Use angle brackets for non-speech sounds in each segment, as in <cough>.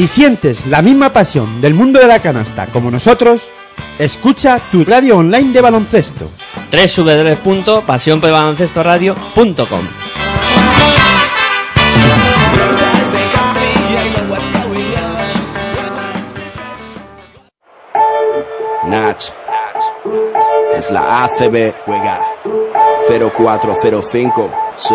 Si sientes la misma pasión del mundo de la canasta como nosotros, escucha tu radio online de baloncesto. www.pasionpelbaloncestoradio.com Nach. Es la ACB, juega 0405. Sí.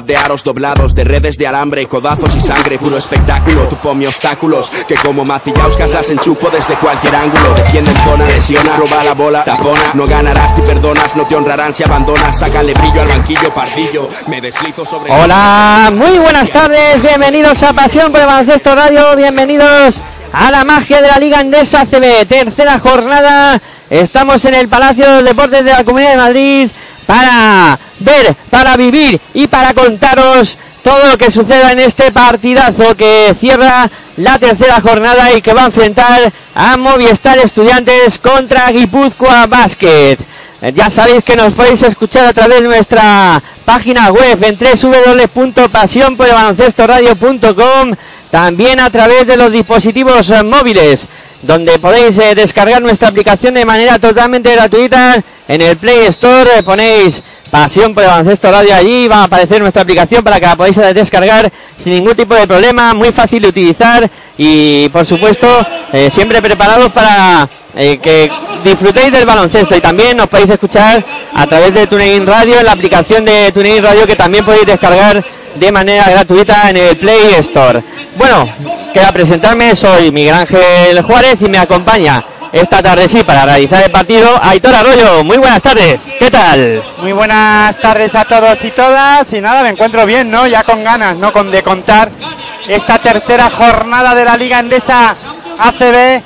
de aros doblados, de redes de alambre, codazos y sangre, puro espectáculo. Tu ponme obstáculos, que como macillauscas las enchufo desde cualquier ángulo. Defiende en zona, lesiona, roba la bola, tapona. No ganarás si perdonas, no te honrarán si abandonas. Sácale brillo al banquillo, pardillo. Me deslizo sobre. Hola, muy buenas tardes, bienvenidos a Pasión por el Baloncesto Radio, bienvenidos a la magia de la Liga Endesa CB, tercera jornada. Estamos en el Palacio de Deportes de la Comunidad de Madrid para ver, para vivir y para contaros todo lo que suceda en este partidazo que cierra la tercera jornada y que va a enfrentar a Movistar Estudiantes contra Guipúzcoa Basket. Ya sabéis que nos podéis escuchar a través de nuestra página web en www.pasionporelbaloncestoradio.com también a través de los dispositivos móviles donde podéis eh, descargar nuestra aplicación de manera totalmente gratuita en el Play Store. Ponéis Pasión por el Baloncesto Radio. Allí va a aparecer nuestra aplicación para que la podáis descargar sin ningún tipo de problema, muy fácil de utilizar y por supuesto eh, siempre preparados para eh, que disfrutéis del baloncesto. Y también nos podéis escuchar a través de TuneIn Radio, la aplicación de TuneIn Radio que también podéis descargar de manera gratuita en el Play Store. Bueno, queda presentarme, soy Miguel Ángel Juárez y me acompaña esta tarde sí para realizar el partido Aitor Arroyo. Muy buenas tardes, ¿qué tal? Muy buenas tardes a todos y todas. Y nada, me encuentro bien, ¿no? Ya con ganas, ¿no? Con de contar esta tercera jornada de la Liga Endesa ACB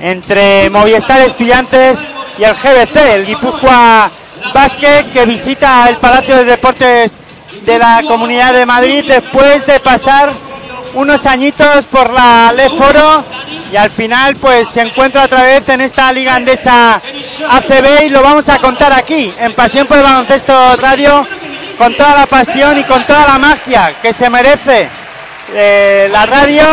entre Movistar Estudiantes y el GBC, el Guipúzcoa Basket, que visita el Palacio de Deportes de la Comunidad de Madrid después de pasar unos añitos por la Le Foro y al final pues se encuentra otra vez en esta Liga Andesa ACB y lo vamos a contar aquí en Pasión por el Baloncesto Radio con toda la pasión y con toda la magia que se merece eh, la radio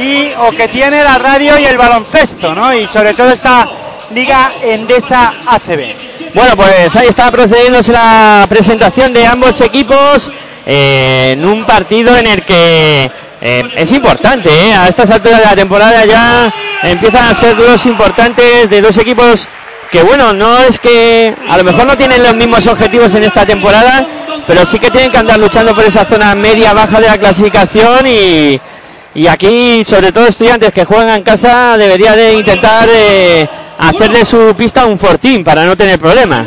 y o que tiene la radio y el baloncesto, ¿no? Y sobre todo esta Liga Endesa ACB. Bueno, pues ahí está procediéndose la presentación de ambos equipos eh, en un partido en el que eh, es importante, ¿eh? a estas alturas de la temporada ya empiezan a ser duelos importantes de dos equipos que bueno, no es que a lo mejor no tienen los mismos objetivos en esta temporada, pero sí que tienen que andar luchando por esa zona media-baja de la clasificación y, aquí, sobre todo estudiantes que juegan en casa, debería de intentar eh, hacerle su pista un fortín para no tener problemas.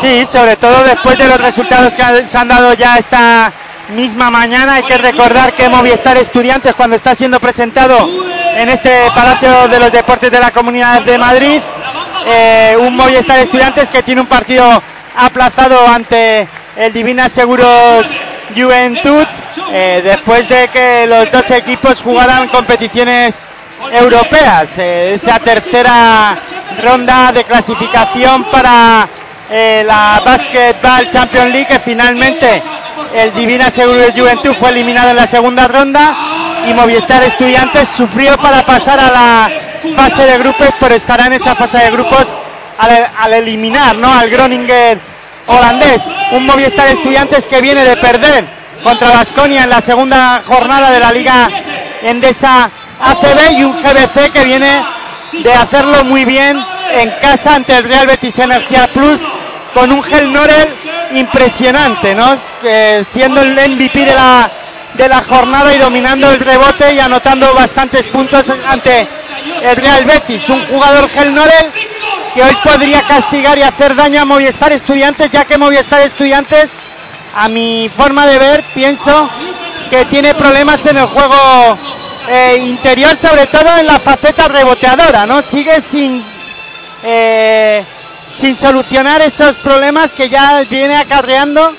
Sí, sobre todo después de los resultados que se han dado ya esta misma mañana. Hay que recordar que Movistar Estudiantes, cuando está siendo presentado en este Palacio de los Deportes de la Comunidad de Madrid, eh, un Movistar Estudiantes que tiene un partido aplazado ante el Divina Seguros Juventud, eh, después de que los dos equipos jugaran competiciones europeas. Eh, esa tercera ronda de clasificación para eh, la Basketball Champions League, que finalmente el Divina Seguro Juventud fue eliminado en la segunda ronda y Movistar Estudiantes sufrió para pasar a la fase de grupos, pero estará en esa fase de grupos al, al eliminar ¿no? al Groninger holandés. Un Movistar Estudiantes que viene de perder contra Vasconia en la segunda jornada de la Liga Endesa ACB y un GBC que viene de hacerlo muy bien en casa ante el Real Betis Energía Plus con un Gel Norel impresionante, ¿no? Siendo el MVP de la, de la jornada y dominando el rebote y anotando bastantes puntos ante el Real Betis. Un jugador Gel Norel que hoy podría castigar y hacer daño a Movistar Estudiantes, ya que Movistar Estudiantes, a mi forma de ver, pienso que tiene problemas en el juego eh, interior, sobre todo en la faceta reboteadora, ¿no? Sigue sin eh, sin solucionar esos problemas que ya viene acarreando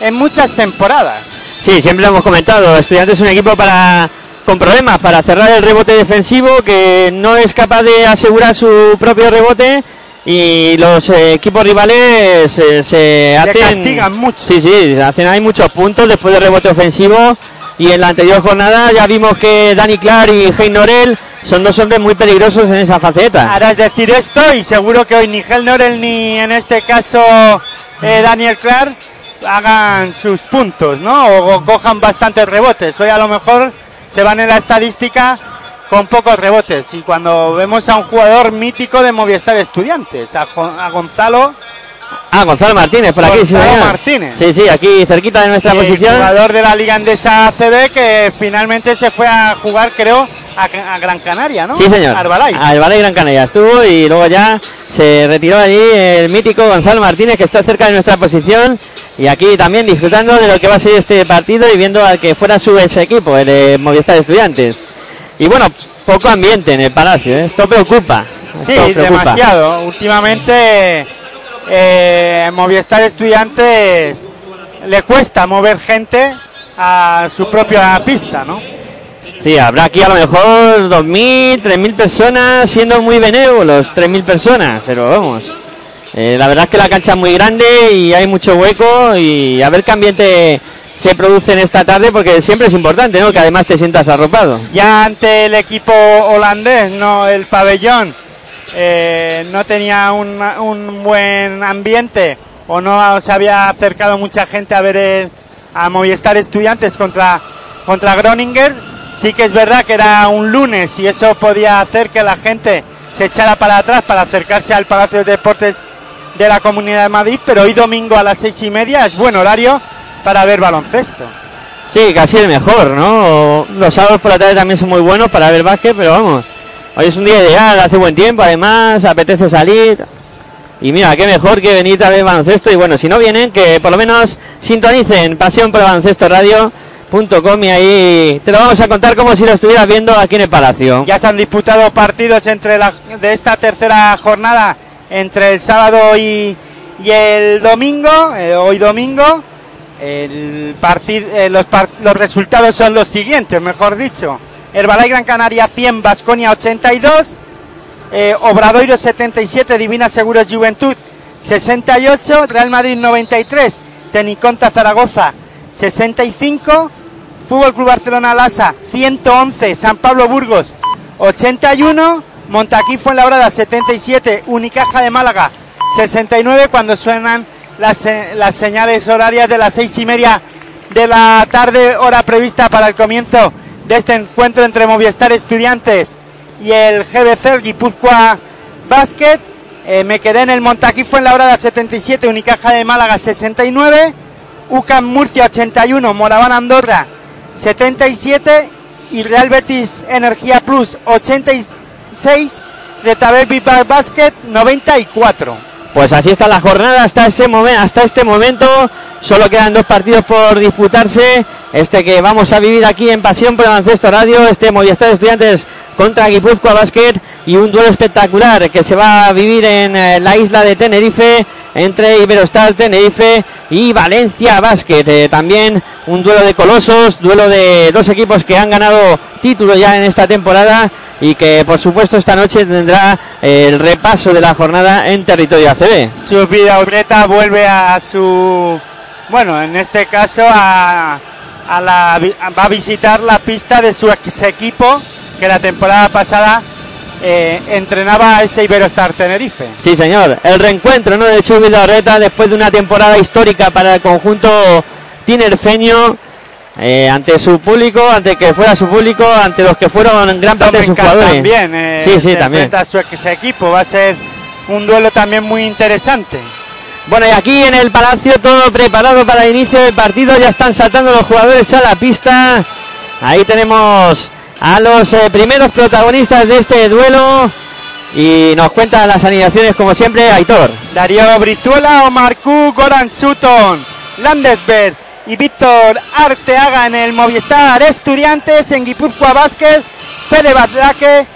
en muchas temporadas. Sí, siempre lo hemos comentado, Estudiantes es un equipo para con problemas para cerrar el rebote defensivo, que no es capaz de asegurar su propio rebote y los eh, equipos rivales eh, se hacen castigan mucho. Sí, sí, hacen hay muchos puntos después del rebote ofensivo y en la anterior jornada ya vimos que Dani Clar y Hein Norel son dos hombres muy peligrosos en esa faceta. Ahora es decir esto y seguro que hoy ni Gel Norel ni en este caso eh, Daniel Clark hagan sus puntos, ¿no? O, cojan bastantes rebotes. Hoy a lo mejor se van en la estadística con pocos rebotes. Y cuando vemos a un jugador mítico de Movistar Estudiantes, a, a Gonzalo, Ah, Gonzalo Martínez, por aquí, sí, señor. Martínez. Sí, sí, aquí cerquita de nuestra el posición. jugador de la Liga Andesa ACB que finalmente se fue a jugar, creo, a, a Gran Canaria, ¿no? Sí, señor. Arbalay. Arbalay Gran Canaria estuvo y luego ya se retiró allí el mítico Gonzalo Martínez que está cerca de nuestra posición y aquí también disfrutando de lo que va a ser este partido y viendo al que fuera su ex equipo, el Movistar Estudiantes. Y bueno, poco ambiente en el Palacio, ¿eh? esto preocupa. Sí, esto preocupa. demasiado. Últimamente, eh, Movistar Estudiantes le cuesta mover gente a su propia pista, ¿no? Sí, habrá aquí a lo mejor 2.000, 3.000 personas siendo muy benévolos, 3.000 personas, pero vamos. eh, la verdad es que la cancha es muy grande y hay mucho hueco y a ver qué ambiente se produce en esta tarde porque siempre es importante, ¿no? Que además te sientas arropado. Ya ante el equipo holandés, no el pabellón, eh, no tenía un, un buen ambiente o no se había acercado mucha gente a ver el- a Movistar Estudiantes contra, contra Groninger. Sí que es verdad que era un lunes y eso podía hacer que la gente se echara para atrás para acercarse al Palacio de Deportes de la Comunidad de Madrid, pero hoy domingo a las seis y media es buen horario para ver baloncesto. Sí, casi el mejor, ¿no? Los sábados por la tarde también son muy buenos para ver básquet, pero vamos. Hoy es un día ideal, hace buen tiempo, además, apetece salir. Y mira, qué mejor que venir a ver baloncesto. Y bueno, si no vienen, que por lo menos sintonicen Pasión por Baloncesto Radio.com y ahí te lo vamos a contar como si lo estuvieras viendo aquí en el Palacio. Ya se han disputado partidos entre la, de esta tercera jornada entre el sábado y, el domingo, eh, hoy domingo. El partido, los, par- los resultados son los siguientes, mejor dicho. Herbalay Gran Canaria 100, Basconia 82, eh, Obradoiro 77, Divina Seguros Juventud 68, Real Madrid 93, Teniconta Zaragoza 65, Fútbol Club Barcelona Lasa 111, San Pablo Burgos 81, Montaquí Fuenlabrada 77, Unicaja de Málaga 69 cuando suenan las, se- las señales horarias de las seis y media de la tarde, hora prevista para el comienzo de este encuentro entre Movistar Estudiantes y el GBC, Guipúzcoa Basket. Eh, me quedé en el Montaquí Fuenlabrada 77, Unicaja de Málaga 69, UCAM Murcia 81, Moraván Andorra 77 y Real Betis Energía Plus 86, Retabel Pipa Basket 94. Pues así está la jornada hasta ese momento, hasta este momento. Solo quedan dos partidos por disputarse. Este que vamos a vivir aquí en Pasión por Baloncesto Radio, este Movistar Estudiantes contra Guipúzcoa Basket y un duelo espectacular que se va a vivir en eh, la isla de Tenerife entre Iberostar Tenerife y Valencia Basket. Eh, también un duelo de colosos, duelo de dos equipos que han ganado título ya en esta temporada y que por supuesto esta noche tendrá eh, el repaso de la jornada en territorio ACB. Su vida Ureta vuelve a su, bueno, en este caso a, a la, va a visitar la pista de su ex equipo que la temporada pasada eh, entrenaba a ese Iberostar Tenerife. Sí, señor. El reencuentro ¿no? de Chubi Oreta después de una temporada histórica para el conjunto tinerfeño. Eh, ante su público, ante que fuera su público, ante los que fueron gran parte de sus jugadores. también, eh, sí, sí, también. a su equipo, va a ser un duelo también muy interesante. Bueno, y aquí en el Palacio todo preparado para el inicio del partido. Ya están saltando los jugadores a la pista. Ahí tenemos a los eh, primeros protagonistas de este duelo. Y nos cuentan las alineaciones como siempre, Aitor. Darío Brizuela, Omar Q, Goran Sutton, Landesberg y Víctor Arteaga en el Movistar Estudiantes, en Guipúzcoa Basket, Fede Badlaque,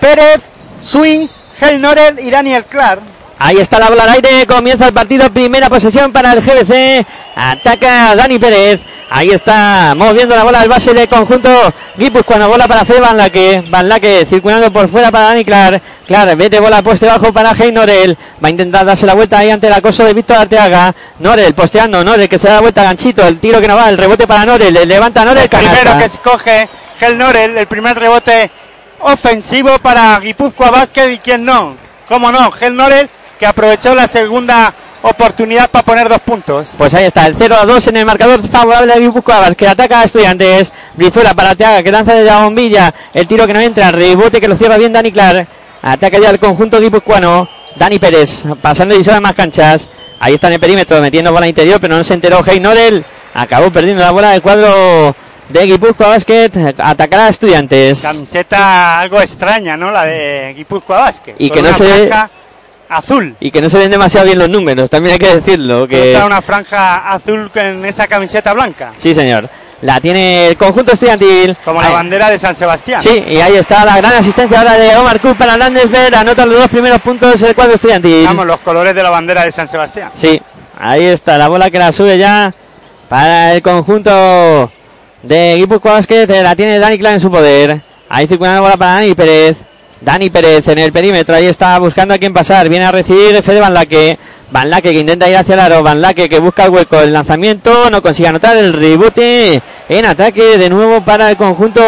Pérez, Swings, Hel Norel y Daniel Clark. Ahí está la bola al aire, comienza el partido, primera posesión para el GBC, ataca Dani Pérez, ahí está moviendo la bola al base del conjunto Guipuzcoano, bola para Fede Van Laque, Van Laque circulando por fuera para Dani Clark, Clark vete bola pueste bajo para Hey Norel, va a intentar darse la vuelta ahí ante el acoso de Víctor Arteaga, Norel posteando, Norel que se da la vuelta ganchito, el tiro que no va, el rebote para Norel, le levanta Norel, Primero canasta. que escoge Hel Norel, el primer rebote ofensivo para Guipúzcoa Basket y quién no, cómo no, Hel Norel que aprovechó la segunda oportunidad para poner dos puntos. Pues ahí está, el 0 a 2 en el marcador favorable de Guipúzcoa que ataca a Estudiantes. Brizuela para Teaga que lanza desde la bombilla. El tiro que no entra, rebote que lo cierra bien Dani Clark. Ataca ya el conjunto guipuzcoano. Dani Pérez pasando y más canchas. Ahí está en el perímetro metiendo bola interior, pero no se enteró Hey Norel. Acabó perdiendo la bola del cuadro de Guipúzcoa Basket. Atacará a Estudiantes. Camiseta algo extraña, ¿no? La de Guipúzcoa Basket. Y con que no se franja azul. Y que no se ven demasiado bien los números, también hay que decirlo. Que... Una franja azul en esa camiseta blanca. Sí, señor. La tiene el conjunto estudiantil. Como la bandera de San Sebastián. Sí, y ahí está la gran asistencia ahora de Omar Cook para Landesberg. Anota los dos primeros puntos el cuadro estudiantil. Vamos, los colores de la bandera de San Sebastián. Sí, ahí está la bola que la sube ya para el conjunto de Guipúzcoa Basket. La tiene Dani Clan en su poder. Ahí circula la bola para Dani Pérez. Dani Pérez en el perímetro. Ahí está buscando a quién pasar. Viene a recibir Fede Van Laque. Van Laque que intenta ir hacia el aro. Van Laque que busca el hueco. El lanzamiento no consigue anotar el rebote en ataque de nuevo para el conjunto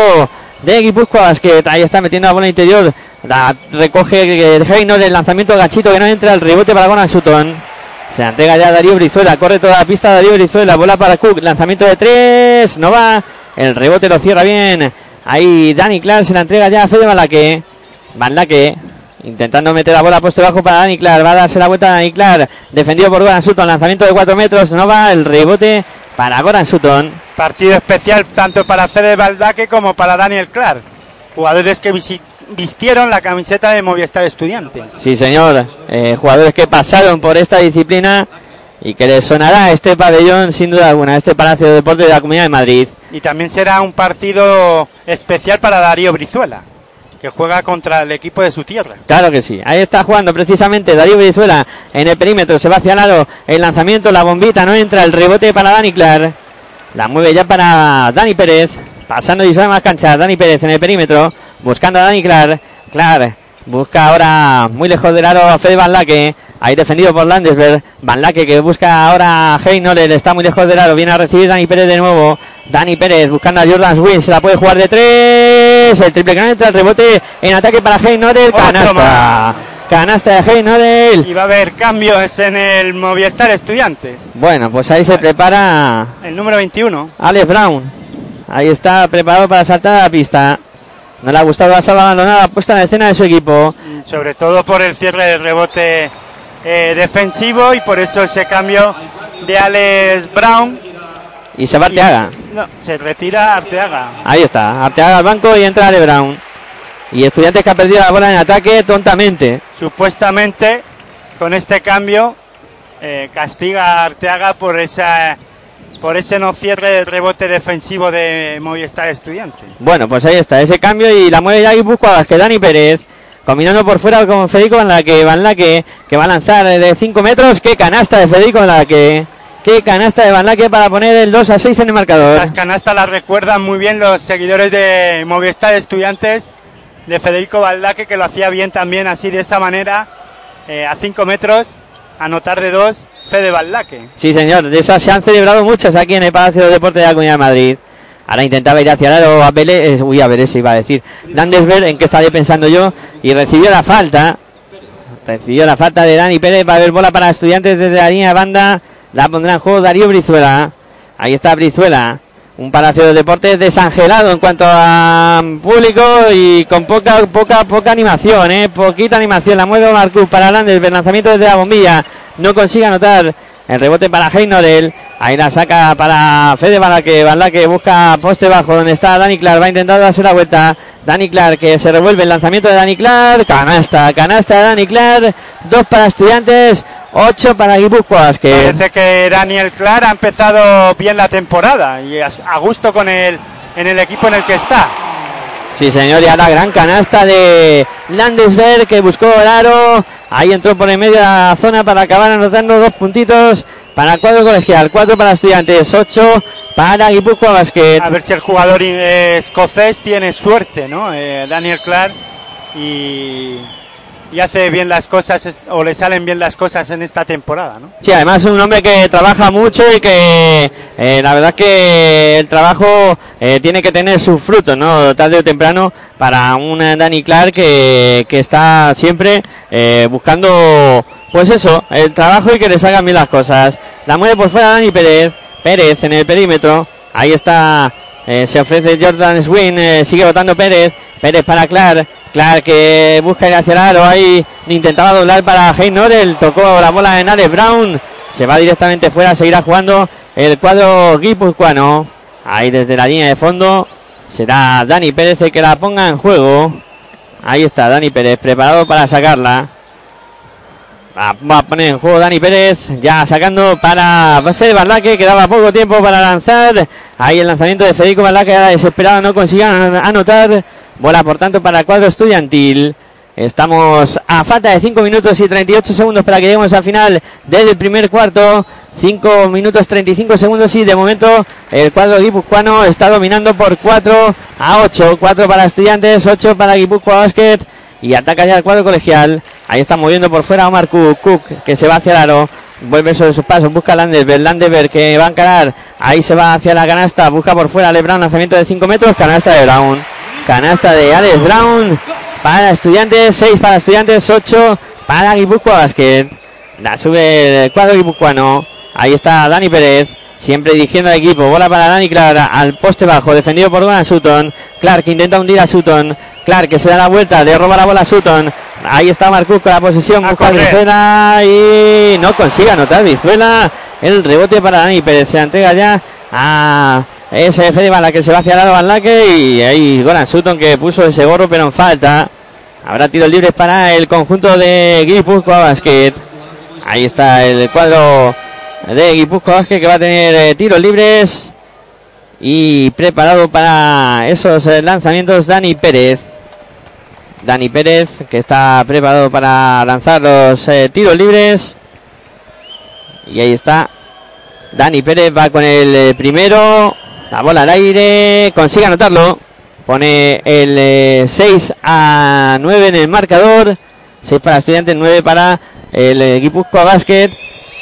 de Guipúzcoa Basket. Ahí está metiendo la bola interior. La recoge el Heiner. El lanzamiento gachito que no entra. El rebote para Gonan Sutton. Se entrega ya Darío Brizuela, corre toda la pista Darío Brizuela, bola para Cook, lanzamiento de tres, no va, el rebote lo cierra bien. Ahí Dani Clark se la entrega ya a Fede Banlaque intentando meter la bola puesto bajo para Dani Clark, va a darse la vuelta a Dani Clark, defendido por Goran Sutton, lanzamiento de cuatro metros, no va, el rebote para Goran Sutton. Partido especial tanto para Fede Baldaque como para Daniel Clark. Jugadores que vistieron la camiseta de Movistar Estudiantes. Sí, señor. Eh, jugadores que pasaron por esta disciplina y que les sonará este pabellón sin duda alguna, este Palacio de Deportes de la Comunidad de Madrid. Y también será un partido especial para Darío Brizuela, que juega contra el equipo de su tierra. Claro que sí. Ahí está jugando precisamente Darío Brizuela en el perímetro. Se va hacia el aro. El lanzamiento, la bombita no entra. El rebote para Dani Clark. La mueve ya para Dani Pérez. Pasando y más cancha. Dani Pérez en el perímetro. Buscando a Dani Clark. Clark busca ahora muy lejos del aro a Fede Van Laque. Ahí defendido por Landesberg. Van Laque que busca ahora a Heinoler. Está muy lejos del aro. Viene a recibir Dani Pérez de nuevo. Dani Pérez buscando a Jordan Swin. Se la puede jugar de tres. El triple entra. El rebote en ataque para Heinoler. Canasta. Canasta de Heinoler. Y va a haber cambios en el Movistar Estudiantes. Bueno, pues ahí se prepara El número 21. Alex Brown. Ahí está preparado para saltar a la pista. No le ha gustado la sala abandonada puesta en escena de su equipo. Sobre todo por el cierre del rebote eh, defensivo y por eso ese cambio de Alex Brown. Y se va Arteaga. No, se retira Arteaga. Ahí está. Arteaga al banco y entra Ale Brown. Y Estudiantes que ha perdido la bola en ataque tontamente. Supuestamente, con este cambio, eh, castiga a Arteaga por esa por ese no cierre del rebote defensivo de Movistar Estudiantes. Bueno, pues ahí está ese cambio y la mueve ya Guipúzcoa que Dani Pérez. Combinando por fuera con Federico Van Laque. Van Laque que va a lanzar de 5 metros. Qué canasta de Federico Van Laque. Qué canasta de Van Laque para poner el 2 a 6 en el marcador. Esas canastas las recuerdan muy bien los seguidores de Movistar Estudiantes de Federico Baldaque, que lo hacía bien también así de esa manera, eh, a 5 metros, anotar de 2, Fede Baldaque. Sí, señor, de esas se han celebrado muchas aquí en el Palacio de Deportes de la Comunidad de Madrid. Ahora intentaba ir hacia el aro a Vélez, uy, a Vélez se iba a decir. Landesberg, en qué estaré pensando yo, y recibió la falta. Recibió la falta de Dani Pérez, va a haber bola para estudiantes desde la línea de banda. La pondrá en juego Darío Brizuela. Ahí está Brizuela. Un Palacio de Deportes desangelado en cuanto a público y con poca, poca, poca animación, ¿eh? Poquita animación. La mueve Marcus para Landesberg. El lanzamiento desde la bombilla. No consigue anotar. El rebote para Heinorel. Ahí la saca para Fede Balaque. que busca poste bajo donde está Dani Clark. Va a intentar darse la vuelta. Dani Clark que se revuelve el lanzamiento de Dani Clark. Canasta, canasta de Dani Clark. Dos para estudiantes. Ocho para Guipúzcoa que Parece que Daniel Clark ha empezado bien la temporada y a gusto con el, en el equipo en el que está. Sí, señor, ya la gran canasta de Landesberg que buscó el aro. Ahí entró por en medio de la zona para acabar anotando dos puntitos para el cuadro colegial, cuatro para estudiantes, ocho para Guipúzcoa Basket. A ver si el jugador escocés tiene suerte, ¿no? Eh, Daniel Clark y y hace bien las cosas o le salen bien las cosas en esta temporada, ¿no? Sí, además es un hombre que trabaja mucho y que eh, la verdad que el trabajo eh, tiene que tener sus frutos, ¿no? Tarde o temprano para un Danny Clark que, que está siempre eh, buscando, pues eso, el trabajo y que le salgan bien las cosas. La mueve por fuera Dani Pérez, Pérez en el perímetro, ahí está, se ofrece Jordan Swin, sigue votando Pérez, Pérez para Clark, Clark que busca ir hacia el aro. Ahí intentaba doblar para Heynor. tocó la bola de Nare Brown. Se va directamente fuera. Seguirá jugando el cuadro guipuzcoano. Ahí desde la línea de fondo. Será Dani Pérez el que la ponga en juego. Ahí está Dani Pérez preparado para sacarla. Va a poner en juego Dani Pérez. Ya sacando para Fede Barlaque. Quedaba poco tiempo para lanzar. Ahí el lanzamiento de Federico Barlaque. Desesperado. No consigue anotar. Bola, por tanto, para el cuadro estudiantil. Estamos a falta de 5 minutos y 38 segundos para que lleguemos al final del primer cuarto. 5 minutos 35 segundos y de momento el cuadro guipuzcoano está dominando por 4 a 8. 4 para estudiantes, 8 para Guipuzcoa Basket. Y ataca ya el cuadro colegial. Ahí está moviendo por fuera Omar Cook, Cook que se va hacia el aro. Vuelve sobre sus pasos, busca Landesberg, Landesberg que va a encarar. Ahí se va hacia la canasta, busca por fuera Lebron, lanzamiento de 5 metros, canasta de Brown. Canasta de Alex Brown para estudiantes, 6 para estudiantes, 8 para Guipúzcoa Basket. La sube el cuadro guipuzcoano. Ahí está Dani Pérez. Siempre dirigiendo al equipo. Bola para Dani Clark al poste bajo. Defendido por Gona Sutton. Clark intenta hundir a Sutton. Clark que se da la vuelta. Le roba la bola a Sutton. Ahí está Marcus con la posesión. Busca y no consigue anotar Vizuela. El rebote para Dani Pérez. Se entrega ya a es Fede la que se va hacia el lado y ahí Goran Sutton que puso ese gorro pero en falta. Habrá tiros libres para el conjunto de Guipúzcoa Basket. Ahí está el cuadro de Guipúzcoa Basket que va a tener eh, tiros libres. Y preparado para esos eh, lanzamientos Dani Pérez. Dani Pérez que está preparado para lanzar los eh, tiros libres. Y ahí está. Dani Pérez va con el primero. La bola al aire, consigue anotarlo. Pone el 6 eh, a 9 en el marcador. 6 para Estudiantes, 9 para el equipo a Basket.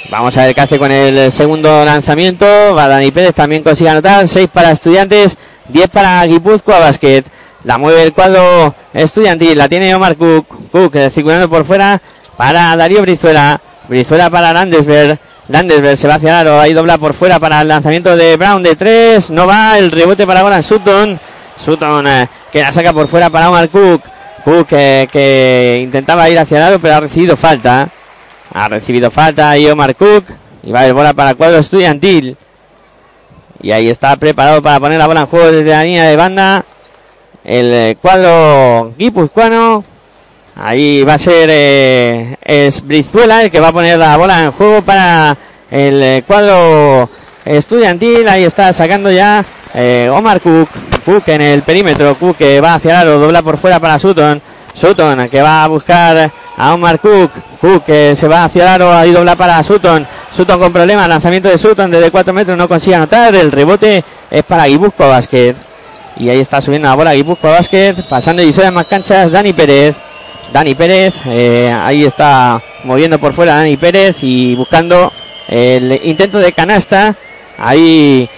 Vamos a ver qué hace con el segundo lanzamiento. Va Dani Pérez también consigue anotar. 6 para Estudiantes, 10 para Guipúzcoa Basket. La mueve el cuadro estudiantil. La tiene Omar Cook. Cook eh, circulando por fuera para Darío Brizuela. Brizuela para Landesberg. Landesberg se va hacia aro, ahí dobla por fuera para el lanzamiento de Brown de tres, no va, el rebote para Goran Sutton, Sutton eh, que la saca por fuera para Omar Cook, Cook eh, que intentaba ir hacia aro pero ha recibido falta, ha recibido falta ahí Omar Cook, y va a bola para cuadro estudiantil, y ahí está preparado para poner la bola en juego desde la línea de banda, el eh, cuadro guipuzcoano, Ahí va a ser eh, es Brizuela el que va a poner la bola en juego para el eh, cuadro estudiantil. Ahí está sacando ya eh, Omar Cook. Cook en el perímetro. Cook que va hacia el aro, dobla por fuera para Sutton. Sutton que va a buscar a Omar Cook. Cook que se va hacia el aro, ahí dobla para Sutton. Sutton con problemas, lanzamiento de Sutton desde 4 metros, no consigue anotar. El rebote es para Guibusco Basket. Y ahí está subiendo la bola Guipúzcoa Basket, pasando y de más canchas, Dani Pérez. Dani Pérez, eh, ahí está moviendo por fuera Dani Pérez y buscando el intento de canasta. Ahí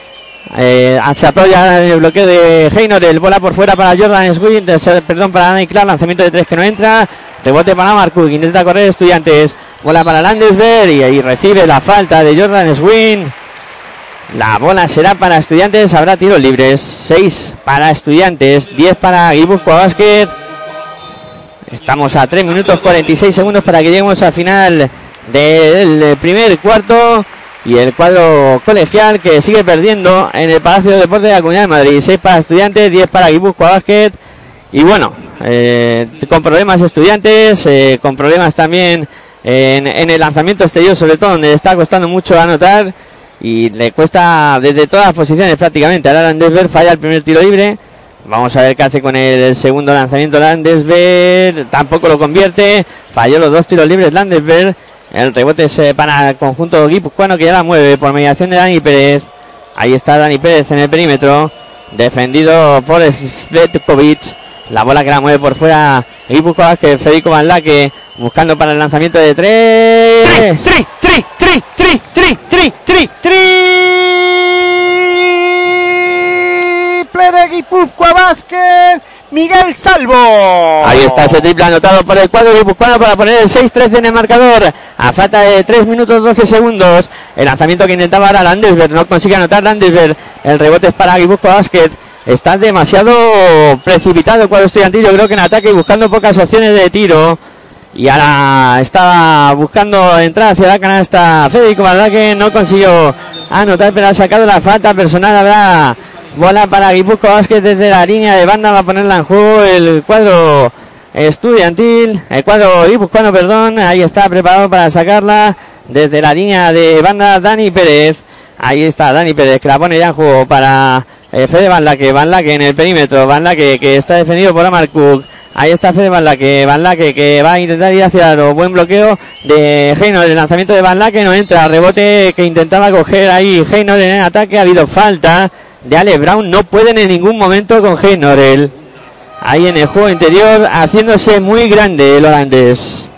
eh, se apoya en el bloqueo de Heynor, el bola por fuera para Jordan Swin, perdón, para Dani Clark, lanzamiento de tres que no entra. Rebote para Marcus, intenta correr estudiantes. Bola para Landesberg y ahí recibe la falta de Jordan Swin. La bola será para estudiantes, habrá tiros libres. 6 para estudiantes, 10 para Guipúzcoa Basket. Estamos a 3 minutos 46 segundos para que lleguemos al final del primer cuarto. Y el cuadro colegial que sigue perdiendo en el Palacio de Deportes de la Comunidad de Madrid. 6 para estudiantes, 10 para Guipúzcoa Basket. Y bueno, eh, con problemas estudiantes, eh, con problemas también en, en el lanzamiento exterior, sobre todo donde está costando mucho anotar y le cuesta desde todas las posiciones prácticamente. Ahora Landesberg falla el primer tiro libre. Vamos a ver qué hace con el segundo lanzamiento Landesberg. Tampoco lo convierte. Falló los dos tiros libres Landesberg. El rebote es eh, para el conjunto guipuzcoano que ya la mueve por mediación de Dani Pérez. Ahí está Dani Pérez en el perímetro. Defendido por Svetkovic. La bola que la mueve por fuera Guipuzcoa que Federico Van buscando para el lanzamiento de tres. ¡Tri, tri, tri, tri, tri, tri, tri, tri! de Guipúzcoa Vázquez, Miguel Salvo. Ahí está ese triple anotado por el cuadro guipuzcoano para poner el 6-13 en el marcador. A falta de 3 minutos 12 segundos. El lanzamiento que intentaba ahora Landesberg. No consigue anotar Landesberg. El rebote es para Guipúzcoa Basket. Está demasiado precipitado el cuadro estudiantil. Yo creo que en ataque buscando pocas opciones de tiro. Y ahora estaba buscando entrar hacia la canasta Federico que no consiguió anotar, pero ha sacado la falta personal. Habrá bola para Guipuzcoa Vázquez desde la línea de banda. Va a ponerla en juego el cuadro estudiantil, el cuadro guipuzcoano, perdón. Ahí está preparado para sacarla desde la línea de banda Dani Pérez. Ahí está Dani Pérez que la pone ya en juego para eh, Fede Van Laque. Van Laque en el perímetro. Van Laque que está defendido por Amar Cook. Ahí está Fede Van Laque, Van Laque que va a intentar ir hacia el buen bloqueo de Heynor. El lanzamiento de Van Laque no entra. Rebote que intentaba coger ahí Heynor en el ataque. Ha habido falta de Ale Brown. No pueden en ningún momento con Heynor. Él. Ahí en el juego interior haciéndose muy grande el holandés.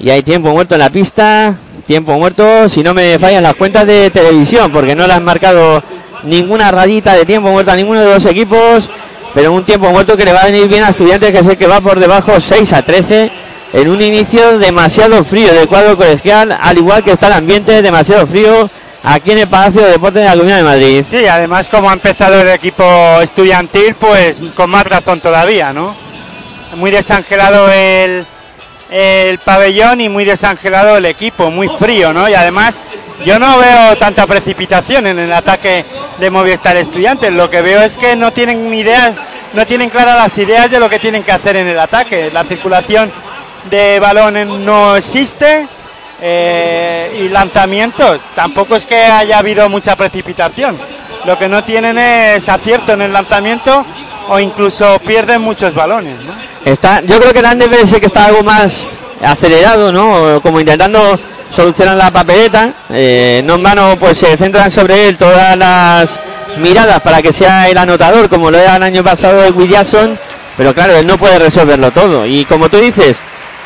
Y hay tiempo muerto en la pista. Tiempo muerto, si no me fallan las cuentas de televisión, porque no le han marcado ninguna rayita de tiempo muerto a ninguno de los equipos pero un tiempo muerto que le va a venir bien a Estudiantes, que sé que va por debajo 6 a 13, en un inicio demasiado frío del cuadro colegial, al igual que está el ambiente demasiado frío aquí en el Palacio de Deportes de la Comunidad de Madrid. Sí, además como ha empezado el equipo estudiantil, pues con más razón todavía, ¿no? Muy desangelado el, el pabellón y muy desangelado el equipo, muy frío, ¿no? Y además yo no veo tanta precipitación en el ataque de Movistar Estudiantes. Lo que veo es que no tienen ni ideas, no tienen claras las ideas de lo que tienen que hacer en el ataque. La circulación de balones no existe eh, y lanzamientos. Tampoco es que haya habido mucha precipitación. Lo que no tienen es acierto en el lanzamiento o incluso pierden muchos balones. Está, yo creo que el Andes que está algo más acelerado, ¿no? Como intentando solucionan la papeleta. Eh, no en vano, pues se centran sobre él todas las miradas para que sea el anotador, como lo era el año pasado el Williamson. Pero claro, él no puede resolverlo todo. Y como tú dices,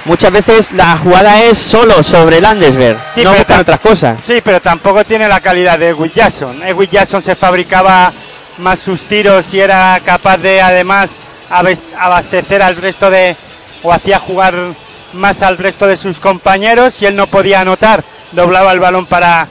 muchas veces la jugada es solo sobre Landesberg, no buscan otras cosas. Sí, pero tampoco tiene la calidad de Will Jackson. Will Jackson se fabricaba más sus tiros y era capaz de además abastecer al resto de o hacía jugar más al resto de sus compañeros. Si él no podía anotar, doblaba el balón para,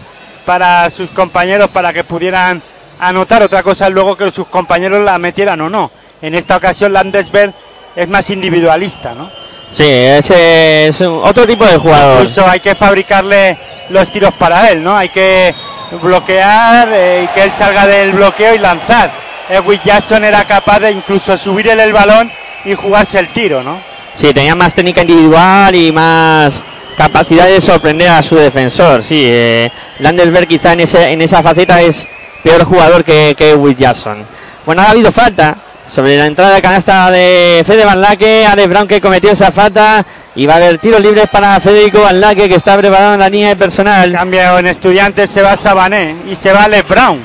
para sus compañeros para que pudieran anotar. Otra cosa luego que sus compañeros la metieran o no. En esta ocasión Landesberg es más individualista, ¿no? Sí, ese es otro tipo de jugador. Incluso hay que fabricarle los tiros para él, ¿no? Hay que bloquear eh, y que él salga del bloqueo y lanzar. Edwin Jackson era capaz de incluso subir el balón y jugarse el tiro, ¿no? Sí, tenía más técnica individual y más capacidad de sorprender a su defensor. Sí, eh, Landesberg quizá en, ese, en esa faceta es peor jugador que, que Will Jackson. Bueno, ha habido falta sobre la entrada de canasta de Fede Van Laque, Alex Brown que cometió esa falta y va a haber tiros libres para Federico Van Laque que está preparado en la línea de personal. Cambio en estudiantes, se va Sabané y se va Alex Brown.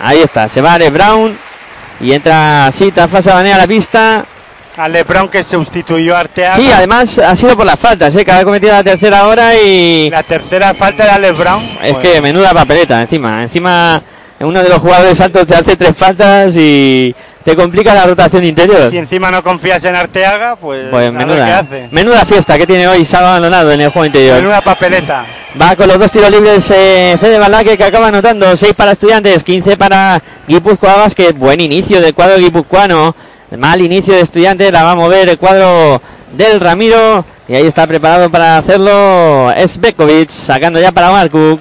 Ahí está, se va Alex Brown y entra sí, Tafa Sabané a la pista. Alex Brown que sustituyó a Arteaga. Sí, además ha sido por las faltas, ¿eh? que ha cometido la tercera hora y La tercera falta de Alex Brown. es Pues, que menuda papeleta encima. Encima uno de los jugadores altos te hace tres faltas y te complica la rotación interior. Si encima no confías en Arteaga, pues, Pues a ver qué menuda, hace. menuda fiesta que tiene hoy Salva Maldonado en el juego interior. Menuda papeleta. Va con los dos tiros libres eh, Fede Balaque que acaba anotando 6 para estudiantes, 15 para Guipúzcoa Basket. Buen inicio del cuadro guipuzcoano. Mal inicio de estudiantes, la va a mover el cuadro del Ramiro. Y ahí está preparado para hacerlo Sbekovic, sacando ya para Omar Cook.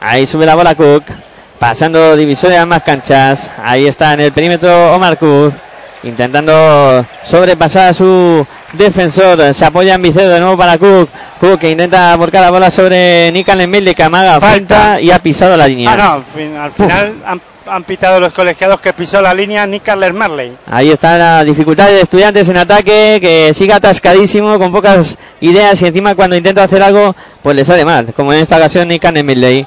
Ahí sube la bola Cook, pasando divisoria a más canchas. Ahí está en el perímetro Omar Cook. Intentando sobrepasar a su defensor. Se apoya en Vicedo de nuevo para Cook. Cook que intenta volcar la bola sobre Nikan Emile que amaga Falta. falta y ha pisado la línea. Ah, no, al, fin- al final han, han pitado los colegiados que pisó la línea Carler Marley. Ahí está la dificultad de estudiantes en ataque, que sigue atascadísimo, con pocas ideas y encima cuando intenta hacer algo, pues le sale mal, como en esta ocasión Nick Emile.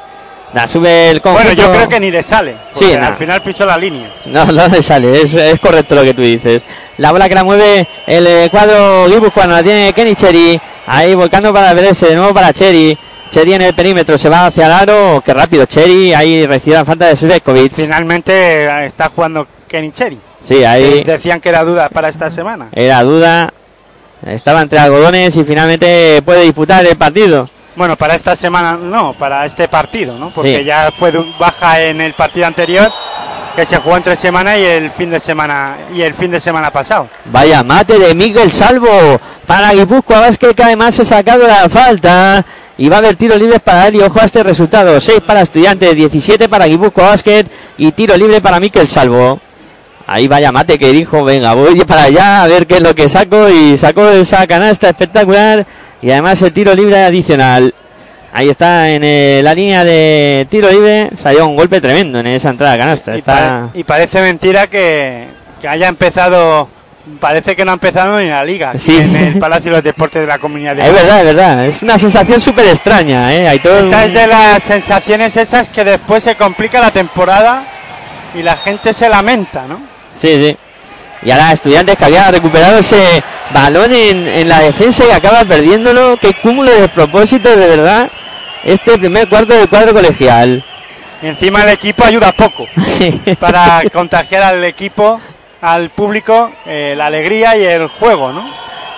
La sube el conjunto. Bueno, yo creo que ni le sale. Sí, al final pisó la línea. No, no le sale, es, es correcto lo que tú dices. La bola que la mueve el eh, cuadro cuando la tiene Kenny Cherry. Ahí volcando para verse de nuevo para Cherry. Cherry en el perímetro, se va hacia el aro. Qué rápido, Cherry. Ahí recibe la falta de Svekovic. Finalmente eh, está jugando Kenny Cherry. Sí, ahí Decían que era duda para esta semana. era duda. Estaba entre algodones y finalmente puede disputar el partido. Bueno, para esta semana no, para este partido, ¿no? Porque Sí. ya fue de baja en el partido anterior que se jugó entre semana y el fin de semana y el fin de semana pasado. Vaya mate de Miguel Salvo para Guipúzcoa Vázquez que además se ha sacado la falta y va a haber tiros libres para él y ojo a este resultado 6 para estudiantes 17 para Guipúzcoa Basket y tiro libre para Miguel Salvo ahí vaya mate que dijo venga voy para allá a ver qué es lo que saco y sacó esa canasta espectacular y además el tiro libre adicional ahí está en la línea de tiro libre salió un golpe tremendo en esa entrada canasta Y, está y parece mentira que, que haya empezado, parece que no ha empezado ni la liga Sí. en el Palacio de los Deportes de la Comunidad de es verdad, es verdad. Es una sensación súper extraña, ¿eh? Hay todo Esta es de las sensaciones esas que después se complica la temporada y la gente se lamenta, ¿no? Sí, sí. Y ahora estudiantes que había recuperado ese balón en, en la defensa y acaba perdiéndolo. Qué cúmulo de despropósitos, de verdad. Este primer cuarto del cuadro colegial. Y encima el equipo ayuda poco <laughs> Sí. para contagiar al equipo, al público, eh, la alegría y el juego, ¿no?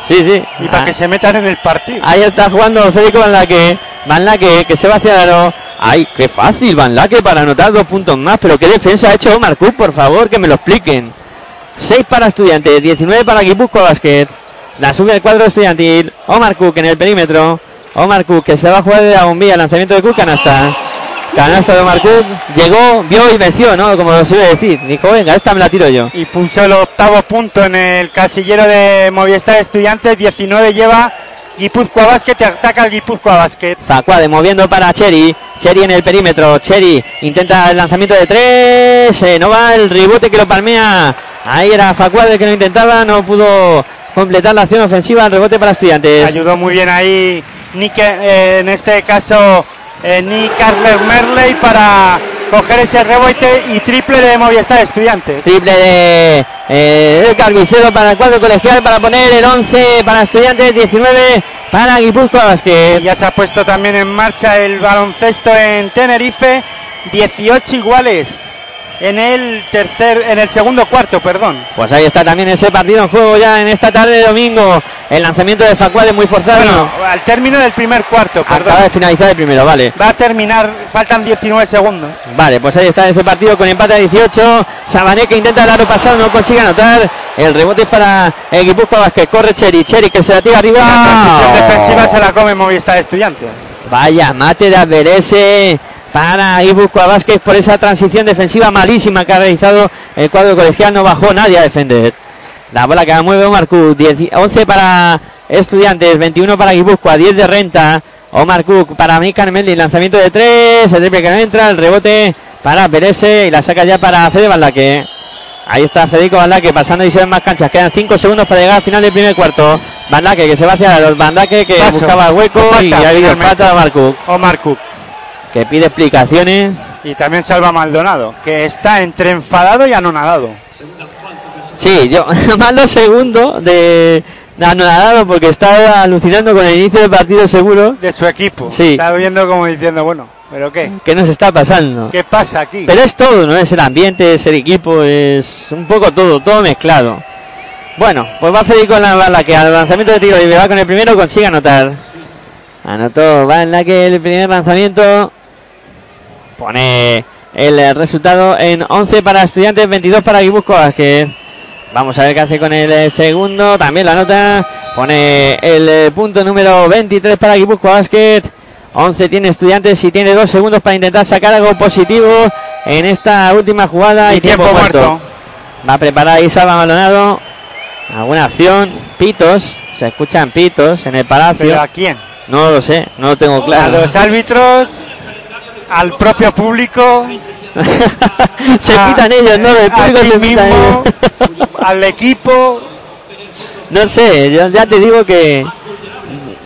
Sí, sí. Y para Ah, que se metan en el partido. Ahí está jugando Federico Van Laque. Van Laque que se va hacia el aro. Ay, qué fácil Van Laque para anotar dos puntos más. Pero qué defensa ha hecho Omar Cook, por favor, que me lo expliquen. 6 para estudiantes, 19 para Guipúzcoa Basket. La sube el cuadro estudiantil. Omar Cook en el perímetro. Omar Cook que se va a jugar de la bombilla. Lanzamiento de Cook, canasta. Canasta de Omar Cook. Llegó, vio y venció, ¿no? Como se suele decir. Dijo, venga, esta me la tiro yo. Y puso el octavo punto en el casillero de Movistar Estudiantes. 19 lleva Guipúzcoa Basket. Ataca el Guipúzcoa Basket. Zacuade moviendo para Cherry. Cherry en el perímetro. Cherry intenta el lanzamiento de tres. eh, no va el rebote que lo palmea. Ahí era Facuade el que lo intentaba. No pudo completar la acción ofensiva. El rebote para estudiantes. Ayudó muy bien ahí Nick, eh, en este caso eh, Nick Carler Merley para coger ese rebote y triple de Movistar Estudiantes. Triple de eh, Edgar Vicedo para el cuadro colegial para poner el 11 para estudiantes, 19 para Guipúzcoa Basket. ya se ha puesto también en marcha el baloncesto en Tenerife. 18 iguales en el tercer, en el segundo cuarto, perdón. Pues ahí está también ese partido en juego ya en esta tarde de domingo. El lanzamiento de Facuade muy forzado. Bueno, al término del primer cuarto, Acaba perdón. de finalizar el primero, vale. Va a terminar, faltan 19 segundos. Vale, pues ahí está ese partido con empate a 18. Sabané que intenta el pasado, no consigue anotar. El rebote es para el Guipúzcoa Vázquez. Corre Cheri, Cheri que se la tira arriba. La defensiva se la come Movistar Estudiantes. Vaya, mate de Averese para Guipúzcoa Vázquez por esa transición defensiva malísima que ha realizado el cuadro colegial. No bajó nadie a defender. La bola que la mueve Omar Cook. 10 11 para Estudiantes, 21 para Guipúzcoa, 10 de renta. Omar Cook para Mikan Mendy, lanzamiento de 3. El triple que no entra, el rebote para Perese y la saca ya para Fede Baldaque. Ahí está Federico Bandaque pasando y se ven más canchas. Quedan 5 segundos para llegar al final del primer cuarto. Bandaque que se va hacia los Bandaque que Paso. buscaba el hueco Falta, y ha habido falta de Marco O Marco. Que pide explicaciones. Y también salva Maldonado, que está entre enfadado y anonadado. Sí, yo <laughs> mando segundo de, de anonadado porque está alucinando con el inicio del partido seguro. De su equipo. Sí. Está viendo como diciendo, bueno, ¿pero qué? ¿Qué nos está pasando? ¿Qué pasa aquí? Pero es todo, ¿no? Es el ambiente, es el equipo, es un poco todo, todo mezclado. Bueno, pues va Federico en la bala que al lanzamiento de tiro y va con el primero consigue anotar. Anotó, va en la que el primer lanzamiento pone el resultado en 11 para estudiantes, 22 para Guipúzcoa Vázquez. Vamos a ver qué hace con el eh, segundo, también la nota, pone el eh, punto número 23 para Guipúzcoa Basket. 11 tiene estudiantes y tiene dos segundos para intentar sacar algo positivo en esta última jugada y, Y tiempo muerto. Va a preparar Salva Maldonado. Alguna acción. Pitos. Se escuchan pitos en el palacio. ¿Pero a quién? No lo sé, no lo tengo A claro. los árbitros, al propio público, <laughs> se a- pitan ellos, ¿no? El a público sí se pitan mismo, ellos. <laughs> al equipo. No sé, yo ya te digo que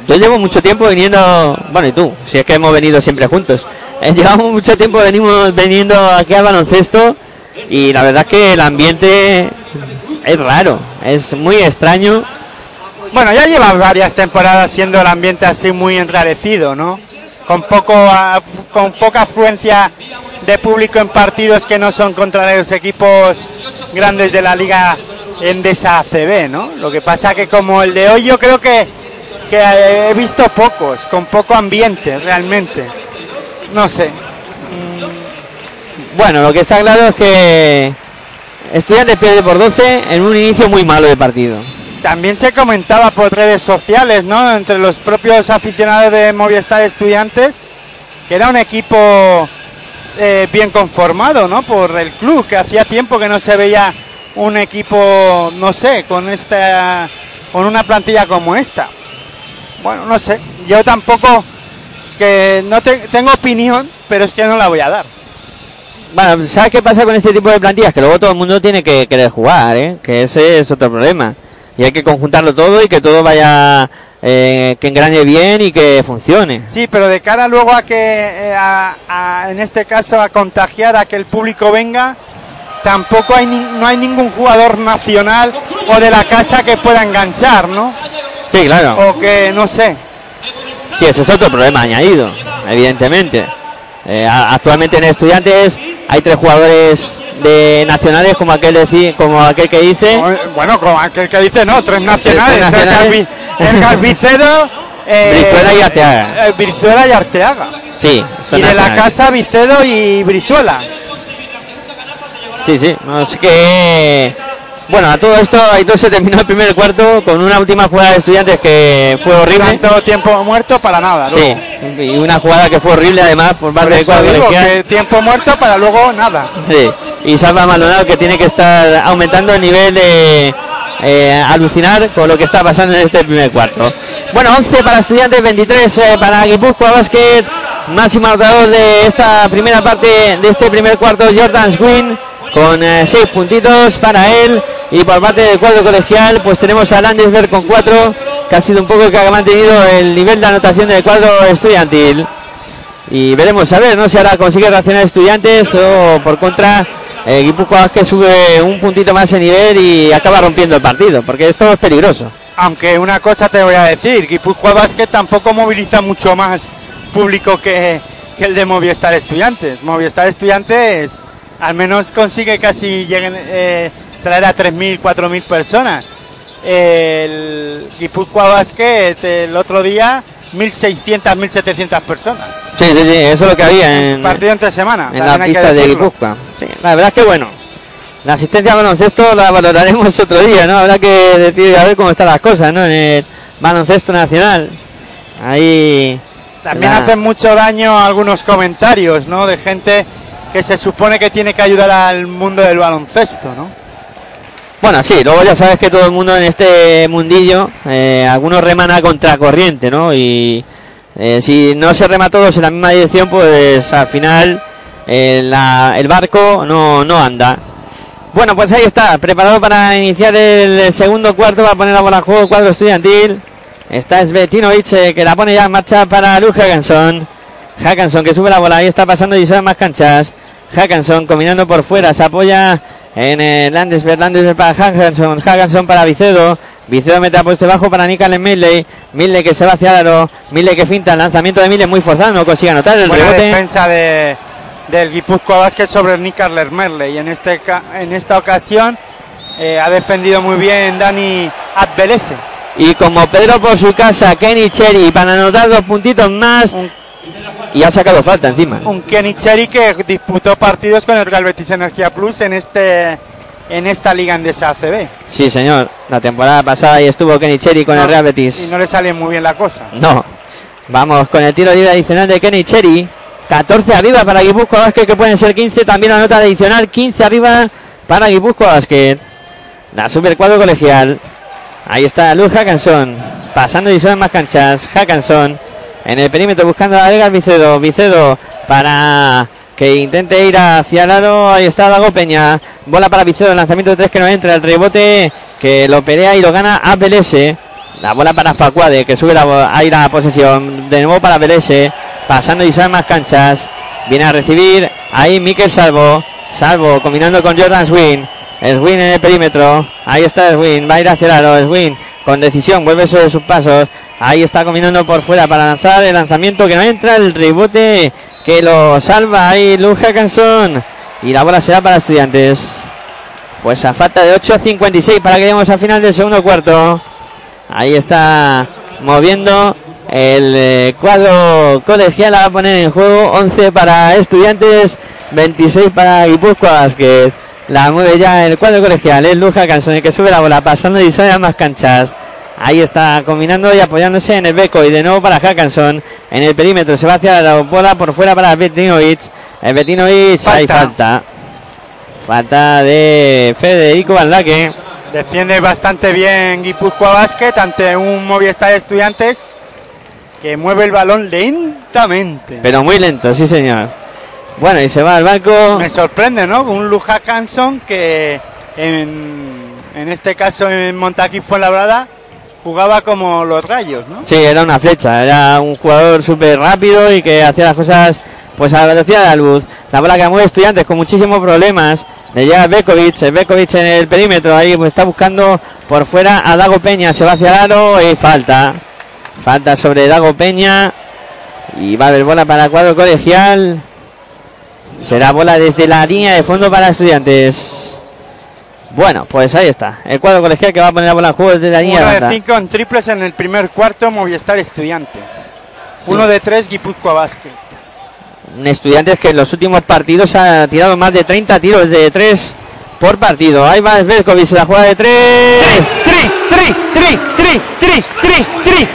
yo llevo mucho tiempo viniendo, bueno, y tú, si es que hemos venido siempre juntos. Eh, llevamos mucho tiempo venimos viniendo aquí al baloncesto y la verdad es que el ambiente es raro, es muy extraño. Bueno, ya lleva varias temporadas siendo el ambiente así muy enrarecido, ¿no? Con poco, a- con poca afluencia de público en partidos que no son contra los equipos grandes de la liga Endesa ACB, ¿no? Lo que pasa que como el de hoy yo creo que, que he visto pocos, con poco ambiente realmente. No sé. Bueno, lo que está claro es que Estudiantes pierde por 12 en un inicio muy malo de partido. También se comentaba por redes sociales, ¿no? Entre los propios aficionados de Movistar Estudiantes, que era un equipo eh, bien conformado, ¿no? Por el club, que hacía tiempo que no se veía un equipo, no sé, con esta, con una plantilla como esta. Bueno, no sé. Yo tampoco, es que no te- tengo opinión, pero es que no la voy a dar. Bueno, ¿sabes qué pasa con este tipo de plantillas? Que luego todo el mundo tiene que querer jugar, ¿eh? Que ese es otro problema. Y hay que conjuntarlo todo y que todo vaya, eh, que engrane bien y que funcione. Sí, pero de cara luego a que, eh, a- a- en este caso, a contagiar a que el público venga, tampoco hay ni- no hay ningún jugador nacional o de la casa que pueda enganchar, ¿no? Sí, claro. O que, no sé. Sí, ese es otro problema añadido, evidentemente. Eh, actualmente en estudiantes hay tres jugadores de nacionales como aquel deci- como aquel que dice O- Bueno, como aquel que dice, no, tres nacionales. Tres nacionales. El, Galvi- el Galvicedo, eh, Brizuela y Arteaga. eh, Brizuela y Arteaga. sí son Y de la casa, Vicedo y Brizuela. sí sí no sé qué bueno a todo esto todo se terminó el primer cuarto con una última jugada de estudiantes que fue horrible Tanto tiempo muerto para nada. sí y una jugada que fue horrible además por parte de digo que tiempo muerto para luego nada. Sí, y Salva Maldonado que tiene que estar aumentando el nivel de eh, alucinar con lo que está pasando en este primer cuarto. Bueno, 11 para estudiantes, 23 eh, para Guipúzcoa Basket. Máximo anotador de esta primera parte, de este primer cuarto, Jordan Swin, con 6 puntitos para él. Y por parte del cuadro colegial, pues tenemos a Landesberg con 4, que ha sido un poco el que ha mantenido el nivel de anotación del cuadro estudiantil. Y veremos a ver, ¿no? Si ahora consigue reaccionar estudiantes o por contra eh, Guipúzcoa Vázquez sube un puntito más de nivel y acaba rompiendo el partido, porque esto es peligroso. Aunque una cosa te voy a decir, Guipúzcoa Basket tampoco moviliza mucho más público que, que el de Movistar Estudiantes. Movistar Estudiantes al menos consigue casi lleguen, eh, traer a 3.000, 4.000 personas. El Guipúzcoa Basket el otro día 1.600, 1.700 personas. Sí, sí, sí, eso es lo que había en, Partido entre semana. en la pista de. Guipúzcoa. Sí, la verdad es que bueno, la asistencia al baloncesto la valoraremos <laughs> otro día, ¿no? Habrá que decir a ver cómo están las cosas, ¿no? En el baloncesto nacional. Ahí... También la- hacen mucho daño algunos comentarios, ¿no? De gente que se supone que tiene que ayudar al mundo del baloncesto, ¿no? Bueno, sí, luego ya sabes que todo el mundo en este mundillo, eh, algunos reman a contracorriente, ¿no? Y eh, si no se rema todos en la misma dirección, pues al final eh, el barco no, no anda. Bueno, pues ahí está, preparado para iniciar el segundo cuarto, va a poner la bola a juego cuadro estudiantil. Está Svetinovic que la pone ya en marcha para Luz Hackanson. Hackanson que sube la bola, ahí está pasando y son más canchas. Hackanson combinando por fuera, se apoya en el Landesberg, Landesberg para Hackanson, Hackanson para Vicedo. Vicedo mete a puesto bajo para Nicolás Milley. Milley que se va hacia aro. Milley que finta el lanzamiento de Milley muy forzado, no consigue anotar el Buena rebote. defensa de, del Guipúzcoa Vázquez sobre Nick Merle y en, este, en esta ocasión eh, ha defendido muy bien Dani Adbelese. Y como Pedro por su casa, Kenny Cherry para anotar dos puntitos más. Y ha sacado falta encima. Un Kenny Cherry que disputó partidos con el Real Betis Energía Plus en este en esta liga andesa ACB. Sí, señor. La temporada pasada ahí estuvo Kenny Cherry con el No, Real Y Betis. no le sale muy bien la cosa. No. Vamos con el tiro libre adicional de Kenny Cherry. 14 arriba para Guipúzcoa Basket, que pueden ser 15. También la nota adicional, 15 arriba para Guipúzcoa Basket. La super cuadro colegial. Ahí está Luz Hackanson. Pasando y son más canchas. Hackanson en el perímetro buscando a Edgar Vicedo. Vicedo para que intente ir hacia el aro. Ahí está Dago Peña. Bola para Vicedo. Lanzamiento de tres que no entra. El rebote que lo pelea y lo gana a Belese. La bola para Facuade que sube la, ahí la posesión. De nuevo para Belese. Pasando y son más canchas. Viene a recibir ahí Miquel Salvo. Salvo combinando con Jordan Swin. Swin en el perímetro. Ahí está Swin. Va a ir hacia el aro. Swin con decisión. Vuelve sobre sus pasos. Ahí está combinando por fuera para lanzar el lanzamiento que no entra. El rebote que lo salva ahí Luz Hackanson. Y la bola será para estudiantes. Pues a falta de 8.56 para que lleguemos al final del segundo cuarto. Ahí está moviendo el eh, cuadro colegial. A poner en juego 11 para estudiantes, 26 para Guipúzcoa Basket. La mueve ya el cuadro colegial. Es Luja Canson el que sube la bola, pasando y sale a más canchas. Ahí está combinando y apoyándose en el beco y de nuevo para Hackanson en el perímetro. Se va hacia la bola por fuera para Betinovic. El Betinovic, hay Falta. falta. Falta de Federico Valdaque. Defiende bastante bien Guipúzcoa Basket ante un Movistar Estudiantes que mueve el balón lentamente. Pero muy lento, sí señor. Bueno, y se va al banco. Me sorprende, ¿no? Un Luja Hanson que en, en este caso en Montaquí Fuenlabrada jugaba como los gallos, ¿no? Sí, era una flecha, era un jugador súper rápido y que hacía las cosas pues a la velocidad de la luz. La bola que mueve estudiantes con muchísimos problemas. Le llega Bekovic, Bekovic en el perímetro, ahí pues está buscando por fuera a Dago Peña, se va hacia el y falta. Falta sobre Dago Peña. Y va a haber bola para cuadro colegial. Será bola desde la línea de fondo para estudiantes. Bueno, pues ahí está. El cuadro colegial que va a poner la bola en juego desde la línea Uno de cinco en triples en el primer cuarto, Movistar Estudiantes. Uno de tres, Guipúzcoa Basket. Un Estudiantes que en los últimos partidos ha tirado más de 30 tiros de 3 por partido. Ahí va Svelkovic, la juega de 3. Tri, tri, tri, tri, tri, tri, tri,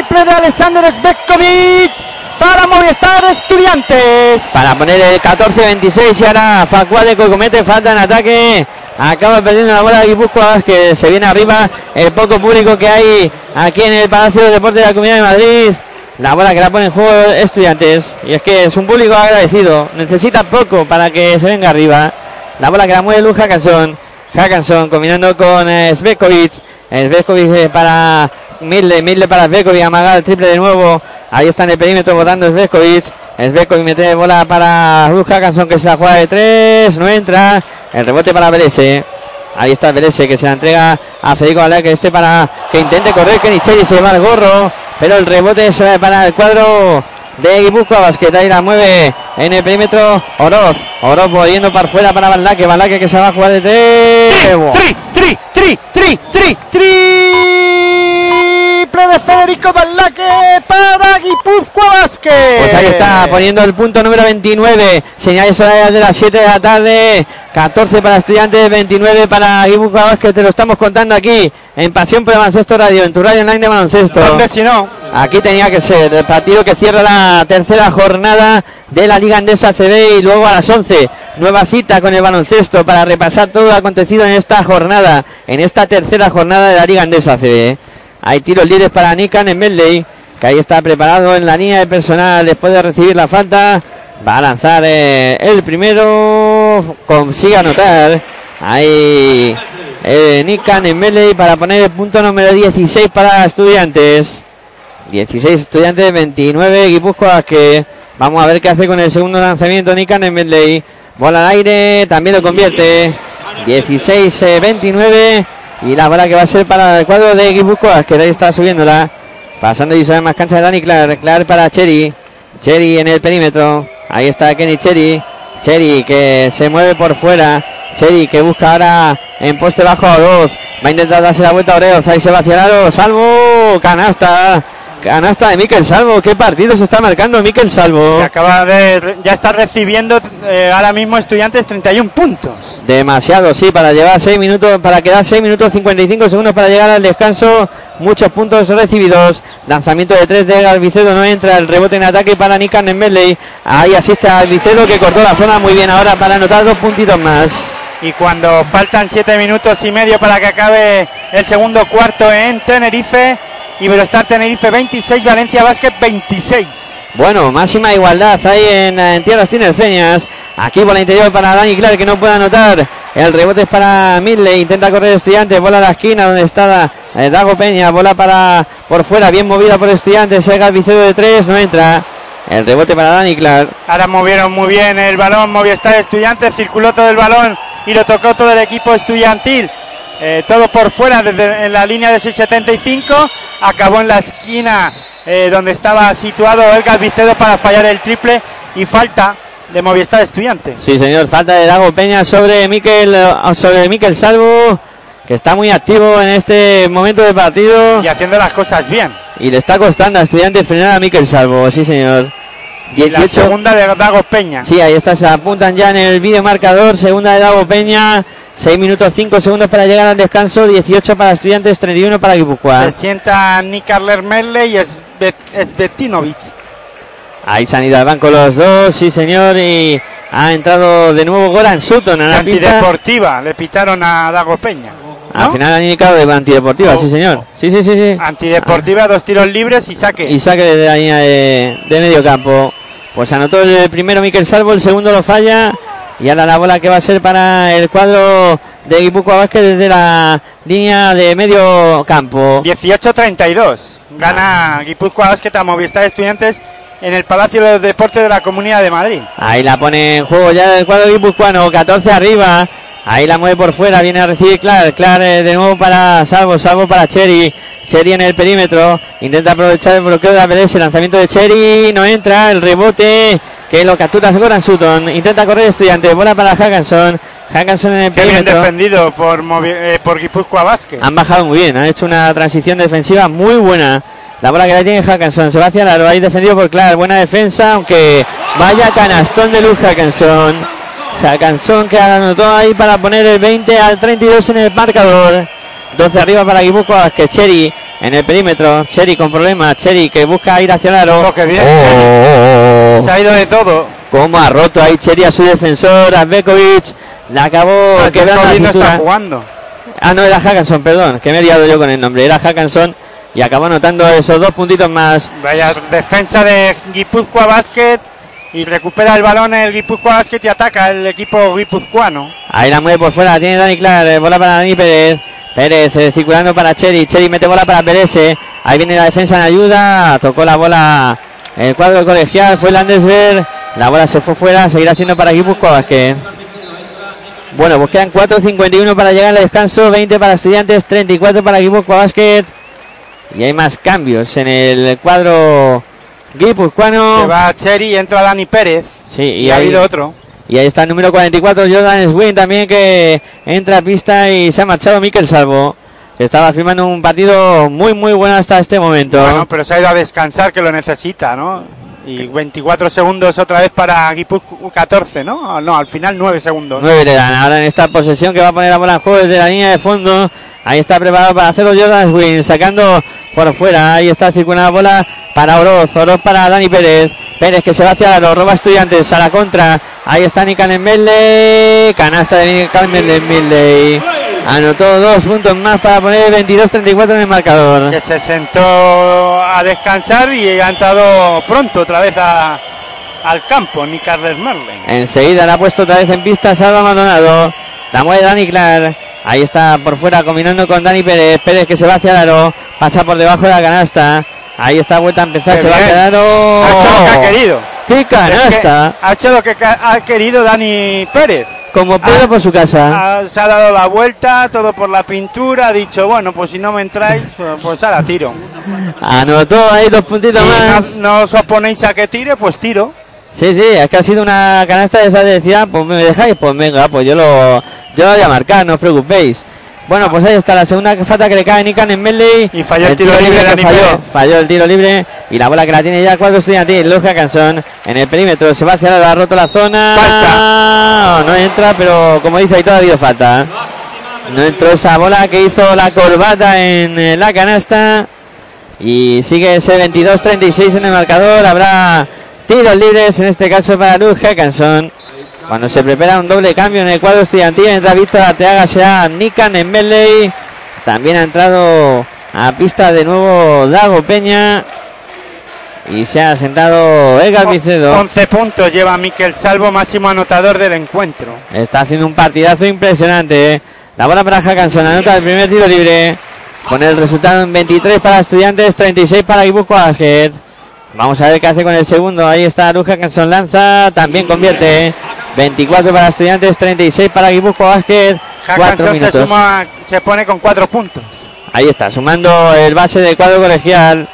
triple de Alexander Svetkovic para Movistar Estudiantes. Para poner el 14-26 y ahora Facuade que comete falta en ataque. Acaba perdiendo la bola de Guipúzcoa que se viene arriba el poco público que hay aquí en el Palacio de Deportes de la Comunidad de Madrid. La bola que la pone en juego estudiantes. Y es que es un público agradecido. Necesita poco para que se venga arriba. La bola que la mueve Luz Hackanson. Hackanson combinando con eh, Svetkovic. Eh, Svetkovic eh, para Milde. Milde para Svetkovic. Amagar el triple de nuevo. Ahí está en el perímetro votando Svetkovic. Svetkovic mete bola para Luz Hackanson que se la juega de tres. No entra. El rebote para Belese. Ahí está Belese que se la entrega a Federico Valera que esté para que intente correr. Que Nicheri se va al gorro. Pero el rebote es eh, para el cuadro de Guipúzcoa Basket. Ahí la mueve en el perímetro Oroz. Oroz volviendo para fuera para Baldaque. Baldaque que se va a jugar de tres. Tri, tri, tri, tri, tri, de Federico Ballaque para Guipúzcoa Basket. Pues ahí está poniendo el punto número 29. Señales horarias de las 7 de la tarde. 14 para estudiantes, 29 para Guipúzcoa Basket. Te lo estamos contando aquí en Pasión por el Baloncesto Radio, en tu radio online de baloncesto. ¿Dónde si no? Aquí tenía que ser el partido que cierra la tercera jornada de la Liga Andesa CB y luego a las 11 nueva cita con el baloncesto para repasar todo lo acontecido en esta jornada, en esta tercera jornada de la Liga Andesa CB. Hay tiros libres para Nikan en Medley, que ahí está preparado en la línea de personal después de recibir la falta Va a lanzar eh, el primero. Consigue anotar. Ahí eh, Nick Canemele para poner el punto número 16 para estudiantes. 16 estudiantes, 29 Guipúzcoa que vamos a ver qué hace con el segundo lanzamiento Nick Canemele. Bola al aire, también lo convierte. 16-29 y la bola que va a ser para el cuadro de Guipúzcoa que ahí está subiéndola. Pasando y sale más cancha de Dani Clark. Clark para Cherry. Cherry en el perímetro. Ahí está Kenny Cherry. Cherry que se mueve por fuera. Cherry que busca ahora en poste bajo a Oroz. Va a intentar darse la vuelta a Oreoz. Ahí se va hacia Aro. Salvo. Canasta. Canasta de Miquel Salvo. ¿Qué partido se está marcando Miquel Salvo? Acaba de, ya está recibiendo eh, ahora mismo estudiantes 31 puntos. Demasiado, sí, para llevar 6 minutos, para quedar 6 minutos 55 segundos para llegar al descanso. Muchos puntos recibidos. Lanzamiento de 3 de Albicedo, no entra. El rebote en ataque para Nikan Medley. Ahí asiste a Albicedo que cortó la zona muy bien ahora para anotar dos puntitos más. Y cuando faltan 7 minutos y medio para que acabe el segundo cuarto en Tenerife, Iberostar Tenerife 26, Valencia Basket 26. Bueno, máxima igualdad ahí en, en tierras tinerfeñas. Aquí por la interior para Dani Clark que no puede anotar. El rebote es para Midley. Intenta correr estudiante. Bola a la esquina donde está eh, Dago Peña. Bola para por fuera. Bien movida por estudiante. Sega el Vicedo de tres. No entra. El rebote para Dani Clark. Ahora movieron muy bien el balón. Movistar Estudiante. Circuló todo el balón y lo tocó todo el equipo estudiantil. Eh, todo por fuera desde en la línea de 6.75. Acabó en la esquina eh, donde estaba situado Elgar Vicedo para fallar el triple y falta de Movistar Estudiantes. Sí, señor, falta de Dago Peña sobre Miquel, eh, sobre Miquel Salvo, que está muy activo en este momento de partido. Y haciendo las cosas bien. Y le está costando a Estudiantes frenar a Miquel Salvo, sí, señor. Y la segunda de Dago Peña. Sí, ahí está, se apuntan ya en el vídeo marcador. Segunda de Dago Peña. 6 minutos 5 segundos para llegar al descanso, 18 para estudiantes, 31 para Guipúzcoa. Se sienta Nikarler Merle y Svetinovic. Ahí se han ido al banco los dos, sí señor, y ha entrado de nuevo Goran Sutton a la pista. Antideportiva, le pitaron a Dago Peña. ¿no? Al final han indicado de antideportiva, oh. sí señor. Sí, sí, sí, sí. Antideportiva, ah. dos tiros libres y saque. Y saque de la línea de, de medio campo. Pues anotó el primero Miquel Salvo, el segundo lo falla. Y ahora la bola que va a ser para el cuadro de Guipúzcoa Vázquez desde la línea de medio campo. 18-32. Gana. Guipúzcoa Vázquez a Movistar Estudiantes en el Palacio de los Deportes de la Comunidad de Madrid. Ahí la pone en juego ya el cuadro guipuzcoano, 14 arriba. Ahí la mueve por fuera, viene a recibir Clark. Clark eh, de nuevo para Salvo, Salvo para Cherry. Cherry en el perímetro. Intenta aprovechar el bloqueo de la el lanzamiento de Cherry. No entra. El rebote que lo captura Goran Sutton. Intenta correr estudiante. Bola para Hackanson. Hackanson en el perímetro. Bien defendido por, eh, por Guipúzcoa Vázquez. Han bajado muy bien. Han hecho una transición defensiva muy buena. La bola que la tiene Hackanson. Se va hacia la ahí defendido por Clark. Buena defensa. Aunque vaya canastón de luz Hackanson. Hackanson que anotó ahí para poner el 20 al 32 en el marcador. 12 arriba para Guipúzcoa que Cherry en el perímetro. Cherry con problemas. Cherry que busca ir hacia el aro. Oh, bien, oh. Se ha ido de todo. Como ha roto ahí Cherry a su defensor. Azbekovic. La acabó quebrando no está jugando. Ah, no, era Hackanson, perdón. Que me he liado yo con el nombre. Era Hackanson. Y acabó anotando esos dos puntitos más. Vaya defensa de Guipúzcoa Basket. Y recupera el balón el Guipúzcoa Basket y ataca el equipo guipuzcoano. Ahí la mueve por fuera. Tiene Dani Clark. Bola para Dani Pérez. Pérez eh, circulando para Cheri. Cheri mete bola para Pérez. Eh. Ahí viene la defensa en ayuda. Tocó la bola el cuadro colegial. Fue Landesberg. La bola se fue fuera. Seguirá siendo para Guipúzcoa Basket. Bueno, pues quedan 4.51 para llegar al descanso. 20 para Estudiantes. 34 para Guipúzcoa Basket. Y hay más cambios en el cuadro guipuzcoano. Se va Cheri y entra Dani Pérez. Sí, y, y ha habido otro. Y ahí está el número 44, Jordan Swing también que entra a pista y se ha marchado Miquel Salvo. Que estaba firmando un partido muy, muy bueno hasta este momento. Bueno, pero se ha ido a descansar que lo necesita, ¿no? Y 24 segundos otra vez para Guipúzcoa 14, ¿no? No, al final 9 segundos. 9 le dan. Ahora en esta posesión que va a poner a bola en juego desde la línea de fondo. Ahí está preparado para hacerlo Jordan Swing, sacando por fuera. Ahí está circulando la bola para Oroz. Oroz para Dani Pérez. Pérez que se va hacia los roba estudiantes a la contra. Ahí está Nican en Canasta de Nican en Anotó dos puntos más para poner 22-34 en el marcador. Que se sentó a descansar y ha entrado pronto otra vez a, al campo, ni Carles Merlin. Enseguida la ha puesto otra vez en pista Salva Maldonado. La mueve Dani Clark. Ahí está por fuera combinando con Dani Pérez. Pérez que se va hacia el aro. Pasa por debajo de la canasta. Ahí está vuelta a empezar. Qué se va bien. el aro. Ha hecho lo que ha querido. ¡Qué Es que canasta! ha hecho lo que ha querido Dani Pérez. Como Pedro Ah, por su casa. Ha- se ha dado la vuelta, todo por la pintura. Ha dicho, bueno, pues si no me entráis, pues, pues ahora tiro. Anotó ahí dos puntitos Si más. no, no os oponéis a que tire, pues tiro. Sí, sí, es que ha sido una canasta de esa de decir, ah, pues me dejáis, pues venga, pues yo lo, yo lo voy a marcar, no os preocupéis. Bueno, pues ahí está la segunda falta que le cae a Nikan en Medley. Y falló el tiro libre que Dani falló, falló el tiro libre y la bola que la tiene ya cuatro estudiantil, Luz Hackanson en el perímetro, se va hacia la ha roto la zona. Falta. No entra, pero como dice ahí todavía ha habido falta. ¿eh? No entró esa bola que hizo la corbata en eh, la canasta. Y sigue ese 22-36 en el marcador. Habrá tiros libres, en este caso para Luz Hackanson. Cuando se prepara un doble cambio en el cuadro estudiantil, entra Víctor Arteaga, será Nikan en Medley. También ha entrado a pista de nuevo Dago Peña. Y se ha sentado Edgar Vicedo. 11 puntos lleva Miquel Salvo, máximo anotador del encuentro. Está haciendo un partidazo impresionante. ¿eh? La bola para Hackanson, anota el primer tiro libre. Con el resultado en 23 para Estudiantes, 36 para Guipúzcoa Basket. Vamos a ver qué hace con el segundo. Ahí está Luz Hackanson, lanza, también convierte. ¿Eh? 24 para Estudiantes, 36 para Guipúzcoa Basket. 4 Hackanson se, suma, se pone con 4 puntos. Ahí está, sumando el base del cuadro colegial.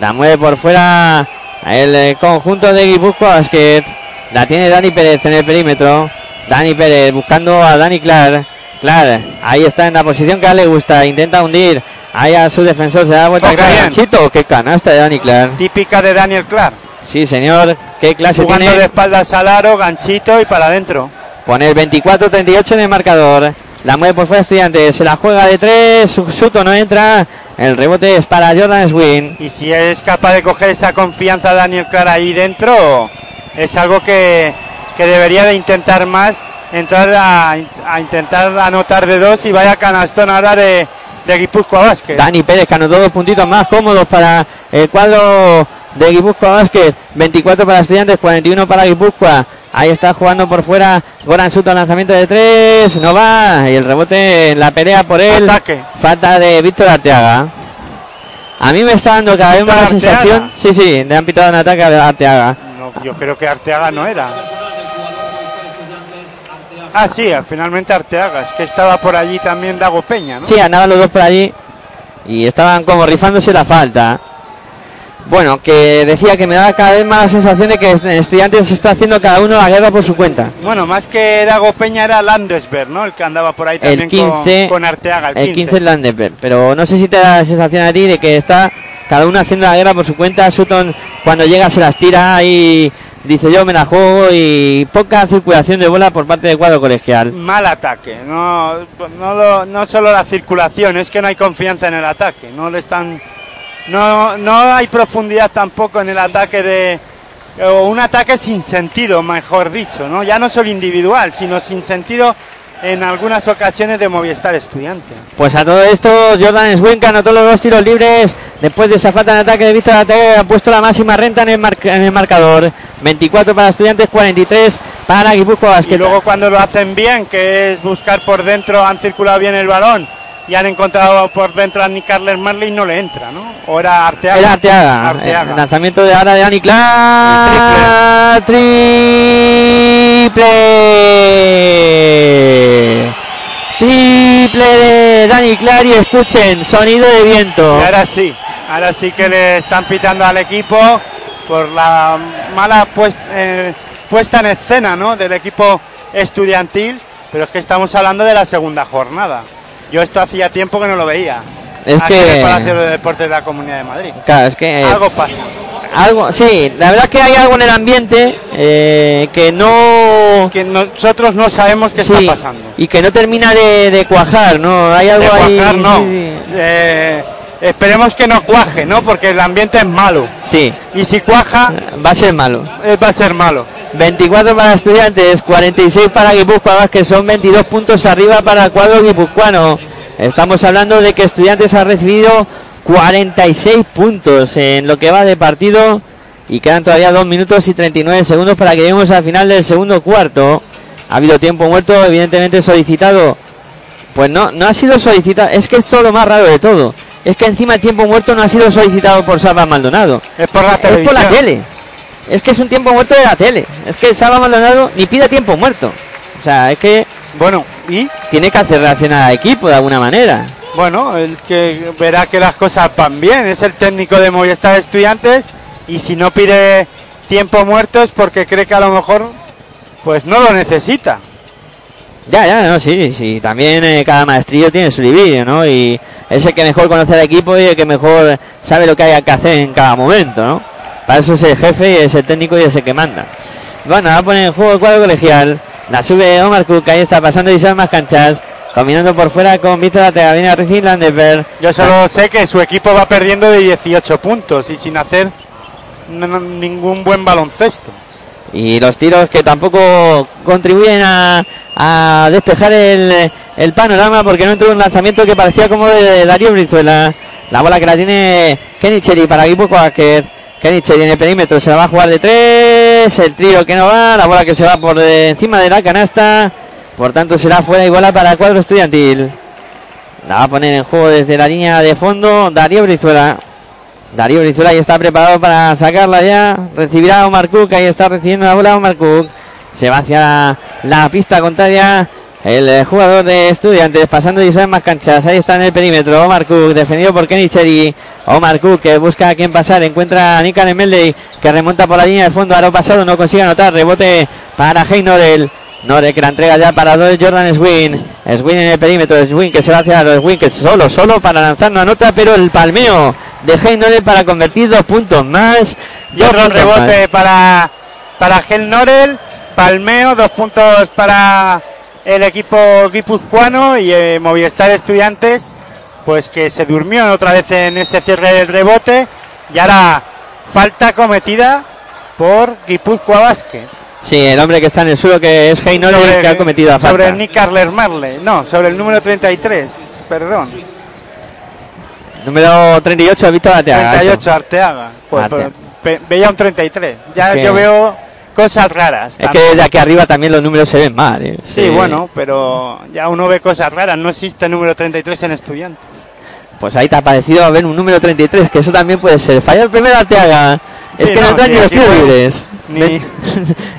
La mueve por fuera el eh, conjunto de Guipúzcoa Basket. La tiene Dani Pérez en el perímetro. Dani Pérez buscando a Dani Clark. Clark, ahí está en la posición que a él le gusta. Intenta hundir. Ahí a su defensor se da vuelta. Clark. Ganchito, qué canasta de Dani Clark. Típica de Daniel Clark. Sí, señor. Qué clase Jugando tiene. de espaldas al aro, ganchito y para adentro. Pone el 24-38 en el marcador. La mueve por fuera estudiante. Se la juega de tres. Su- Suto no entra. El rebote es para Jordan Swin. Y si es capaz de coger esa confianza Daniel Clark ahí dentro, es algo que, que debería de intentar más, entrar a, a intentar anotar de dos y vaya canastón ahora de, de Guipúzcoa Basket. Dani Pérez que anotó dos puntitos más cómodos para el cuadro de Guipúzcoa Basket. 24 para estudiantes, 41 para Guipúzcoa. Ahí está jugando por fuera Goran Suto, lanzamiento de tres, no va. Y el rebote en la pelea por él. Ataque. Falta de Víctor Arteaga. A mí me está dando cada vez más la sensación. Sí, sí, le han pitado un ataque a Arteaga. No, yo creo que Arteaga no era. Ah, sí, finalmente Arteaga. Es que estaba por allí también Dago Peña, ¿no? Sí, andaban los dos por allí y estaban como rifándose la falta. Bueno, que decía que me daba cada vez más la sensación de que estudiantes se está haciendo cada uno la guerra por su cuenta. Bueno, más que Dago Peña era Landesberg, ¿no? El que andaba por ahí también El 15, con, con Arteaga. El 15. el 15 es Landeper, pero no sé si te da la sensación a ti de que está cada uno haciendo la guerra por su cuenta. Sutton cuando llega se las tira y dice yo me la juego y poca circulación de bola por parte del cuadro colegial. Mal ataque. No, no, lo- no solo la circulación, es que no hay confianza en el ataque. No le están. No, no hay profundidad tampoco en el ataque de. O un ataque sin sentido, mejor dicho, ¿no? Ya no solo individual, sino sin sentido en algunas ocasiones de Movistar Estudiante. Pues a todo esto, Jordan que anotó los dos tiros libres. Después de esa falta de ataque de Víctor Arteaga, ha puesto la máxima renta en el, mar- en el marcador. 24 para estudiantes, 43 para Guipúzcoa Y luego cuando lo hacen bien, que es buscar por dentro, han circulado bien el balón y han encontrado por dentro a Nick Carles Marley, no le entra, ¿no? O era Arteaga. Era Arteaga. Arteaga. El lanzamiento de ahora de Dani Clark. Triple. Triple de Dani Clark y escuchen, sonido de viento. Y ahora sí, ahora sí que le están pitando al equipo por la mala puesta, eh, puesta en escena ¿no? del equipo estudiantil, pero es que estamos hablando de la segunda jornada. Yo esto hacía tiempo que no lo veía. Es aquí en que- el Palacio de Deportes de la Comunidad de Madrid. Claro, es que Algo pasa. algo, sí, la verdad es que hay algo en el ambiente eh, que no Que nosotros no sabemos qué sí, está pasando. y que no termina de, de cuajar, ¿no? Hay algo De ahí. cuajar, no. sí, Eh, esperemos que no cuaje, ¿no? Porque el ambiente es malo. Sí, Y si cuaja, va a ser malo. eh, va a ser malo. 24 para estudiantes, 46 para Guipúzcoa, que son 22 puntos arriba para el cuadro guipuzcoano. Estamos hablando de que estudiantes ha recibido 46 puntos en lo que va de partido y quedan todavía 2 minutos y 39 segundos para que lleguemos al final del segundo cuarto. Ha habido tiempo muerto, evidentemente solicitado. Pues no, no ha sido solicitado. Es que esto es lo más raro de todo. Es que encima el tiempo muerto no ha sido solicitado por Salva Maldonado. Es por la Es por televisión. la tele. Es que es un tiempo muerto de la tele. Es que Salva Maldonado ni pide tiempo muerto. O sea, es que Bueno, y tiene que hacer reaccionar al equipo de alguna manera. bueno, el que verá que las cosas van bien es el técnico de Movistar Estudiantes y si no pide tiempo muerto es porque cree que a lo mejor pues no lo necesita. Ya, ya, no, sí, sí. También eh, cada maestrillo tiene su libillo, ¿no? Y es el que mejor conoce al equipo y el que mejor sabe lo que hay que hacer en cada momento, ¿no? Para eso es el jefe y es el técnico y es el que manda. Bueno, va a poner en juego el cuadro colegial. La sube Omar Cook, ahí está pasando y más canchas. Combinando por fuera con Víctor Atega, viene a recibir Landenberg. Yo solo sé que su equipo va perdiendo de 18 puntos y sin hacer ningún buen baloncesto. Y los tiros que tampoco contribuyen a, a despejar el, el panorama porque no entró un lanzamiento que parecía como de Darío Brizuela. La bola que la tiene Kenny Cherry para equipo Basket. En el perímetro se la va a jugar de tres. El tiro que no va. La bola que se va por de- encima de la canasta. Por tanto será fuera y bola para el cuadro estudiantil. La va a poner en juego desde la línea de fondo Darío Brizuela. Darío Brizuela ya está preparado para sacarla ya. Recibirá a Omar Cook. Ahí está recibiendo la bola Omar Cook. Se va hacia la pista contraria. El jugador de estudiantes pasando y más canchas. Ahí está en el perímetro. Omar Cook defendido por Kenny Cherry. Omar Cook que busca a quien pasar. Encuentra a Nikan Meldey que remonta por la línea de fondo. Aro pasado no consigue anotar. Rebote para Hey Norel. Norel que la entrega ya para dos Jordan Swin. Swin en el perímetro. Swin que se va hacia los Swin que solo, solo para lanzar una nota. Pero el palmeo de Hey Norel para convertir dos puntos más. Y otro rebote más. para, para Gel Norel, Palmeo, dos puntos para el equipo guipuzcoano y eh, Movistar Estudiantes, pues que se durmió otra vez en ese cierre del rebote y ahora falta cometida por Guipúzcoa Basket. Sí, el hombre que está en el suelo que es Hey Norel que ha cometido la falta. sobre Nick Carler Marley, no, sobre el número 33, perdón, Número 38, Víctor Ateaga. 38 eso. Arteaga. Joder, Arteaga. veía un 33, ya yo veo cosas raras. Es que desde aquí arriba también los números se ven mal. ¿eh? Sí, bueno, pero ya uno ve cosas raras. No existe número 33 en estudiantes. Pues ahí te ha parecido ver un número 33, que eso también puede ser. Falla el primer Arteaga. Es Sí, que no, sí, ni los tiros libres. ni-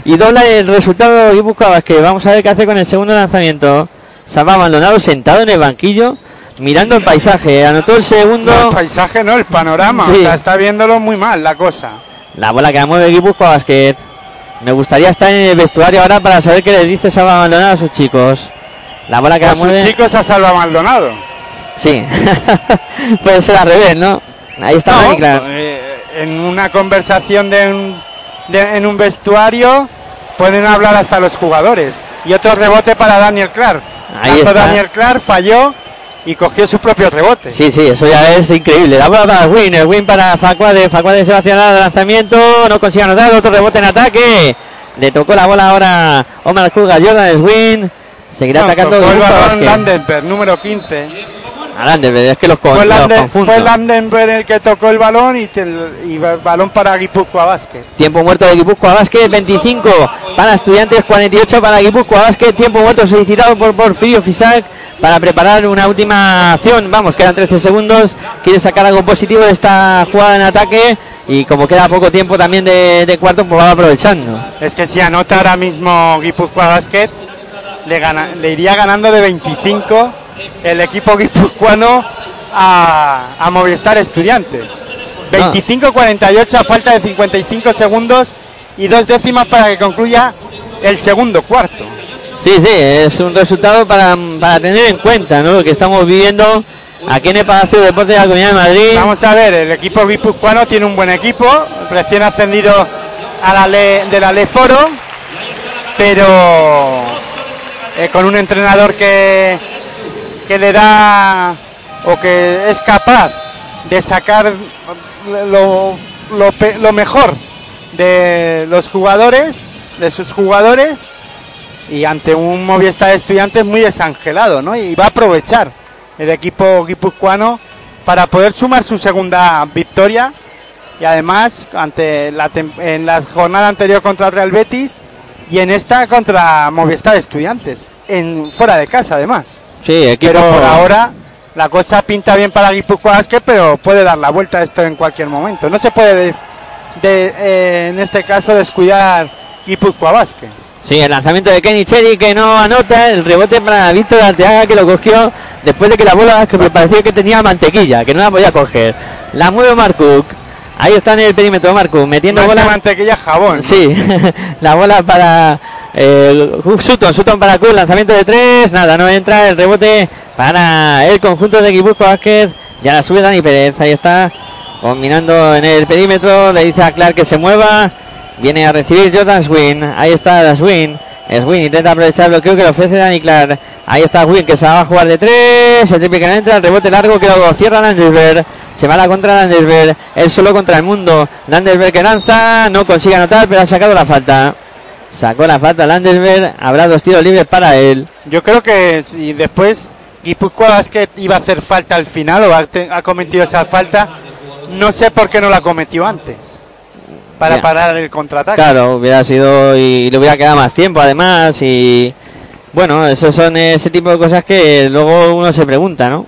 <laughs> y dobla el resultado y buscabas que vamos a ver qué hace con el segundo lanzamiento. Salva Maldonado sentado en el banquillo, mirando el paisaje. Anotó el segundo. No, el paisaje no, el panorama. Sí. O sea, está viéndolo muy mal la cosa. La bola que la mueve Guipúzcoa Basket. Me gustaría estar en el vestuario ahora para saber qué les dice Salva Maldonado a sus chicos. La bola que la Pues mueve. sus chicos a Salva Maldonado. Sí. <laughs> Puede ser al revés, ¿no? Ahí está No, Clark. eh, en una conversación de un, de- en un vestuario pueden hablar hasta los jugadores. Y otro rebote para Daniel Clark. Ahí Lanzó está. Daniel Clark falló y cogió su propio rebote. Sí, sí, eso ya es increíble. La bola para win, el win para Facuade. Facuade se va hacia el lanzamiento, no consigue anotar, otro rebote en ataque. Le tocó la bola ahora Omar Kuga, Jordan Swin. Seguirá No, atacando el balón. Landenberg, número 15. A Landenberg, es que los, con, Fue, los Lande- confundo. fue Landenberg el que tocó el balón y, tel- y ba- balón para Guipúzcoa Basket. Tiempo muerto de Guipúzcoa Basket, 25 para Estudiantes, 48 para Guipúzcoa Basket. Tiempo muerto solicitado por Porfirio Fisac para preparar una última acción. Vamos, quedan 13 segundos. Quiere sacar algo positivo de esta jugada en ataque. Y como queda poco tiempo también de, de cuarto, pues va aprovechando. Es que si anota ahora mismo Guipúzcoa Basket, le, gana- le iría ganando de 25 el equipo guipuzcoano a, a Movistar Estudiantes. 25-48 a falta de 55 segundos y dos décimas para que concluya el segundo cuarto. Sí, sí, es un resultado para, para tener en cuenta, ¿no? Lo que estamos viviendo aquí en el Palacio de Deportes de la Comunidad de Madrid. Vamos a ver, el equipo guipuzcoano tiene un buen equipo, recién ascendido a la Le- de la Leforo, pero eh, con un entrenador que, que le da o que es capaz de sacar lo, lo mejor de los jugadores, de sus jugadores, y ante un Movistar de Estudiantes muy desangelado, ¿no? Y va a aprovechar el equipo guipuzcoano para poder sumar su segunda victoria y además ante la, en la jornada anterior contra Real Betis y en esta contra Movistar Estudiantes, en fuera de casa además. Sí, equipo. Pero por ahora la cosa pinta bien para Guipúzcoa Basket, pero puede dar la vuelta a esto en cualquier momento. No se puede, de- de- eh, en este caso, descuidar Guipúzcoa Basket. Sí, el lanzamiento de Kenny Cherry que no anota, el rebote para Víctor Arteaga que lo cogió después de que la bola que me parecía que tenía mantequilla, que no la podía coger. La mueve Marcook. Ahí está en el perímetro Marcook, metiendo bola. mantequilla jabón. Sí, <laughs> la bola para eh, Sutton, Sutton para Cook, lanzamiento de tres, nada, no entra, el rebote para el conjunto de Guipúzcoa Vázquez, ya la sube Dani Pérez, ahí está, combinando en el perímetro, le dice a Clark que se mueva, viene a recibir Jordan Swin, ahí está Swin, Swin intenta aprovechar el bloqueo que le ofrece Dani Clark, ahí está Swin que se va a jugar de tres, el triple que el rebote largo que lo cierra Landesberg, se va la contra Landesberg, él solo contra el mundo, Landesberg que lanza, no consigue anotar, pero ha sacado la falta. Sacó la falta Landesberg, habrá dos tiros libres para él. Yo creo que si después Guipúzcoa Basket iba a hacer falta al final o ha cometido esa falta, no sé por qué no la cometió antes. Para parar el contraataque. Claro, hubiera sido y le hubiera quedado más tiempo además y bueno, esos son ese tipo de cosas que luego uno se pregunta, ¿no?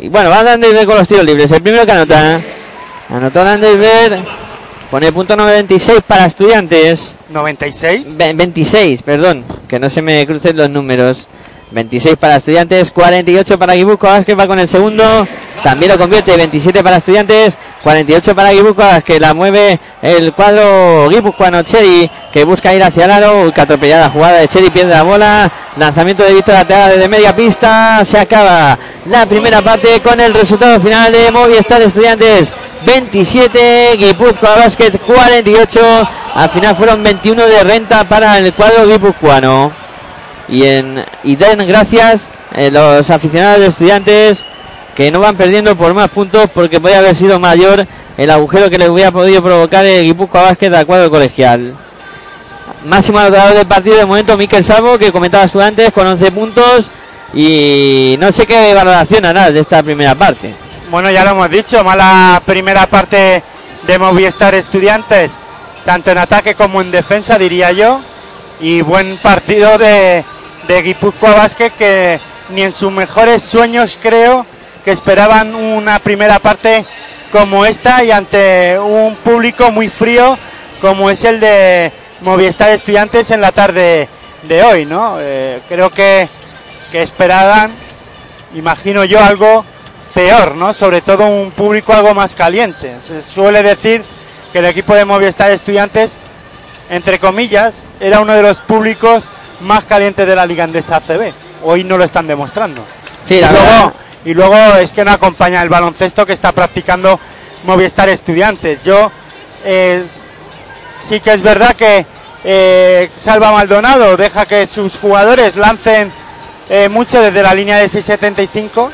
Y bueno, va Landesberg con los tiros libres. El primero que anota. Anotó Landesberg. Pone punto 96 para estudiantes. 96. Ve- 26, perdón, que no se me crucen los números. 26 para estudiantes, 48 para Guipúzcoa que va con el segundo. También lo convierte, 27 para estudiantes, 48 para Guipúzcoa que la mueve el cuadro guipuzcoano Cheri, que busca ir hacia el aro. Que atropellada jugada de Cheri, pierde la bola. Lanzamiento de Víctor Arteaga desde media pista. Se acaba la primera parte con el resultado final de Movistar Estudiantes 27, Guipúzcoa Basket 48. Al final fueron 21 de renta para el cuadro guipuzcoano. Y, en, y den gracias eh, los aficionados de estudiantes que no van perdiendo por más puntos porque podría haber sido mayor el agujero que les hubiera podido provocar el Guipúzcoa Basket al cuadro colegial. Máximo anotador del partido de momento Miquel Salvo que comentabas tú antes con 11 puntos y no sé qué valoración harás de esta primera parte. Bueno, ya lo hemos dicho, mala primera parte de Movistar Estudiantes, tanto en ataque como en defensa, diría yo. Y buen partido de, de Guipúzcoa Basket que ni en sus mejores sueños creo que esperaban una primera parte como esta y ante un público muy frío como es el de Movistar Estudiantes en la tarde de hoy, ¿no? Eh, creo que, que esperaban, imagino yo, algo peor, ¿no? Sobre todo un público algo más caliente. Se suele decir que el equipo de Movistar Estudiantes, entre comillas, era uno de los públicos más calientes de la Liga Andesa ACB. Hoy no lo están demostrando. Sí, y, la luego. Y luego es que no acompaña el baloncesto que está practicando Movistar Estudiantes. Yo eh, sí que es verdad que eh, Salva Maldonado deja que sus jugadores lancen eh, mucho desde la línea de 6.75,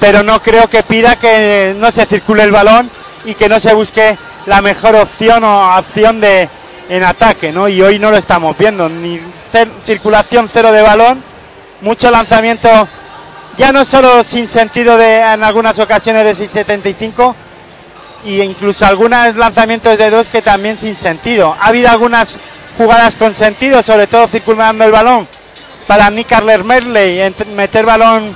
pero no creo que pida que no se circule el balón y que no se busque la mejor opción o opción de en ataque, ¿no? Y hoy no lo estamos viendo, ni circulación cero de balón, mucho lanzamiento, ya no solo sin sentido de en algunas ocasiones de 6.75, y incluso algunos lanzamientos de dos que también sin sentido. Ha habido algunas jugadas con sentido, sobre todo circulando el balón para Nick Arler Merley, meter balón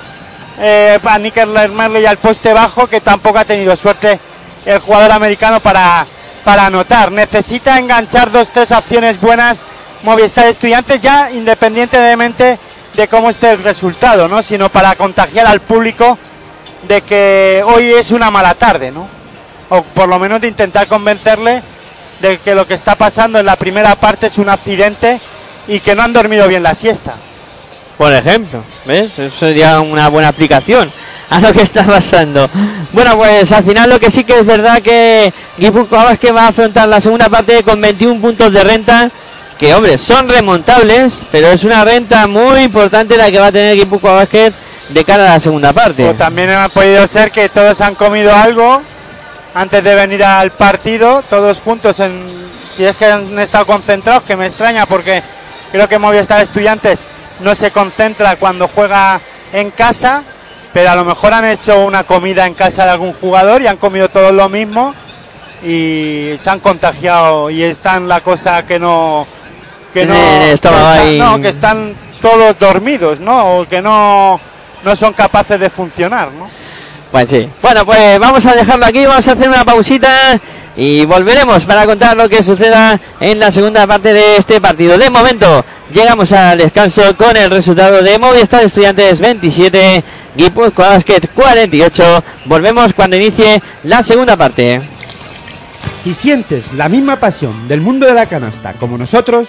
eh, para Nick Arler Merley al poste bajo, que tampoco ha tenido suerte el jugador americano para, para anotar. Necesita enganchar dos, tres acciones buenas Movistar Estudiantes ya independientemente de cómo esté el resultado, ¿no? Sino para contagiar al público de que hoy es una mala tarde, ¿no? o por lo menos de intentar convencerle de que lo que está pasando en la primera parte es un accidente y que no han dormido bien la siesta. Por ejemplo, ¿ves? Eso sería una buena aplicación a lo que está pasando. Bueno, pues al final lo que sí que es verdad que Guipúzcoa que va a afrontar la segunda parte con 21 puntos de renta, que hombre, son remontables, pero es una renta muy importante la que va a tener Guipúzcoa Basket de cara a la segunda parte. O también ha podido ser que todos han comido algo antes de venir al partido, todos juntos, en, si es que han estado concentrados, que me extraña porque creo que Movistar Estudiantes no se concentra cuando juega en casa, pero a lo mejor han hecho una comida en casa de algún jugador y han comido todos lo mismo y se han contagiado y están la cosa que no que no, están- que están todos dormidos, ¿no? O que no no son capaces de funcionar, ¿no? Pues sí. Bueno, pues vamos a dejarlo aquí, vamos a hacer una pausita y volveremos para contar lo que suceda en la segunda parte de este partido. De momento, llegamos al descanso con el resultado de Movistar Estudiantes 27, Guipúzcoa Basket 48. Volvemos cuando inicie la segunda parte. Si sientes la misma pasión del mundo de la canasta como nosotros,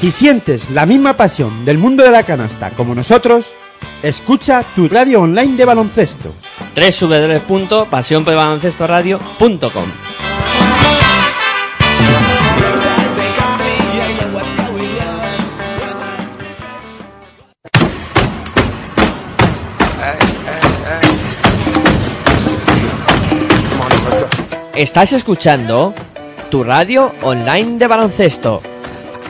Si sientes la misma pasión del mundo de la canasta como nosotros, escucha tu radio online de baloncesto. www.pasionporbaloncestoradio.com Estás escuchando tu radio online de baloncesto.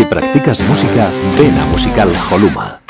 Si practicas música, ven a Musical Holuma.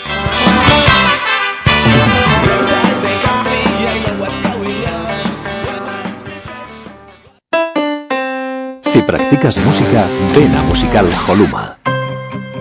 Si practicas música, ven Musical Holuma.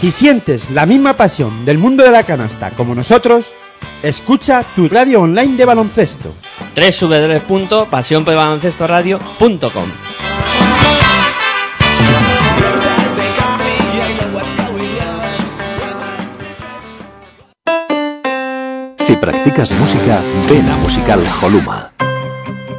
Si sientes la misma pasión del mundo de la canasta como nosotros, escucha tu radio online de baloncesto. www.pasionporelbaloncestoradio.com Si practicas música, ven a Musical Holuma.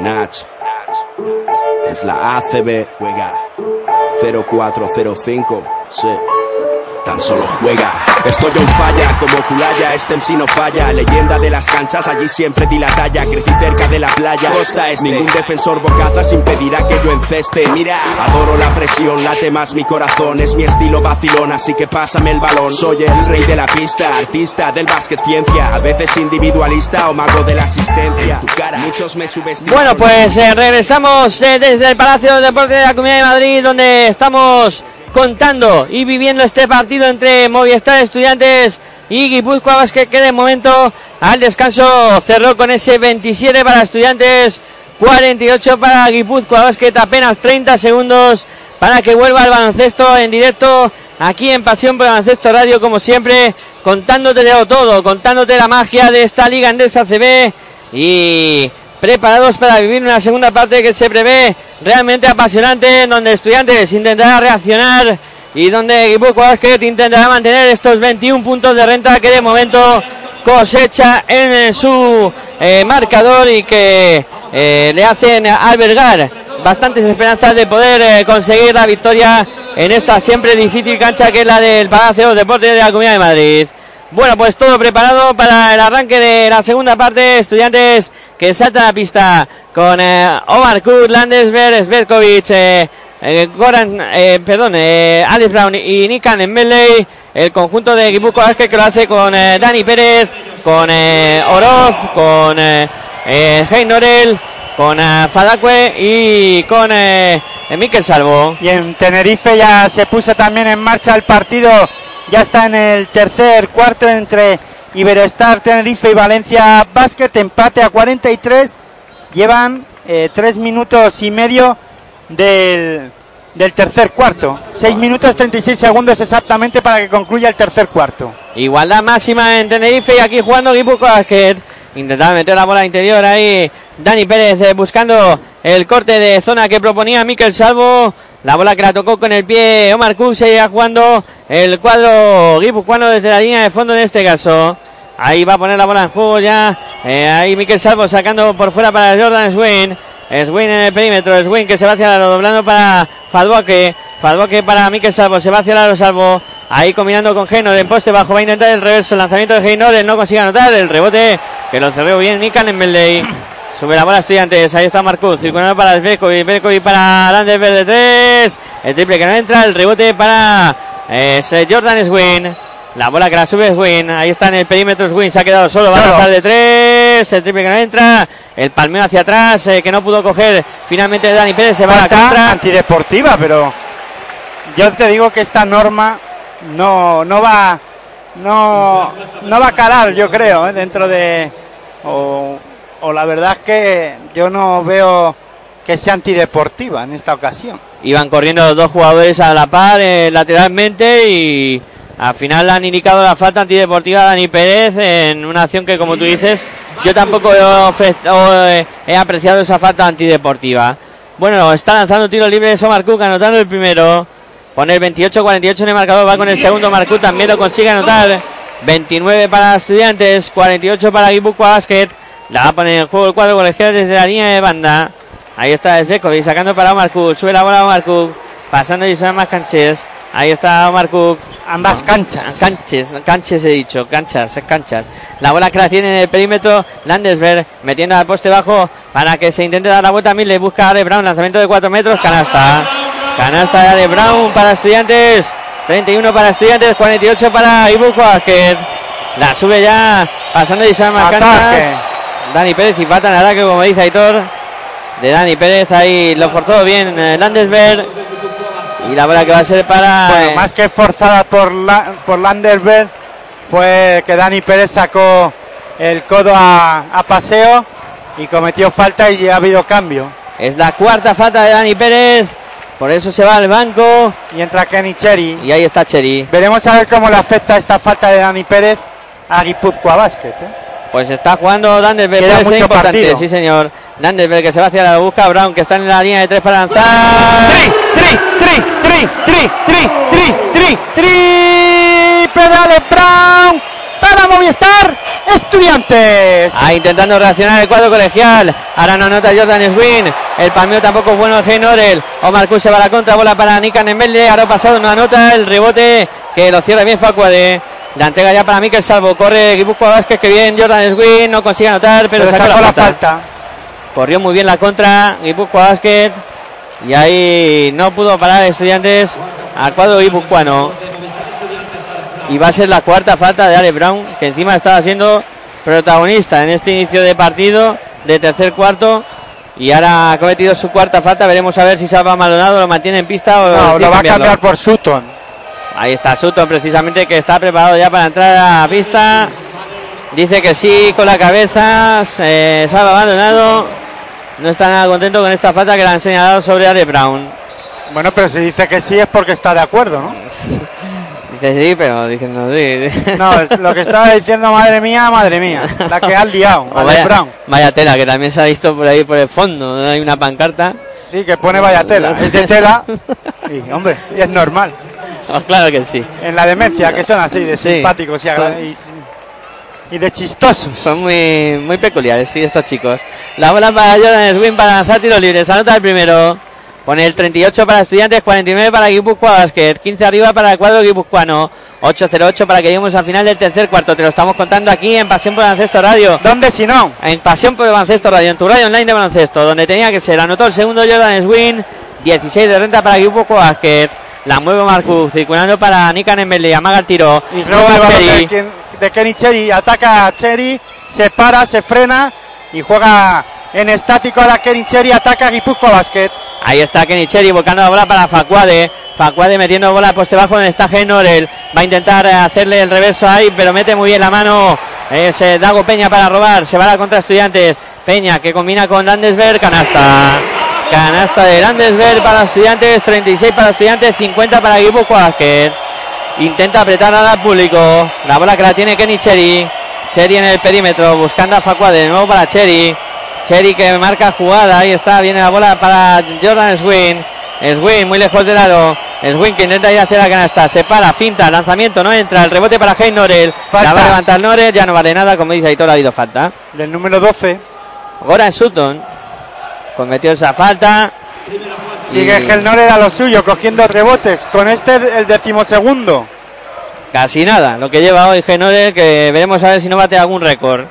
Nach. Es la ACB, juega 0405. Sí. Tan solo juega. Estoy en falla, como Culaya, este MC no falla. Leyenda de las canchas, allí siempre di la talla. Crecí cerca de la playa, costa este. Ningún defensor bocazas impedirá que yo enceste. Mira, adoro la presión, late más mi corazón. Es mi estilo vacilón, así que pásame el balón. Soy el rey de la pista, artista del básquet ciencia. A veces individualista o mago de la asistencia. En tu cara, muchos me subestiman. Bueno, pues eh, regresamos eh, desde el Palacio de Deportes de la Comunidad de Madrid, donde estamos contando y viviendo este partido entre Movistar Estudiantes y Guipúzcoa Basket, que de momento al descanso. Cerró con ese 27 para Estudiantes, 48 para Guipúzcoa Basket, apenas 30 segundos para que vuelva el baloncesto en directo aquí en Pasión por Baloncesto Radio, como siempre, contándote todo, contándote la magia de esta Liga Endesa CB y preparados para vivir una segunda parte que se prevé realmente apasionante, donde Estudiantes intentará reaccionar y donde Guipúzcoa Basket intentará mantener estos 21 puntos de renta que de momento cosecha en su eh, marcador y que eh, le hacen albergar bastantes esperanzas de poder eh, conseguir la victoria en esta siempre difícil cancha que es la del Palacio de Deportes de la Comunidad de Madrid. Bueno, pues todo preparado para el arranque de la segunda parte. Estudiantes que saltan a la pista con eh, Omar Kurt, Landesberg, Svetkovic, eh, eh, Goran, eh, perdón, Alex Brown y Nikan Melley. El conjunto de Basket que lo hace con Dani Pérez, con Oroz, con Heinorel, con Fadakwe y con Miquel Salvo. Y en Tenerife ya se puso también en marcha el partido. Ya está en el tercer cuarto entre Iberostar Tenerife y Valencia Basket. Empate a 43. Llevan eh, tres minutos y medio del, del tercer cuarto. Seis minutos 36 segundos exactamente para que concluya el tercer cuarto. Igualdad máxima en Tenerife y aquí jugando Guipúzcoa Basket. Intentaba meter la bola interior ahí. Dani Pérez eh, buscando el corte de zona que proponía Miquel Salvo. La bola que la tocó con el pie Omar Cook seguía jugando el cuadro guipuzcoano desde la línea de fondo en este caso. Ahí va a poner la bola en juego ya. Eh, ahí Miquel Salvo sacando por fuera para Jordan Swin. Swin en el perímetro. Swin que se va hacia la doblando para Falboque. Falboque para Miquel Salvo. Se va hacia la Salvo. Ahí combinando con Geynor en poste bajo. Va a intentar el reverso. El lanzamiento de Geynor. Él no consigue anotar. El rebote que lo cerró bien Nikan en Meldey. Sube la bola estudiantes. Ahí está Marcus. Circulando para Svetkovic. Svetkovic para Landesberg de tres. El triple que no entra. El rebote para eh, Jordan Swin. La bola que la sube Swin. Ahí está en el perímetro Swin. Se ha quedado solo. Va a lanzar de tres. El triple que no entra. El palmeo hacia atrás. eh, que no pudo coger. Finalmente Dani Pérez se va a la contra. antideportiva, pero yo te digo que esta norma no, no va no, no va a calar, yo creo, ¿eh? dentro de o, o la verdad es que yo no veo que sea antideportiva en esta ocasión. Iban corriendo los dos jugadores a la par eh, lateralmente y al final han indicado la falta antideportiva a Dani Pérez en una acción que como tú dices yo tampoco he, eh, he apreciado esa falta antideportiva. Bueno, está lanzando tiro libre de Marcuk anotando el primero. Pone el 28-48 en el marcador, va con el segundo Marcuk, también lo consigue anotar. 29 para Estudiantes, 48 para Guipúzcoa Basket. La va a poner en juego el cuadro colegial desde la línea de banda. Ahí está Svekovic sacando para Omar Cook. Sube la bola a Omar Cook. Pasando y son más canches. Ahí está Omar Cook. Ambas canchas. Canches, canches he dicho, canchas, es canchas. La bola que la tiene en el perímetro, Landesberg metiendo al poste bajo para que se intente dar la vuelta. Mil le busca a Ale Brown, lanzamiento de 4 metros, canasta. Canasta de Ale Brown para estudiantes, 31 para estudiantes, 48 para Ibuco Basket. La sube ya pasando y Marcanas. Dani Pérez y falta en ataque, como dice Aitor. De Dani Pérez ahí lo forzó bien eh, Landesberg. Y la bola que va a ser para. Bueno, eh, más que forzada por, la, por Landerberg, fue que Dani Pérez sacó el codo a, a paseo y cometió falta y ha habido cambio. Es la cuarta falta de Dani Pérez. Por eso se va al banco. Y entra Kenny Cherry. Y ahí está Cheri. Veremos a ver cómo le afecta esta falta de Dani Pérez a Guipúzcoa Basket. ¿eh? Pues está jugando Landesberg. Queda Puede ser importante, partido. sí señor. Landesberg que se va hacia la busca. Brown que está en la línea de tres para lanzar. ¡Tri, tri, tri, tri, tri, tri, tri, tri, tri! ¡Pedale Brown! Para Movistar Estudiantes. Ah, intentando reaccionar el cuadro colegial. Ahora no anota Jordan Swin. El palmeo tampoco es bueno de Norel. Omar Kuz se va a la contra. Bola para Nikan Embelde. Ahora pasado no anota. El rebote que lo cierra bien Facuade. La entrega ya para Mikel Salvo. Corre Guipúzcoa Vázquez. Que bien. Jordan Swin no consigue anotar. Pero, Pero sacó sacó la falta. falta. Corrió muy bien la contra. Guipúzcoa Basket. Y ahí no pudo parar Estudiantes al cuadro guipuzcoano. Y va a ser la cuarta falta de Ale Brown, que encima estaba siendo protagonista en este inicio de partido de tercer cuarto. Y ahora ha cometido su cuarta falta. Veremos a ver si Salva Maldonado lo mantiene en pista o No, lo va a cambiar por Sutton. Ahí está Sutton precisamente que está preparado ya para entrar a la pista. Dice que sí con la cabeza. Se Salva Maldonado. No está nada contento con esta falta que le han señalado sobre Ale Brown. Bueno, pero si dice que sí es porque está de acuerdo, ¿no? <laughs> Dice sí, pero diciendo sí. No, es lo que estaba diciendo, madre mía, madre mía. La que has liado, O <laughs> Ale vaya, Brown. vaya tela, que también se ha visto por ahí por el fondo. Hay una pancarta. Sí, que pone vaya tela. Es de tela. <laughs> Y, hombre, es normal. Oh, <laughs> claro que sí. En la demencia, que son así, de Sí, simpáticos y, son- y, y de chistosos. Son muy, muy peculiares, sí, estos chicos. La bola para Jordan Swin para lanzar tiros libres. Anota el primero. Pone el 38 para Estudiantes, 49 para Guipúzcoa Basket, 15 arriba para el cuadro guipuzcoano, 8-0-8 para que lleguemos al final del tercer cuarto. Te lo estamos contando aquí en Pasión por el Baloncesto Radio. ¿Dónde si no? En Pasión por el Baloncesto Radio, en tu radio online de baloncesto, donde tenía que ser. Anotó el segundo Jordan Swin, 16 de renta para Guipúzcoa Basket. La mueve Marcus, circulando para Nikan Embele, amaga el tiro. Y Luego el Cherry. de, de Kenny Cherry ataca a Cherry, se para, se frena y juega en estático a la Kenny Cherry, ataca a Guipúzcoa Basket. Ahí está Kenny Cherry buscando la bola para Facuade. Facuade metiendo bola poste bajo donde está Genorel. Va a intentar hacerle el reverso ahí, pero mete muy bien la mano. Es eh, Dago Peña para robar. Se va a la contra Estudiantes. Peña que combina con Landesberg. Canasta. Canasta de Landesberg para Estudiantes. 36 para Estudiantes. 50 para Guipúzcoa Basket. Intenta apretar al público. La bola que la tiene Kenny Cherry. Cherry en el perímetro buscando a Facuade. De nuevo para Cherry. Cherry que marca jugada. Ahí está. Viene la bola para Jordan Swin. Swin muy lejos del aro. Swin que intenta ir hacia la canasta. Se para, finta, lanzamiento, no entra. El rebote para Hein Norel. Falta. La va a levantar Norel. Ya no vale nada. Como dice Aitor, ha habido falta. Del número 12. Goran Sutton cometió esa falta. Sigue Y Gelnore a lo suyo, cogiendo rebotes. Con este el decimosegundo. Casi nada. Lo que lleva hoy Genore, que veremos a ver si no bate algún récord.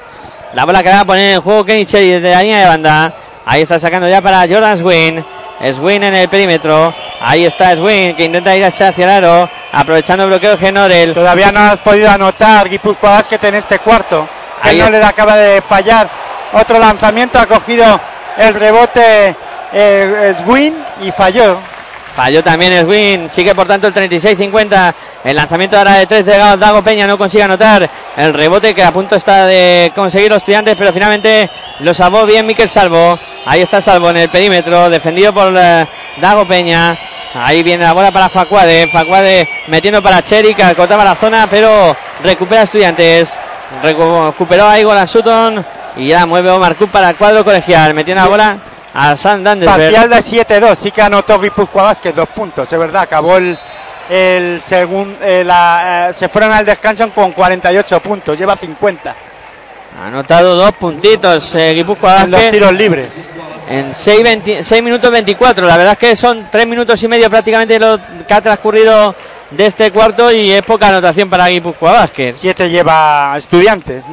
La bola que va a poner en juego Kenny Cherry desde la línea de banda. Ahí está sacando ya para Jordan Swin. Swin en el perímetro. Ahí está Swin que intenta ir hacia el aro. Aprovechando el bloqueo de Genorel. Todavía no has podido anotar Guipúzcoa Basket en este cuarto. Ahí acaba de fallar otro lanzamiento, ha cogido el rebote eh, Swin y falló. Falló también Swin. Sigue por tanto el 36-50. El lanzamiento ahora de tres de Dago Peña no consigue anotar. El rebote que a punto está de conseguir los estudiantes, pero finalmente lo salvó bien Miquel Salvo. Ahí está Salvo en el perímetro, defendido por eh, Dago Peña. Ahí viene la bola para Facuade. Facuade metiendo para Cherry, que acotaba la zona, pero recupera estudiantes. Recu- Recuperó ahí Golan Sutton. Y ya mueve Omar Cook para el cuadro colegial. Metiendo la bola a San Dandersberg. Parcial de 7-2, sí que anotó Guipúzcoa Basket dos puntos, es verdad, acabó el, el segundo, se fueron al descanso con 48 puntos, lleva 50 Ha anotado dos puntitos eh, Guipúzcoa en los tiros libres. en 6, 20 6 minutos 24. La verdad es que son 3 minutos y medio prácticamente lo que ha transcurrido de este cuarto y es poca anotación para Guipúzcoa Basket. 7 lleva estudiantes.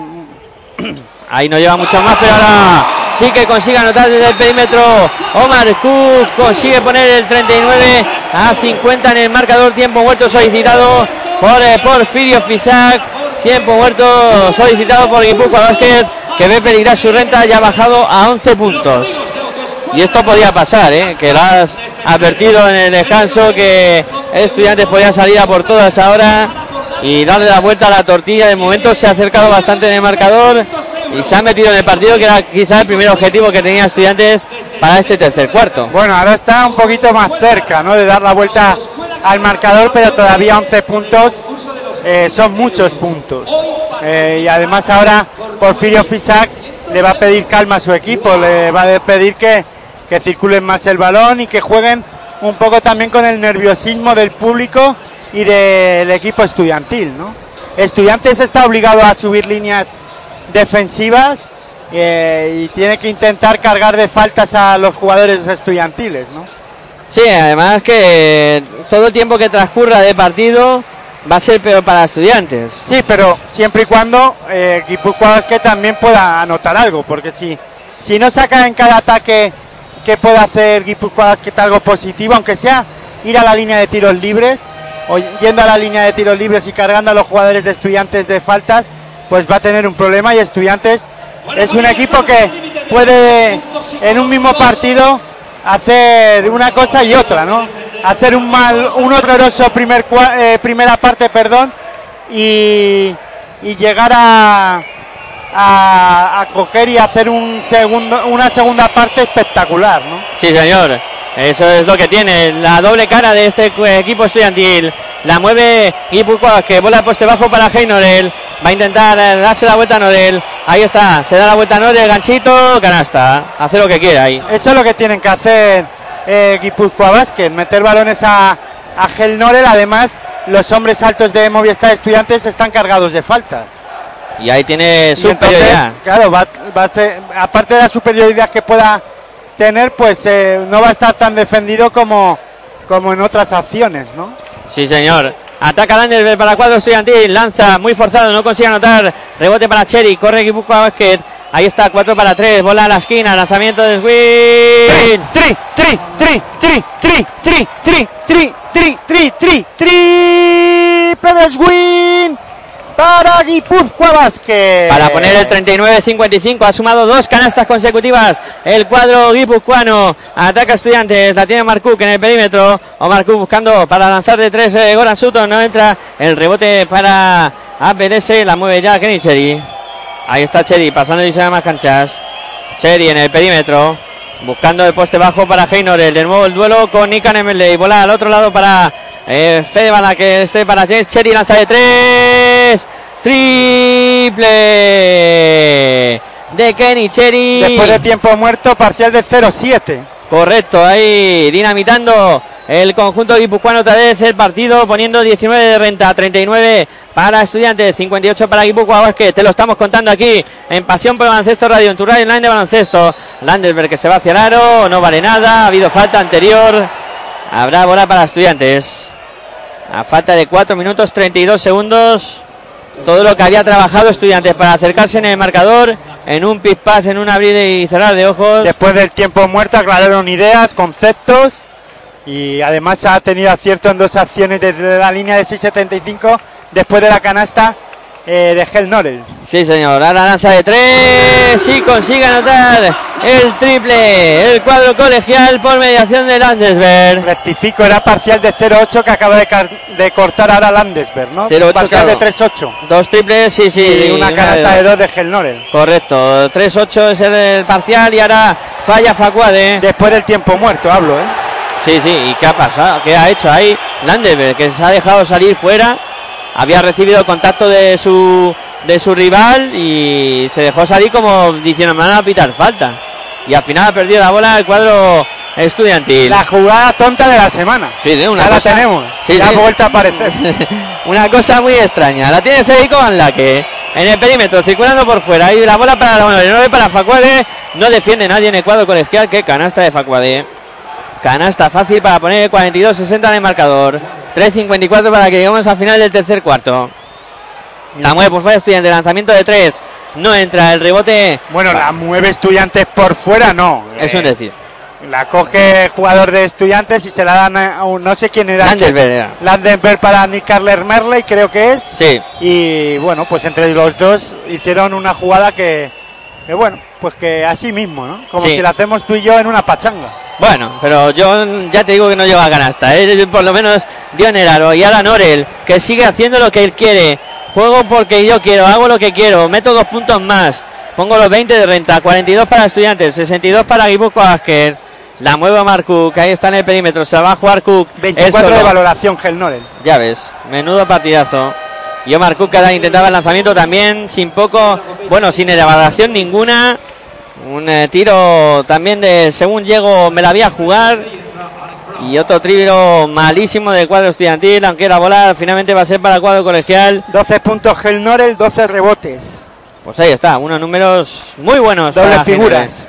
<clears throat> Ahí no lleva mucho más, pero ahora sí que consigue anotar desde el perímetro. Omar Cook consigue poner el 39 a 50 en el marcador. Tiempo muerto solicitado por eh, Porfirio Fisac. Tiempo muerto solicitado por Guipúzcoa Vázquez, que ve peligrar su renta y ha bajado a 11 puntos. Y esto podía pasar, ¿eh? que lo has advertido en el descanso que estudiantes podía salir a por todas ahora y darle la vuelta a la tortilla. De momento se ha acercado bastante en el marcador y se ha metido en el partido, que era quizá el primer objetivo que tenía estudiantes para este tercer cuarto. Bueno, ahora está un poquito más cerca ¿no? de dar la vuelta al marcador, pero todavía 11 puntos eh, son muchos puntos. Eh, y además ahora Porfirio Fisac le va a pedir calma a su equipo, le va a pedir que, que circulen más el balón y que jueguen un poco también con el nerviosismo del público y del equipo estudiantil. ¿no? Estudiantes está obligado a subir líneas defensivas eh, y tiene que intentar cargar de faltas a los jugadores estudiantiles. ¿no? Sí, además que todo el tiempo que transcurra de partido va a ser peor para estudiantes. Sí, pero siempre y cuando eh, Guipúzcoa que también pueda anotar algo, porque si, si no saca en cada ataque que pueda hacer Guipúzcoa que algo positivo, aunque sea ir a la línea de tiros libres, o yendo a la línea de tiros libres y cargando a los jugadores de estudiantes de faltas, pues va a tener un problema y estudiantes es un equipo que puede en un mismo partido hacer una cosa y otra, ¿no? Hacer un mal, un horroroso primer eh, primera parte, perdón, y, llegar a, a, coger y hacer un segundo, una segunda parte espectacular, ¿no? Sí, señor. Eso es lo que tiene. La doble cara de este equipo estudiantil. La mueve Guipúzcoa, que bola poste bajo para Heinorel. Va a intentar eh, darse la vuelta a Norel. Ahí está. Se da la vuelta a Norel. Ganchito. Canasta. Hace lo que quiera ahí. Eso es lo que tienen que hacer eh, Guipúzcoa Basket, meter balones a, a Gel Norel. Además, los hombres altos de Movistar Estudiantes están cargados de faltas. Y ahí tiene Y entonces, superioridad. claro, va, va a ser- aparte de la superioridad que pueda tener, pues eh, no va a estar tan defendido como, como en otras acciones, ¿no? Sí, señor. Ataca Landerberg para cuadro estudiantil. Lanza muy forzado, no consigue anotar. Rebote para Cherry. Corre Guipúzcoa Basket. Ahí está, 4 para 3. Bola a la esquina. Lanzamiento de Swin. Swin para Guipúzcoa Basket. Para poner el 39-55 ha sumado dos canastas consecutivas el cuadro guipuzcoano. Ataca estudiantes, la tiene Marcuk en el perímetro. O Marcuk buscando para lanzar de tres eh, Goran Sutton, no entra. El rebote para APS, la mueve ya Kenny Cherry. Ahí está Cherry pasando y se más canchas. Cherry en el perímetro. Buscando el poste bajo para Heinorel. De nuevo el duelo con Nikan Emeley. Bola al otro lado para eh, Fede Bala, que esté para Cherry. Lanza de tres. Triple de Kenny Cherry. Después de tiempo muerto, parcial de 0-7. Correcto, ahí dinamitando el conjunto guipuzcoano otra vez el partido, poniendo 19 de renta, 39 para estudiantes, 58 para Guipúzcoa Basket. Te lo estamos contando aquí en Pasión por el Baloncesto Radio, en tu radio online de baloncesto. Landerberg que se va hacia el aro, no vale nada, ha habido falta anterior. Habrá bola para estudiantes. A falta de 4 minutos 32 segundos. Todo lo que había trabajado estudiantes para acercarse en el marcador, en un pispás, en un abrir y cerrar de ojos. Después del tiempo muerto aclararon ideas, conceptos y además ha tenido acierto en dos acciones desde la línea de 6.75 después de la canasta eh, de Gel Norel. Sí, señor. Ahora lanza de tres y consigue anotar el triple. El cuadro colegial por mediación de Landesberg. Rectifico, era parcial de 0-8 que acaba de, de cortar ahora Landesberg, ¿no? 0-8, parcial claro. de 3-8. Dos triples, sí, sí. y una de canasta de dos. dos de Gel Norel. Correcto. 3-8 es el, parcial y ahora falla Facuade. Después del tiempo muerto, hablo, ¿eh? Sí, sí. ¿Y qué ha pasado? ¿Qué ha hecho ahí Landesberg? Que se ha dejado salir fuera. Había recibido contacto de su, de su rival y se dejó salir como diciendo, me van a pitar falta. Y al final ha perdido la bola el cuadro estudiantil. La jugada tonta de la semana. Sí, de una ya cosa- la tenemos. Sí, ya sí. ha vuelto a aparecer. <laughs> Una cosa muy extraña. La tiene Federico Van Laque en el perímetro, circulando por fuera. Y la bola para la mano de 9 para Facuade. No defiende nadie en el cuadro colegial. Que canasta de Facuade. Canasta fácil para poner 42-60 en el marcador. 3.54 para que lleguemos al final del tercer cuarto. La mueve por fuera estudiante. Lanzamiento de 3. No entra el rebote. Bueno, la mueve estudiantes por fuera, no. Es Eh, un decir. La coge jugador de estudiantes y se la dan a un, no sé quién era. Landesberg era. Landenberg para Nick Carler Merley, creo que es. Sí. Y bueno, pues entre los dos hicieron una jugada que, que bueno, pues que así mismo, ¿no? Como Sí. si la hacemos tú y yo en una pachanga. Bueno, pero yo ya te digo que no lleva a canasta. ¿eh? Por lo menos dio en el aro. Y ahora Norel, que sigue haciendo lo que él quiere. Juego porque yo quiero, hago lo que quiero. Meto dos puntos más. Pongo los 20 de renta. 42 para estudiantes, 62 para Guipúzcoa Vázquez. La mueve Omar Cook, ahí está en el perímetro. Se va a jugar Cook. él 24 de valoración, Gel Norel. Ya ves, menudo partidazo. Y Omar Cook que intentaba el lanzamiento también, sin poco, bueno, sin elevación ninguna. Un eh, tiro también de según llego me la voy a jugar. Y otro tiro malísimo del cuadro estudiantil, aunque era volar, finalmente va a ser para el cuadro colegial. 12 puntos Gel Norel, 12 rebotes. Pues ahí está, unos números muy buenos. Dobles para figuras.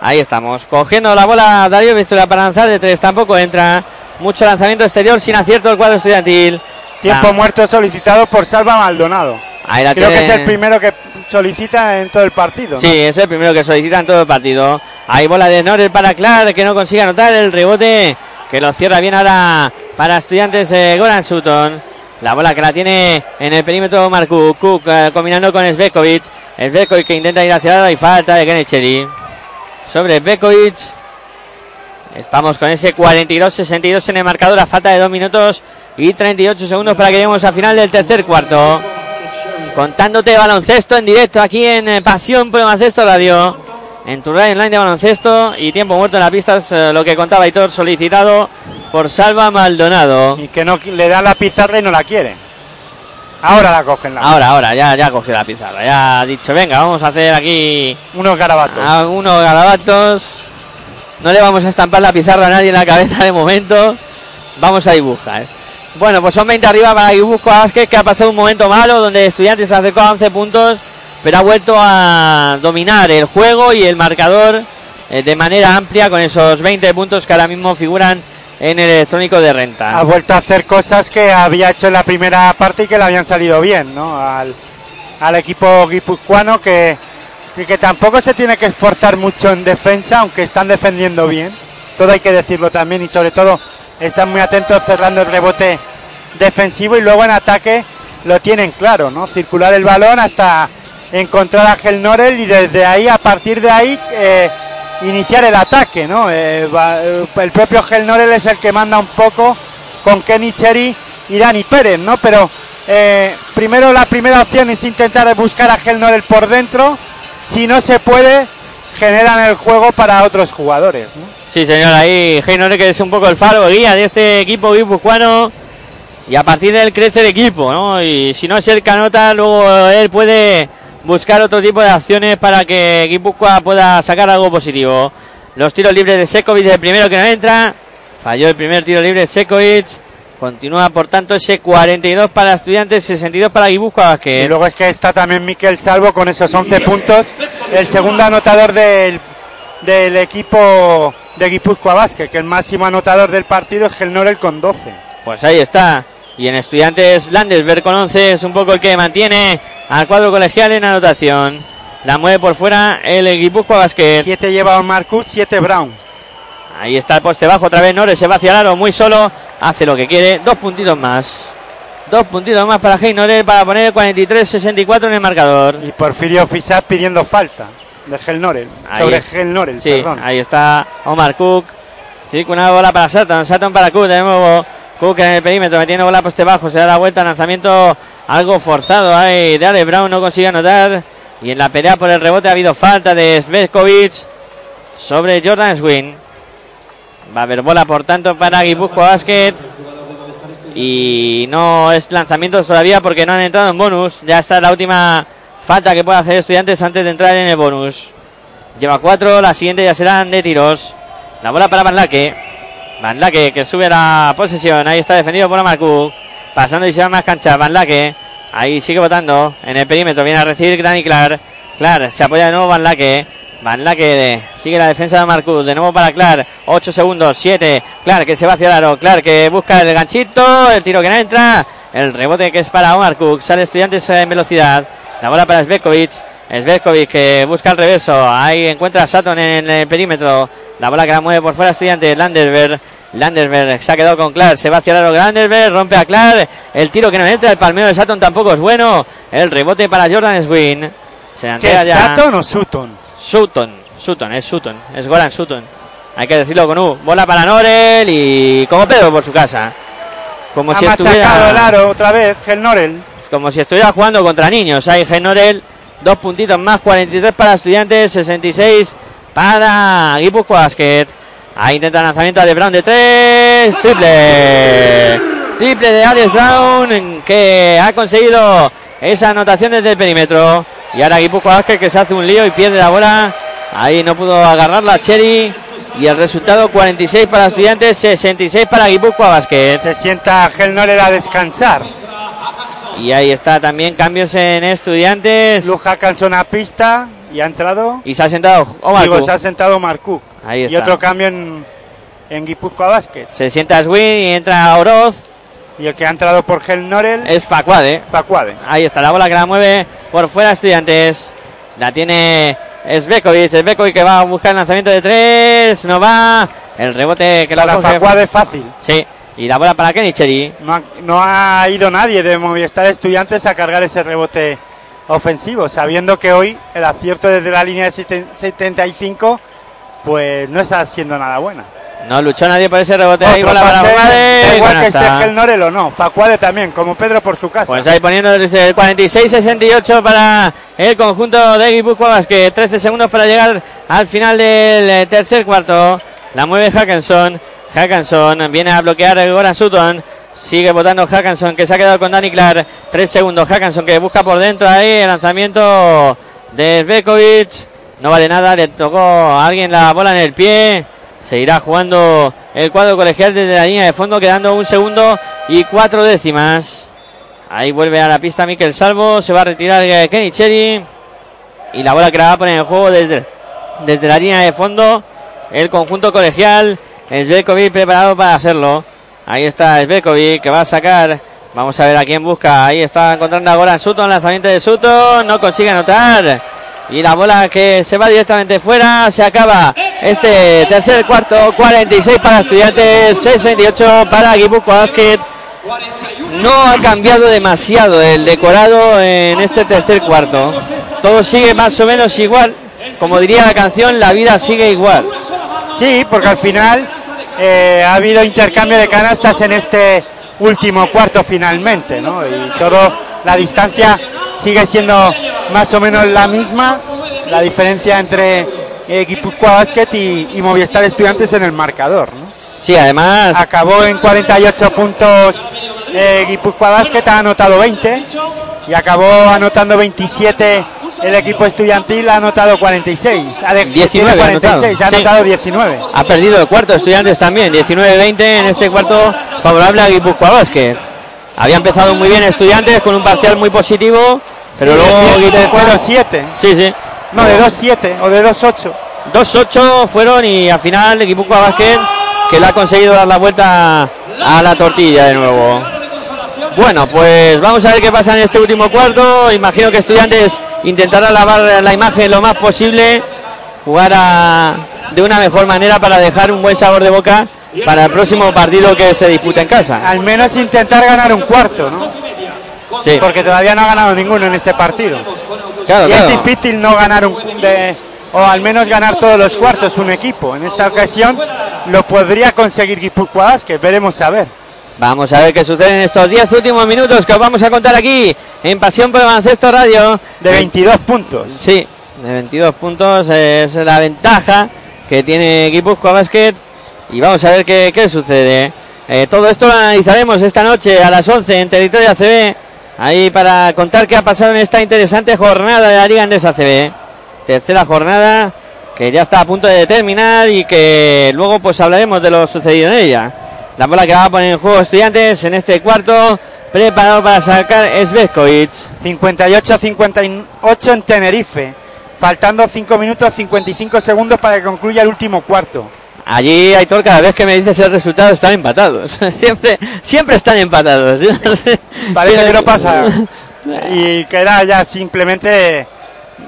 Ahí estamos, cogiendo la bola Darío Vístola para lanzar de tres, tampoco entra. Mucho lanzamiento exterior sin acierto el cuadro estudiantil. Tiempo La- muerto solicitado por Salva Maldonado. Ahí la Creo que es el primero que solicita en todo el partido. ¿no? Sí, es el primero que solicita en todo el partido. Hay bola de Norel para Clark, que no consigue anotar el rebote, que lo cierra bien ahora para estudiantes Goran Sutton. La bola que la tiene en el perímetro Marcu Cook eh, combinando con Svekovic. Svekovic que intenta ir hacia lado y falta de Kenecheri. Sobre Svekovic. Estamos con ese 42-62 en el marcador a falta de 2 minutos y 38 segundos para que lleguemos al final del tercer cuarto contándote baloncesto en directo aquí en eh, Pasión por el Baloncesto Radio, en tu radio online de baloncesto y tiempo muerto en la pista es eh, lo que contaba Aitor, solicitado por Salva Maldonado. Y que no le dan la pizarra y no la quiere. Ahora la cogen la Ahora, ahora, ya, ya cogió la pizarra, ya ha dicho, venga, vamos a hacer aquí Unos garabatos. algunos garabatos. No le vamos a estampar la pizarra a nadie en la cabeza de momento. Vamos a dibujar. Bueno, pues son 20 arriba para Guipúzcoa Vázquez, que ha pasado un momento malo donde Estudiantes se acercó a 11 puntos, pero ha vuelto a dominar el juego y el marcador eh, de manera amplia con esos 20 puntos que ahora mismo figuran en el electrónico de renta. Ha vuelto a hacer cosas que había hecho en la primera parte y que le habían salido bien, ¿no? Al, al equipo guipuzcoano que, que tampoco se tiene que esforzar mucho en defensa, aunque están defendiendo bien. Todo hay que decirlo también y sobre todo están muy atentos cerrando el rebote defensivo y luego en ataque lo tienen claro, ¿no? Circular el balón hasta encontrar a Gel Norel y desde ahí, a partir de ahí, eh, iniciar el ataque, ¿no? Eh, va- eh, el propio Gel Norel es el que manda un poco con Kenny Cherry y Dani Pérez, ¿no? Pero eh, primero la primera opción es intentar buscar a Gel Norel por dentro. Si no se puede, generan el juego para otros jugadores, ¿no? Sí, señor, ahí Heinore que es un poco el faro guía de este equipo guipuzcoano. Y a partir de él crece el equipo, ¿no? Y si no es el que anota, luego él puede buscar otro tipo de acciones para que Guipúzcoa pueda sacar algo positivo. Los tiros libres de Sekovic, el primero que no entra. Falló el primer tiro libre Sekovic. Continúa, por tanto, ese 42 para Estudiantes, 62 para Guipúzcoa Y Vázquez. luego es que está también Miquel Salvo con esos 11 puntos, el segundo anotador del, del equipo de Guipúzcoa Vázquez, que el máximo anotador del partido es Gel Norel con 12. Pues ahí está. Y en Estudiantes Landesberg con 11 es un poco el que mantiene al cuadro colegial en anotación. La mueve por fuera el Guipúzcoa Basket. 7 lleva Omar Kut, 7 Brown. Ahí está el poste bajo otra vez. Nores se va hacia el aro muy solo. Hace lo que quiere. Dos puntitos más. Dos puntitos más para Hey Norel para poner el 43-64 en el marcador. Y Porfirio Fisat pidiendo falta de Gel Norel. Ahí sobre es. Gel Norel, Sí, perdón. ahí está Omar Cook. Circula una bola para Sutton. Sutton para Cook. De nuevo Cook en el perímetro. Metiendo bola poste bajo. Se da la vuelta. Lanzamiento algo forzado. Ahí de Ale Brown no consigue anotar. Y en la pelea por el rebote ha habido falta de Svetkovic sobre Jordan Swin. Va a haber bola por tanto para Guipúzcoa Basket. Y no es lanzamiento todavía porque no han entrado en bonus. Ya está la última falta que puede hacer estudiantes antes de entrar en el bonus. Lleva cuatro, la siguiente ya serán de tiros. La bola para Van Laque. Van Laque que sube la posesión. Ahí está defendido por Amarcu. Pasando y se va más cancha. Van Laque. Ahí sigue votando. En el perímetro viene a recibir Dani Clark. Clark se apoya de nuevo Van Laque. Van de- sigue la defensa de Amarcu. De nuevo para Clark. 8 segundos. 7. Clark que se va hacia el aro. Clark que busca el ganchito. El tiro que no entra. El rebote que es para Omar Cook. Sale estudiantes en velocidad. La bola para Svetkovic. Svetkovic que busca el reverso. Ahí encuentra a Sutton en el perímetro. La bola que la mueve por fuera estudiante Landersberg. Landersberg se ha quedado con Clark. Se va hacia el aro Landersberg. Rompe a Clark. El tiro que no entra. El palmeo de Sutton tampoco es bueno. El rebote para Jordan Swin. Se ¿Qué ya. Sutton o Sutton? Sutton. Sutton, es Sutton. Es Goran Sutton. Hay que decirlo con U. Bola para Norel y como Pedro por su casa. Como ha si machacado estuviera. el aro otra vez, Gel Norel. Como si estuviera jugando contra niños. Hay Genorel, dos puntitos más, 43 para estudiantes, 66 para Guipúzcoa Basket. Ahí intenta el lanzamiento de Brown de tres, triple. Triple de Alex Brown que ha conseguido esa anotación desde el perímetro. Y ahora Guipúzcoa Basket que se hace un lío y pierde la bola. Ahí no pudo agarrarla Cherry. Y el resultado 46 para estudiantes, 66 para Guipúzcoa Basket. Se sienta Gel Norel a descansar. Y ahí está también cambios en estudiantes. Luja Canson a pista y ha entrado. Y se ha sentado Omar Digo, se ha sentado Marcuk. Ahí Y está. otro cambio en, en Guipúzcoa Basket. Se sienta Swin y entra Oroz. Y el que ha entrado por Gel Norel Es Facuade. Facuade. Ahí está la bola que la mueve por fuera estudiantes. La tiene Svekovic. Svekovic que va a buscar el lanzamiento de tres. No va. El rebote que la coge. Facuade fácil. Sí. Y la bola para Kenny Cherry. No ha, no ha ido nadie de Movistar Estudiantes a cargar ese rebote ofensivo, sabiendo que hoy el acierto desde la línea de seten- 75 pues no está siendo nada buena. No luchó nadie por ese rebote. Ahí bola para Facuade. igual que esté Canasta. Gel Norel o no, Facuade también, como Pedro por su casa. Pues ahí poniendo el 46-68 para el conjunto de Guipúzcoa Basket. 13 segundos para llegar al final del eh, tercer cuarto. La mueve Hackenson. Hackenson viene a bloquear Goran Sutton. Sigue votando Hackenson que se ha quedado con Danny Clark. Tres segundos. Hackenson que busca por dentro ahí el lanzamiento de Bekovic. No vale nada. Le tocó a alguien la bola en el pie. Seguirá jugando el cuadro colegial desde la línea de fondo, quedando un segundo y cuatro décimas. Ahí vuelve a la pista Mikel Salvo. Se va a retirar eh, Kenny Cherry. Y la bola que la va a poner en juego desde, desde la línea de fondo. El conjunto colegial. Svetkovic preparado para hacerlo. Ahí está Svetkovic que va a sacar. Vamos a ver a quién busca. Ahí está encontrando a Goran Sutton. Lanzamiento de Sutton. No consigue anotar. Y la bola que se va directamente fuera. Se acaba este tercer cuarto. 46 para estudiantes. 68 para Guipúzcoa Basket. No ha cambiado demasiado el decorado en este tercer cuarto. Todo sigue más o menos igual. Como diría la canción, la vida sigue igual. Sí, porque al final eh, ha habido intercambio de canastas en este último cuarto finalmente, ¿no? Y todo, la distancia sigue siendo más o menos la misma, la diferencia entre eh, Guipúzcoa Basket y, y Movistar Estudiantes en el marcador, ¿no? Sí, además, Acabó en 48 puntos eh, Guipúzcoa Basket, ha anotado 20 y acabó anotando 27 el equipo estudiantil, ha anotado 46. Ha de- 19 tiene ha anotado. 46, Sí. anotado 19. ha perdido el cuarto. Estudiantes también, 19-20 en este cuarto favorable a Guipúzcoa Basket. Había empezado muy bien Estudiantes con un parcial muy positivo, pero Sí, luego Guipúzcoa... 0-7. Sí, sí. No, de 2-7 o de 2-8. 2-8 fueron y al final Guipúzcoa Basket que le ha conseguido dar la vuelta a la tortilla de nuevo. Bueno, pues vamos a ver qué pasa en este último cuarto. Imagino que Estudiantes intentará lavar la imagen lo más posible, jugar a- de una mejor manera para dejar un buen sabor de boca para el próximo partido que se disputa en casa. Al menos intentar ganar un cuarto, ¿no? Sí, Porque todavía no ha ganado ninguno en este partido. claro, Y es claro. difícil no ganar un de- o al menos ganar todos los cuartos un equipo. En esta ocasión lo podría conseguir Guipúzcoa Basket, veremos a ver. Vamos a ver qué sucede en estos 10 últimos minutos que os vamos a contar aquí en Pasión por el Baloncesto Radio. De 22 puntos. Sí, de 22 puntos es la ventaja que tiene Guipúzcoa Basket. Y vamos a ver qué, qué sucede. Eh, todo esto lo analizaremos esta noche a las 11 en territorio ACB. Ahí para contar qué ha pasado en esta interesante jornada de la Liga Andesa ACB. Tercera jornada que ya está a punto de terminar y que luego pues hablaremos de lo sucedido en ella. La bola que va a poner en juego estudiantes en este cuarto, preparado para sacar Svetkovic. 58-58 en Tenerife. Faltando 5 minutos 55 segundos para que concluya el último cuarto. Allí, Aitor, cada vez que me dices el resultado están empatados. <laughs> siempre, siempre están empatados. Yo no sé. Parece que no <laughs> pasa. Y queda ya simplemente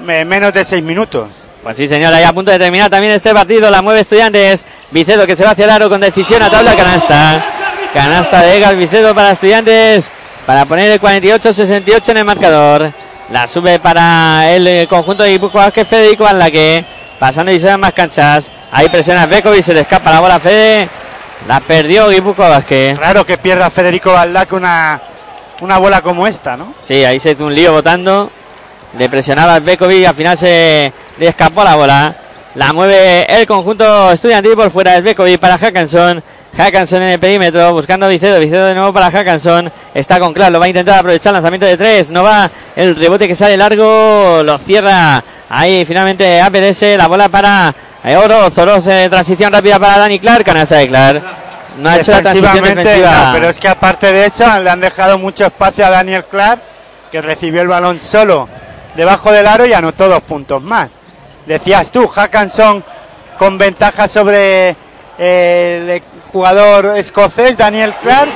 eh, menos de 6 minutos. Pues sí, señora, ya a punto de terminar también este partido. La mueve Estudiantes. Vicedo que se va hacia el aro con decisión a tabla canasta. Canasta de Egas Vicedo para Estudiantes. Para poner el 48-68 en el marcador. La sube para el eh, conjunto de Guipúzcoa que Federico que Pasando y se dan más canchas. Ahí presiona Bekovic, se le escapa la bola a Fede. La perdió Guipúzcoa Vázquez. Claro que pierda Federico Valdaque una, una bola como esta, ¿no? Sí, ahí se hizo un lío votando. Le presionaba Bekovic, al final se le escapó la bola. La mueve el conjunto estudiantil por fuera del Bekovic para Hackanson. Hackanson en el perímetro, buscando a Vicedo. Vicedo de nuevo para Hackanson. Está con Clark, lo va a intentar aprovechar. Lanzamiento de tres. No va el rebote que sale largo. Lo cierra. Ahí finalmente APDS. La bola para Oroz. Oroz de transición rápida para Dani Clark. Canasta de Clark. No ha hecho la transición defensiva. pero es que aparte de eso, le han dejado mucho espacio a Daniel Clark, que recibió el balón solo debajo del aro y anotó dos puntos más. Decías tú, Hackanson con ventaja sobre el jugador escocés, Daniel Clark,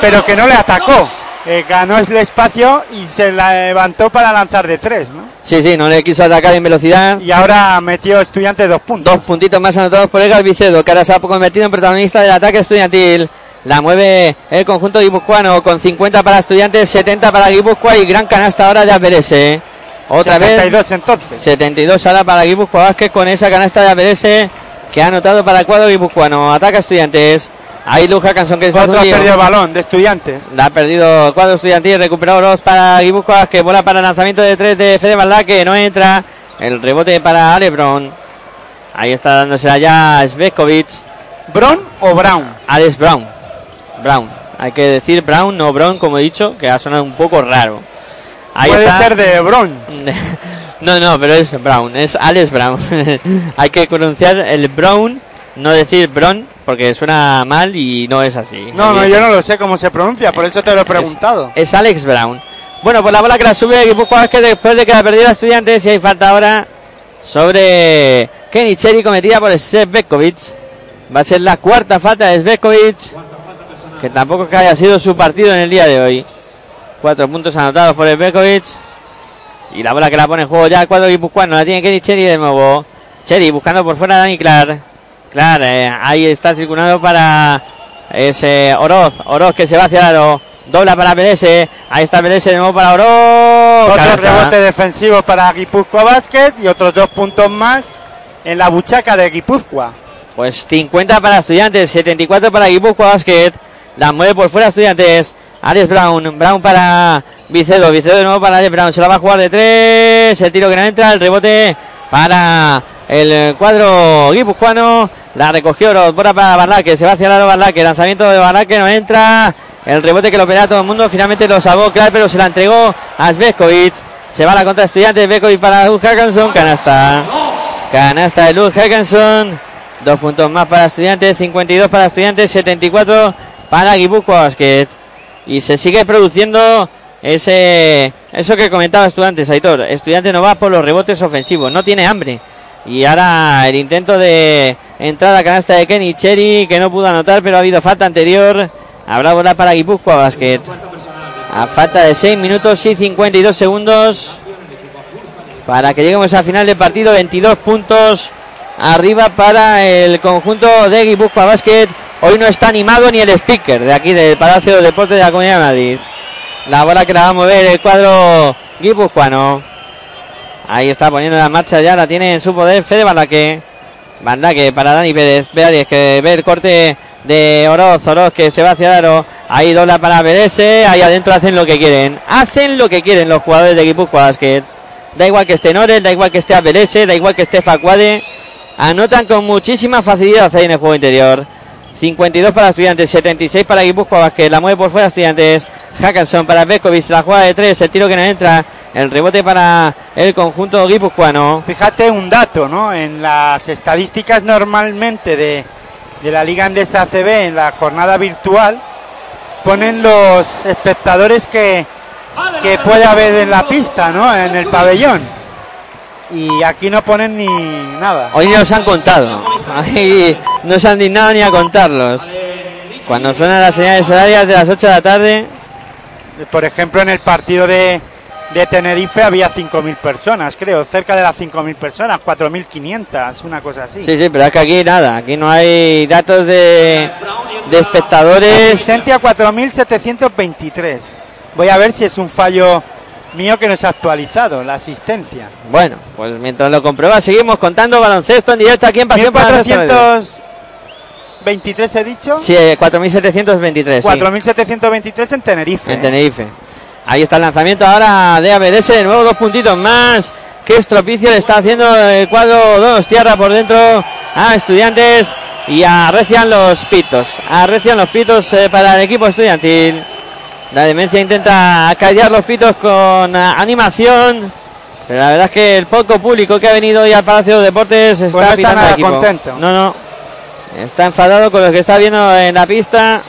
pero que no le atacó. Eh, ganó el espacio y se levantó para lanzar de tres, ¿no? Sí, sí, no le quiso atacar en velocidad. Y ahora metió estudiante dos puntos. Dos puntitos más anotados por el Vicedo, que ahora se ha convertido en protagonista del ataque estudiantil. La mueve el conjunto guipuzcoano con 50 para estudiantes, 70 para Guipúzcoa y gran canasta ahora de APS. Otra 72 vez. entonces. 72 ahora para Guipúzcoa Vázquez con esa canasta de APS que ha anotado para el cuadro guipuzcoano. Ataca estudiantes. Ahí Luja Canson que se ha perdido el balón de estudiantes. La ha perdido el cuadro estudiantil. Recuperado para Guipúzcoa que bola para lanzamiento de tres de Fede Valdá que no entra. El rebote para Alebron. Ahí está dándose allá Svekovic. ¿Brown o Brown? Alex Brown. Brown. Hay que decir Brown, no Brown, como he dicho, que ha sonado un poco raro. Puede ser de Brown. <laughs> No, no, pero es Brown, es Alex Brown. <laughs> Hay que pronunciar el Brown, no decir Brown, porque suena mal y no es así. No, no, yo no lo sé cómo se pronuncia, por eso te lo he preguntado. Es, Alex Brown. Bueno, pues la bola que la sube el equipo es que después de que la perdiera Estudiantes, y hay falta ahora sobre Kenny Cherry cometida por Svekovic. Va a ser la cuarta falta de Svekovic, que tampoco que haya sido su partido en el día de hoy. Cuatro puntos anotados por Svekovic. Y la bola que la pone en juego ya el cuadro guipuzcoano. La tiene Cherry de nuevo. Cherry buscando por fuera a Dani Clark. Clark, eh, ahí está circulando para ese Oroz. Oroz que se va hacia el aro. Dobla para PLS. Ahí está PLS de nuevo para Oroz. Otro rebote defensivo para Guipúzcoa Basket y otros dos puntos más en la buchaca de Guipúzcoa. Pues 50 para Estudiantes, 74 para Guipúzcoa Basket. La mueve por fuera Estudiantes. Alex Brown. Brown para Vicedo. Vicedo de nuevo para Alex Brown. Se la va a jugar de tres. El tiro que no entra. El rebote para el cuadro guipuzcoano. La recogió Bora para Barlaque. Se va hacia el lado Barlaque. Lanzamiento de Barlaque no entra. El rebote que lo pelea todo el mundo. Finalmente lo salvó claro, pero se la entregó a Svekovic. Se va la contra estudiante. Bekovic para Luz Hackanson. Canasta. Canasta de Luz Hackanson. Dos puntos más para estudiantes. 52 para estudiantes. 74 para Guipúzcoa Basket. Y se sigue produciendo ese eso que comentaba estudiantes, Aitor. Estudiante no va por los rebotes ofensivos, no tiene hambre. Y ahora el intento de entrada canasta de Kenny Cherry, que no pudo anotar, pero ha habido falta anterior. Habrá bola para Guipúzcoa Basket. A falta de 6 minutos y 52 segundos. Para que lleguemos al final del partido, 22 puntos arriba para el conjunto de Guipúzcoa Basket. Hoy no está animado ni el speaker de aquí del Palacio de Deportes de la Comunidad de Madrid. La bola que la va a mover el cuadro guipuzcoano. Ahí está poniendo la marcha ya, la tiene en su poder Fede Balaque. que para Dani Pérez. Pérez que ve el corte de Oroz. Oroz que se va hacia el aro. Ahí dobla para Pérez. Ahí adentro hacen lo que quieren. Hacen lo que quieren los jugadores de Guipúzcoa Basket. Da igual que esté Norel, da igual que esté Pérez, da igual que esté Facuade. Anotan con muchísima facilidad ahí en el juego interior. 52 para Estudiantes, 76 para Guipúzcoa Vázquez, la mueve por fuera Estudiantes, Hackerson para Bekovic, la jugada de tres, el tiro que no entra, el rebote para el conjunto guipuzcoano. Fíjate un dato, ¿no? En las estadísticas normalmente de, de la Liga Andesa ACB en la jornada virtual ponen los espectadores que, que puede haber en la pista, ¿no? En el pabellón y aquí no ponen ni nada. Hoy no han contado. <laughs> Ahí no se han dignado ni a contarlos. Cuando suenan las señales horarias de las 8 de la tarde. Por ejemplo, en el partido de, de Tenerife había 5.000 personas, creo, cerca de las 5.000 personas, 4.500, una cosa así. Sí, sí, pero es que aquí nada, aquí no hay datos de, de espectadores. Asistencia 4.723. Voy a ver si es un fallo mío que no ha actualizado, la asistencia. Bueno, pues mientras lo comprueba, seguimos contando baloncesto en directo aquí en Pasión por la Costa Radio. 423 he dicho. Sí, eh, 4.723. sí. 4.723 en Tenerife. En. Tenerife. Ahí está el lanzamiento ahora de ABDS, de nuevo dos puntitos más. Que estropicio le está haciendo el cuadro dos tierra por dentro a estudiantes y arrecian los pitos. Arrecian los pitos eh, para el equipo estudiantil. La demencia intenta callar los pitos con ah, animación. Pero la verdad es que el poco público que ha venido hoy al Palacio de Deportes está Pues no está nada equipo. contento. No, no. Está enfadado con lo que está viendo en la pista.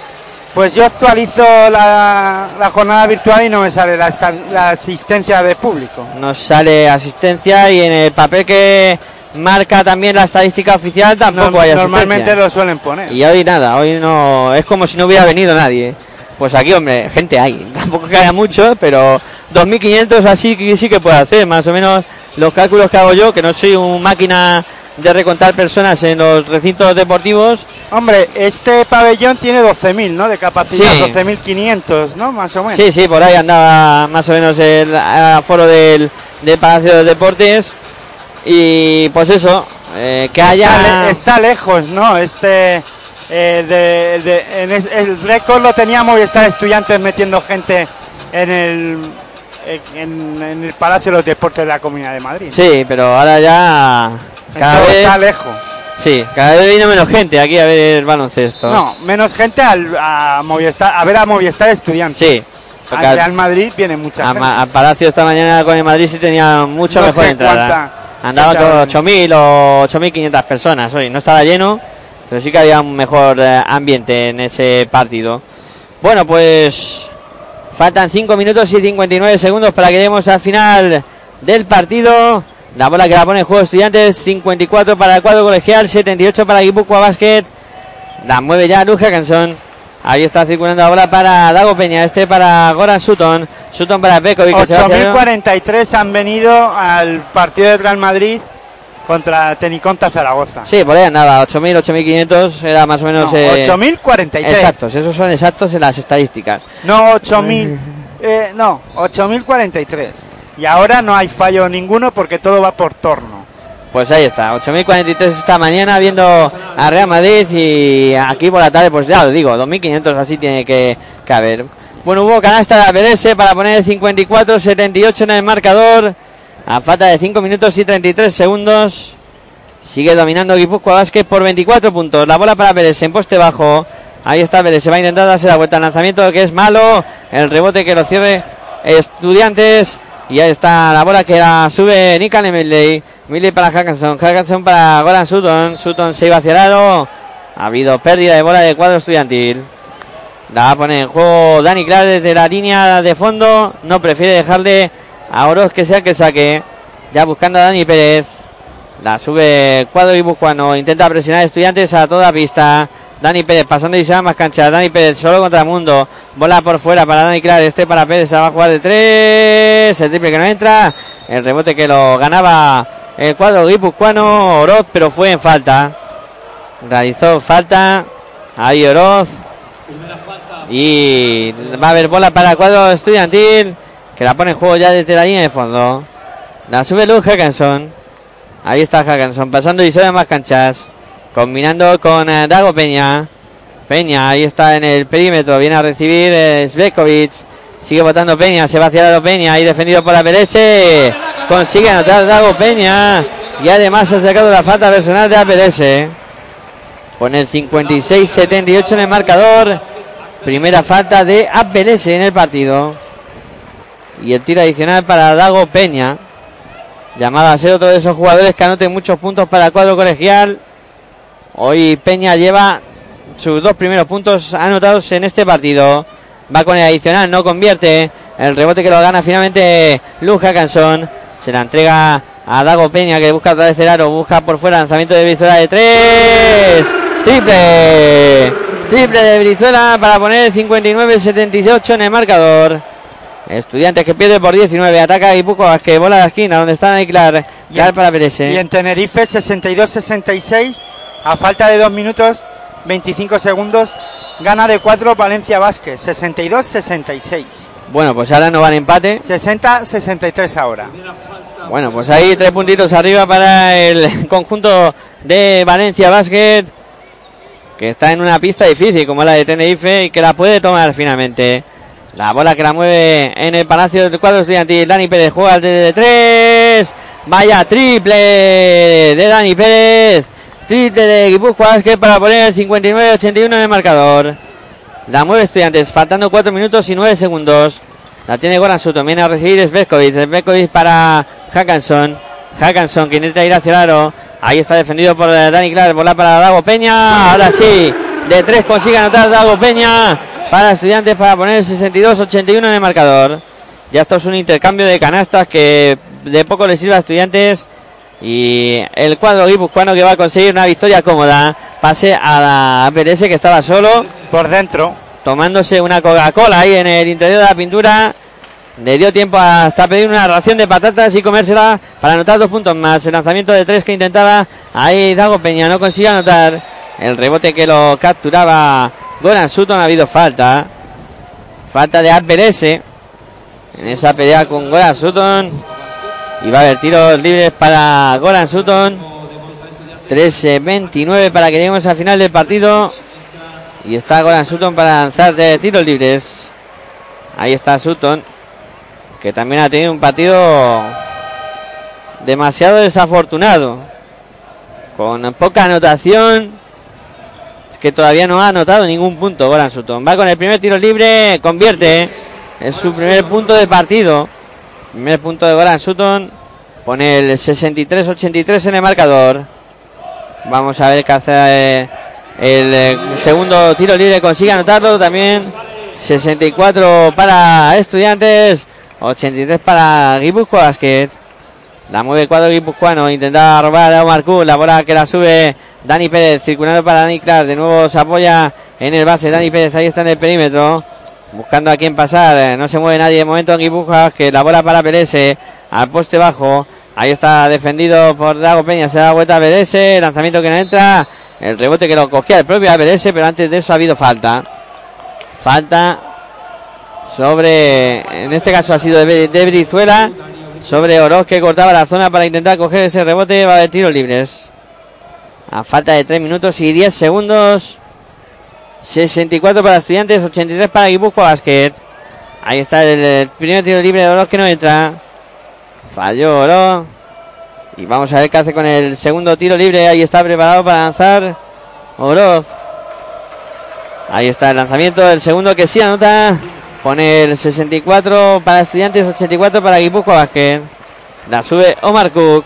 Pues yo actualizo la, la jornada virtual y no me sale la, la asistencia de público. Nos sale asistencia y en el papel que marca también la estadística oficial tampoco hay asistencia. normalmente lo suelen poner. Y hoy nada, hoy no. Es como si no hubiera venido nadie. Pues aquí, hombre, gente hay. <laughs> Tampoco que haya mucho, pero 2.500 así que sí que puede hacer. Más o menos los cálculos que hago yo, que no soy un máquina de recontar personas en los recintos deportivos. Hombre, este pabellón tiene 12.000, ¿no? De capacidad, Sí. 12.500, ¿no? Más o menos. Sí, sí, por ahí andaba más o menos el aforo del, del Palacio de Deportes. Y pues eso, eh, que Está, haya. le- está lejos, ¿no? Este. Eh, de- de- en es- el récord lo teníamos y está estudiantes metiendo gente en el. En, en el Palacio de los Deportes de la Comunidad de Madrid. Sí, pero ahora ya. Cada vez, está lejos. sí, cada vez viene menos gente aquí a ver el baloncesto. No, menos gente al, a Movistar, a ver a Movistar Estudiantes. Sí. Al Real Madrid viene mucha a, gente. A Palacio esta mañana con el Madrid sí tenía mucho No mejor entrada. con habrá. 8.000 o 8.500 personas hoy. No estaba lleno, pero sí que había un mejor eh, ambiente en ese partido. Bueno, pues faltan 5 minutos y 59 segundos para que lleguemos al final del partido. La bola que la pone en juego estudiantes, 54 para el cuadro colegial, 78 para Guipúzcoa Basket. La mueve ya Luz Hackenson. Ahí está circulando la bola para Dago Peña, este para Goran Sutton. Sutton para Pekovic. que se va hacia adentro. 8.043 han venido al partido del Real Madrid contra Teniconta Zaragoza. Sí, por ahí andaba, 8.000, 8.500, era más o menos... No, eh, 8.043. Exactos, esos son exactos en las estadísticas. No, 8.000. eh, no, 8.043. Y ahora no hay fallo ninguno porque todo va por torno. Pues ahí está, 8.043 esta mañana viendo a Real Madrid y aquí por la tarde, pues ya lo digo, 2.500 así tiene que, que haber. Bueno, hubo canasta de APS para poner el 54-78 en el marcador. A falta de 5 minutos y 33 segundos. Sigue dominando Guipúzcoa Vázquez por 24 puntos. La bola para Pérez en poste bajo. Ahí está Pérez, se va a intentar darse la vuelta al lanzamiento que es malo. El rebote que lo cierre Estudiantes. Y ahí está la bola que la sube Nikan Milley. Milley para Hackinson. Hackinson para Goran Sutton. Sutton se iba hacia el aro. Ha habido pérdida de bola de cuadro estudiantil. La va a poner en juego Dani Clark desde la línea de fondo. No prefiere dejarle a Oroz que sea que saque. Ya buscando a Dani Pérez. La sube cuadro guipuzcoano. Intenta presionar a estudiantes a toda pista. Dani Pérez pasando y se va a más cancha. Dani Pérez solo contra el mundo. Bola por fuera para Dani Clark. Este para Pérez. Se va a jugar de tres. El triple que no entra. El rebote que lo ganaba el cuadro guipuzcoano. Oroz, pero fue en falta. Realizó falta. Ahí Oroz. Y va a haber bola para el cuadro estudiantil. Que la pone en juego ya desde la línea de fondo. La sube Luz Hackenson. Ahí está Hackenson pasando y sube más canchas. Combinando con eh, Dago Peña. Peña, ahí está en el perímetro. Viene a recibir eh, Svekovic. Sigue votando Peña. Se va hacia Dago Peña. Ahí defendido por la. Consigue anotar Dago Peña. Y además ha sacado la falta personal de APS. Pone el 56-78 en el marcador. Primera falta de APS en el partido. Y el tiro adicional para Dago Peña. Llamado a ser otro de esos jugadores que anoten muchos puntos para el cuadro colegial. Hoy Peña lleva sus dos primeros puntos anotados en este partido. Va con el adicional, no convierte. El rebote que lo gana finalmente Luz Hackanson. Se la entrega a Dago Peña que busca otra vez aro. Busca por fuera lanzamiento de Brizuela de tres. Triple. Triple de Brizuela para poner el 59-78 en el marcador. Estudiantes que pierde por 19. Ataca Guipúzcoa que bola a la esquina donde está Aniclar. Clar para Pérez. Y en Tenerife 62-66 a falta de 2 minutos 25 segundos gana de 4 Valencia Vázquez 62-66. Bueno, pues ahora no van empate. 60-63 ahora. Bueno, pues ahí tres puntitos arriba para el <laughs> conjunto de Valencia Basket, que está en una pista difícil como la de Tenerife y que la puede tomar finalmente. La bola que la mueve en el Palacio del cuadro estudiantil. Dani Pérez juega de tres. Vaya triple de Dani Pérez. Triple de Guipúzcoa Basket para poner el 59-81 en el marcador. La mueve estudiantes, faltando 4 minutos y 9 segundos. La tiene Goran Soto. Viene a recibir Svetkovic. Svetkovic para Hackanson. Hackanson que intenta ir hacia el aro. Ahí está defendido por Dani Clark. Bola para Dago Peña. Ahora sí. De tres consigue anotar Dago Peña. Para estudiantes para poner el 62-81 en el marcador. Ya esto es un intercambio de canastas que de poco le sirve a estudiantes. Y el cuadro guipuzcoano que va a conseguir una victoria cómoda. Pase a la PRS que estaba solo. Por dentro tomándose una Coca-Cola ahí en el interior de la pintura. Le dio tiempo hasta pedir una ración de patatas y comérsela para anotar dos puntos más. El lanzamiento de tres que intentaba ahí Dago Peña no consigue anotar. El rebote que lo capturaba Goran Sutton ha habido falta. Falta de APRS en esa pelea con Goran Sutton. Y va a haber tiros libres para Goran Sutton. 13-29 para que lleguemos al final del partido. Y está Goran Sutton para lanzar de tiros libres. Ahí está Sutton, que también ha tenido un partido demasiado desafortunado. Con poca anotación. Que todavía no ha anotado ningún punto Goran Sutton. Va con el primer tiro libre, convierte. Es su primer punto de partido. Primer punto de Goran Sutton. Pone el 63-83 en el marcador. Vamos a ver qué hace el eh, segundo tiro libre consigue anotarlo también. 64 para Estudiantes, 83 para Guipúzcoa Basket. La mueve cuadro guipuzcoano, intenta robar a Omar la bola que la sube Dani Pérez, circulando para Dani Clark, de nuevo se apoya en el base, Dani Pérez ahí está en el perímetro, buscando a quién pasar, eh, no se mueve nadie de momento en que la bola para Pérez, eh, al poste bajo, ahí está defendido por Dago Peña, se da vuelta a Pérez, lanzamiento que no entra, el rebote que lo cogía el propio ABS, pero antes de eso ha habido falta. Falta sobre, en este caso ha sido de, de Brizuela, sobre Oroz que cortaba la zona para intentar coger ese rebote. Va a haber tiros libres. A falta de 3 minutos y 10 segundos. 64 para Estudiantes, 83 para Guipúzcoa Basket. Ahí está el, primer tiro libre de Oroz que no entra. Falló Oroz. Y vamos a ver qué hace con el segundo tiro libre. Ahí está preparado para lanzar Oroz. Ahí está el lanzamiento. El segundo que sí anota. Pone el 64 para Estudiantes, 84 para Guipúzcoa Vázquez. La sube Omar Cook.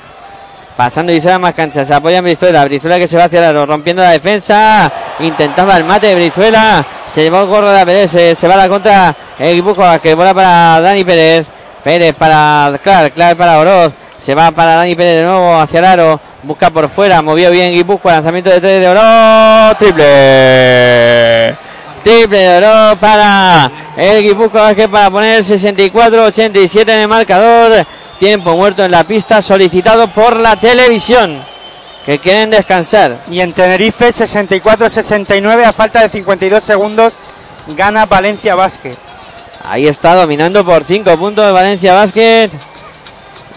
Pasando y se da más cancha. Se apoya en Brizuela. Brizuela que se va hacia el rompiendo la defensa. Intentaba el mate de Brizuela. Se llevó el gorro de la Pérez. Se, va a la contra el Guipúzcoa Vázquez. Bola para Dani Pérez. Pérez para Clark. Clark para Oroz. Se va para Dani Pérez de nuevo hacia el aro. Busca por fuera. Movió bien Guipúzcoa. Lanzamiento de tres de oro. Triple. Triple de oro para el Guipúzcoa que para poner 64-87 en el marcador. Tiempo muerto en la pista solicitado por la televisión. Que quieren descansar. Y en Tenerife 64-69 a falta de 52 segundos gana Valencia Basket. Ahí está dominando por 5 puntos de Valencia Basket.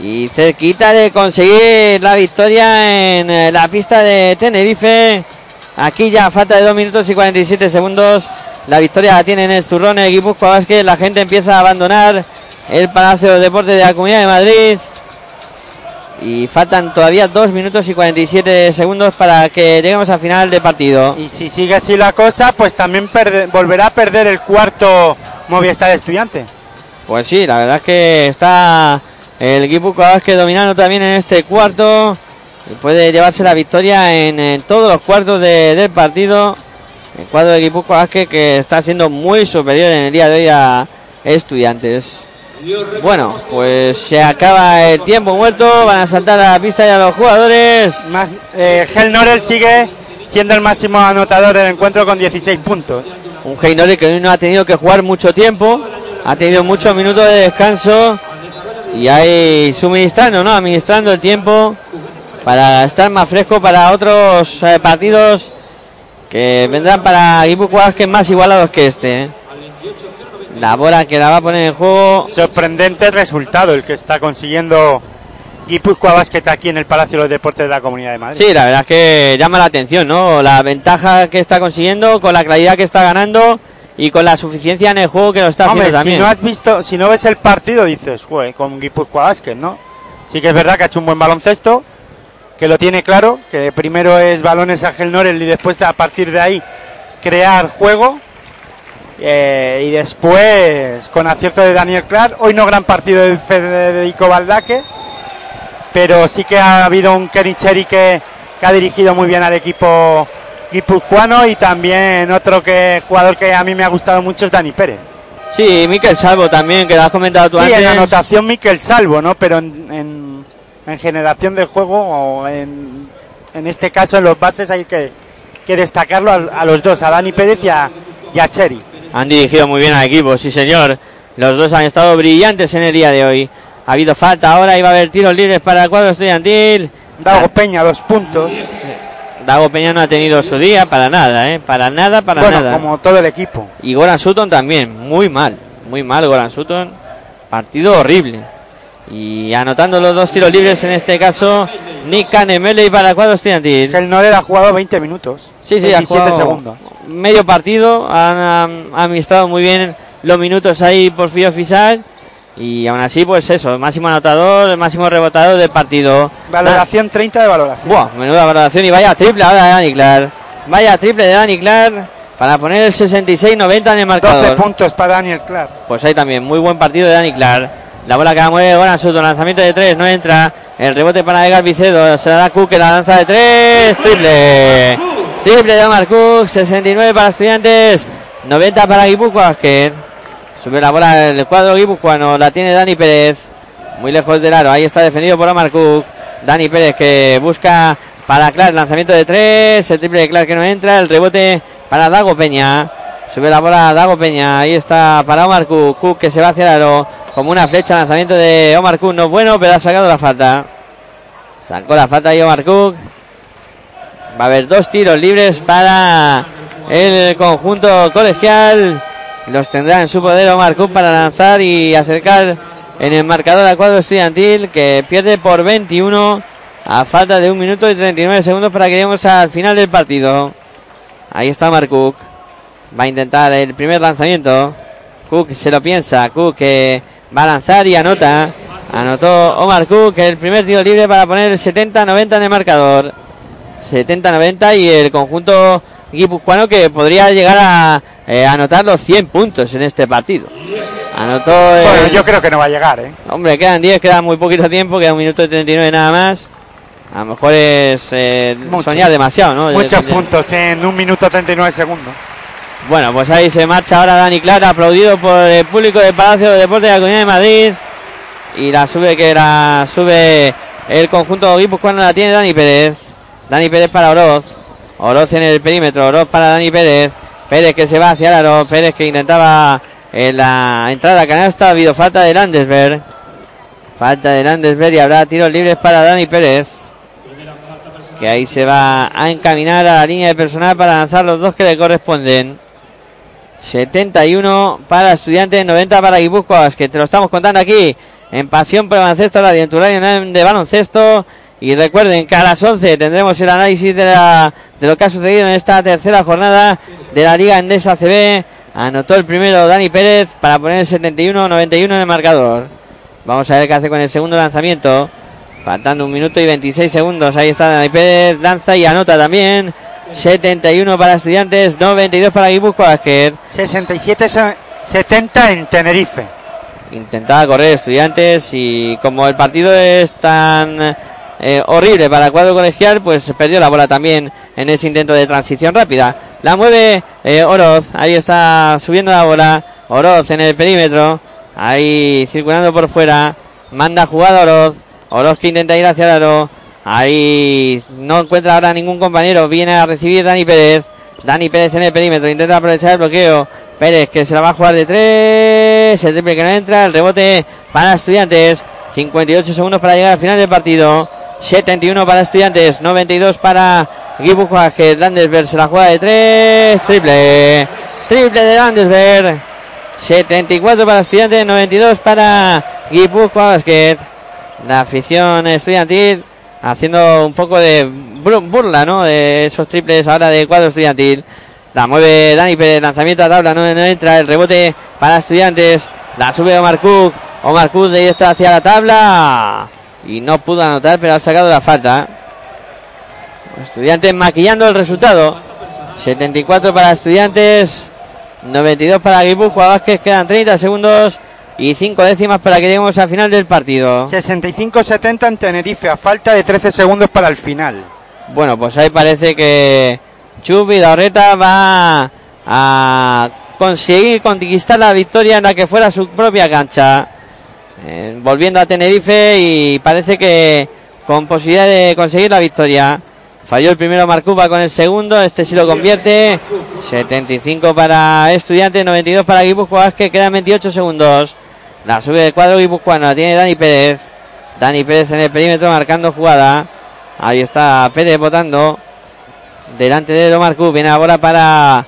Y cerquita de conseguir la victoria en eh, la pista de Tenerife. Aquí ya falta de 2 minutos y 47 segundos. La victoria la tiene en el zurrón el Guipúzcoa Basket. La gente empieza a abandonar el Palacio de Deportes de la Comunidad de Madrid. Y faltan todavía 2 minutos y 47 segundos para que lleguemos al final del partido. Y si sigue así la cosa, pues también volverá a perder el cuarto Movistar Estudiante. Pues sí, la verdad es que está el equipo que dominando también en este cuarto. Puede llevarse la victoria en, todos los cuartos del partido. El cuadro de equipo que está siendo muy superior en el día de hoy a estudiantes. Bueno, pues se acaba el tiempo muerto. Van a saltar a la pista ya los jugadores. Más, eh, Gel Norel sigue siendo el máximo anotador del encuentro con 16 puntos. Un Gel Norel que hoy no ha tenido que jugar mucho tiempo ha tenido muchos minutos de descanso y ahí suministrando, ¿no? Administrando el tiempo para estar más fresco para otros eh, partidos que vendrán para Guipúzcoa que más igualados que este. ¿eh? La bola que la va a poner en juego. Sorprendente resultado el que está consiguiendo Guipúzcoa Basket aquí en el Palacio de los Deportes de la Comunidad de Madrid. Sí, la verdad es que llama la atención, ¿no? La ventaja que está consiguiendo, con la claridad que está ganando y con la suficiencia en el juego que lo está Hombre, haciendo si también. no has visto, si no ves el partido dices, "Jue, con Guipúzcoa Basket, ¿no? Sí que es verdad que ha hecho un buen baloncesto, que lo tiene claro, que primero es balones a Gel Norel y después a partir de ahí crear juego. Eh, y después con acierto de Daniel Clark, hoy no gran partido de Federico Baldaque, pero sí que ha habido un Kenny Cherry que, que ha dirigido muy bien al equipo guipuzcoano y también otro que jugador que a mí me ha gustado mucho es Dani Pérez. Sí, Miquel Salvo también, que lo has comentado tú Sí, antes. en anotación Miquel Salvo, ¿no? Pero en, en- en generación de juego o en, en este caso en los bases hay que, que destacarlo a, a los dos, a Dani Pérez y a, y a Cheri. Han dirigido muy bien al equipo, sí señor. Los dos han estado brillantes en el día de hoy. Ha habido falta ahora y va a haber tiros libres para el cuadro estudiantil. Dago Peña, dos puntos. Dago Peña no ha tenido su día para nada, ¿eh? Para nada, para bueno, nada. como todo el equipo. Y Goran Sutton también, muy mal, muy mal Goran Sutton. Partido horrible. Y anotando los dos tiros libres en este caso, Nick Canemele para el cuadro estudiantil. El Norel ha jugado 20 minutos. Sí, sí, ha 27 jugado segundos. medio partido, han, han administrado muy bien los minutos ahí por Fío Fisal. Y aún así, pues eso, máximo anotador, el máximo rebotador del partido. Valoración 30 de valoración. Buah, menuda valoración y vaya triple ahora de Dani Clark. Vaya triple de Dani Clark para poner el 66-90 en el 12 marcador. puntos para Daniel Clark. Pues ahí también, muy buen partido de Dani Clark. La bola que la mueve Goran Sutton, lanzamiento de tres, no entra. El rebote para Edgar Vicedo, se la Cook, que la lanza de tres, triple. Triple de Omar Cook, 69 para Estudiantes, 90 para Guipúzcoa Basket. Sube la bola el cuadro guipuzcoano, la tiene Dani Pérez. Muy lejos del aro, ahí está defendido por Omar Cook. Dani Pérez que busca para Clark, lanzamiento de tres, el triple de Clark que no entra, el rebote para Dago Peña. Sube la bola Dago Peña, ahí está para Omar Cook, Cook que se va hacia el aro como una flecha, lanzamiento de Omar Cook, no bueno, pero ha sacado la falta. Sacó la falta ahí Omar Cook. Va a haber dos tiros libres para el conjunto colegial. Los tendrá en su poder Omar Cook para lanzar y acercar en el marcador al cuadro estudiantil que pierde por 21 a falta de un minuto y 39 segundos para que lleguemos al final del partido. Ahí está Omar Cook. Va a intentar el primer lanzamiento. Cook se lo piensa. Cook que va a lanzar y anota. Anotó Omar Cook el primer tiro libre para poner el 70-90 en el marcador. 70-90 y el conjunto guipuzcoano que podría llegar a eh, anotar los 100 puntos en este partido. Anotó. el- Bueno, yo creo que no va a llegar, ¿eh? Hombre, quedan 10, queda muy poquito tiempo, queda un minuto y 39 nada más. A lo mejor es eh, soñar demasiado, ¿no? Muchos puntos en un minuto 39 segundos. Bueno, pues ahí se marcha ahora Dani Clara, aplaudido por el público del Palacio de Deportes de la Comunidad de Madrid. Y la sube que la sube el conjunto guipuzcoano la tiene Dani Pérez. Dani Pérez para Oroz. Oroz en el perímetro, Oroz para Dani Pérez. Pérez que se va hacia el aro, Pérez que intentaba en la entrada a canasta, ha habido falta de Landesberg. Falta de Landesberg y habrá tiros libres para Dani Pérez. Que ahí se va a encaminar a la línea de personal para lanzar los dos que le corresponden. 71 para Estudiantes, 90 para Guipúzcoa, que te lo estamos contando aquí en Pasión por Baloncesto, la de de baloncesto. Y recuerden que a las 11 tendremos el análisis de, la, de lo que ha sucedido en esta tercera jornada de la Liga Endesa CB. Anotó el primero Dani Pérez para poner el 71-91 en el marcador. Vamos a ver qué hace con el segundo lanzamiento. Faltando un minuto y 26 segundos. Ahí está Dani Pérez, lanza y anota también. 71 para Estudiantes, 92 para Guipúzcoa Basket. 67-70 en Tenerife. Intentaba correr Estudiantes y como el partido es tan eh, horrible para el cuadro colegial, pues perdió la bola también en ese intento de transición rápida. La mueve eh, Oroz, ahí está subiendo la bola. Oroz en el perímetro, ahí circulando por fuera. Manda jugada Oroz. Oroz que intenta ir hacia el aro. Ahí no encuentra ahora ningún compañero. Viene a recibir Dani Pérez. Dani Pérez en el perímetro. Intenta aprovechar el bloqueo Pérez que se la va a jugar de tres. El triple que no entra. El rebote para estudiantes. 58 segundos para llegar al final del partido. 71 para estudiantes. 92 para Guipúzcoa. Que Landesberg se la juega de tres. Triple. Triple de Landesberg. 74 para estudiantes. 92 para Guipúzcoa Basket. La afición estudiantil haciendo un poco de burla, ¿no? De esos triples ahora de cuadro estudiantil. La mueve Dani Pérez, lanzamiento a tabla, no, entra el rebote para estudiantes. La sube Omar Cook. Omar Cook de está hacia la tabla. Y no pudo anotar, pero ha sacado la falta. Estudiantes maquillando el resultado. 74 para estudiantes. 92 para Guipúzcoa Vázquez. Quedan 30 segundos y 5 décimas para que lleguemos al final del partido. 65-70 en Tenerife, a falta de 13 segundos para el final. Bueno, pues ahí parece que Chubi Dorreta va a conseguir conquistar la victoria en la que fuera su propia cancha. Eh, volviendo a Tenerife y parece que con posibilidad de conseguir la victoria. Falló el primero Marcuba con el segundo, este sí lo convierte. 75 para Estudiantes, 92 para Guipúzcoa que quedan 28 segundos. La sube de cuadro guipuzcoano, la tiene Dani Pérez. Dani Pérez en el perímetro marcando jugada. Ahí está Pérez votando. Delante de Omar Q. Viene ahora para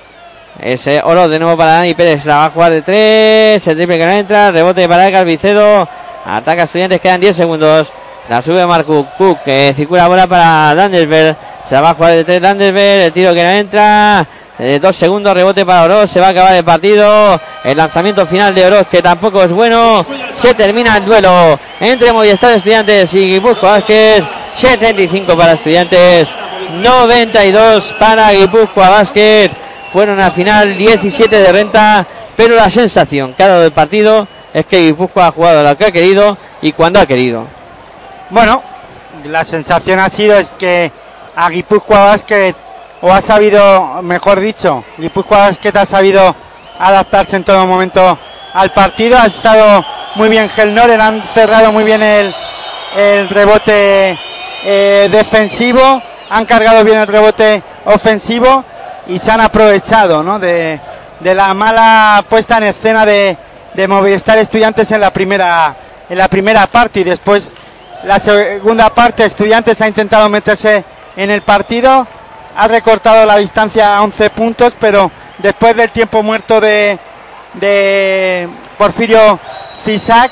ese oro de nuevo para Dani Pérez. La va a jugar de tres. El triple que no entra. Rebote para el Calvicedo. Ataca a Estudiantes. Quedan 10 segundos. La sube Marco Cook. Que circula ahora para Landersberg. Se va a jugar de tres Landersberg. El tiro que no entra. Eh, dos segundos, rebote para Oroz, se va a acabar el partido. El lanzamiento final de Oroz, que tampoco es bueno. Se termina el duelo entre Movistar Estudiantes y Guipúzcoa Vázquez. 75 para Estudiantes, 92 para Guipúzcoa Basket. Fueron a final 17 de renta, pero la sensación que ha dado el partido es que Guipúzcoa ha jugado lo que ha querido y cuando ha querido. Bueno, la sensación ha sido es que a Guipúzcoa Basket o ha sabido, mejor dicho, Guipúzcoa que ha sabido adaptarse en todo momento al partido. Ha estado muy bien Gelnor, han cerrado muy bien el, rebote eh, defensivo, han cargado bien el rebote ofensivo y se han aprovechado ¿no? de, de la mala puesta en escena de, de Movistar Estudiantes en la primera en la primera parte y después la segunda parte Estudiantes ha intentado meterse en el partido ha recortado la distancia a 11 puntos, pero después del tiempo muerto de, de Porfirio Fisac,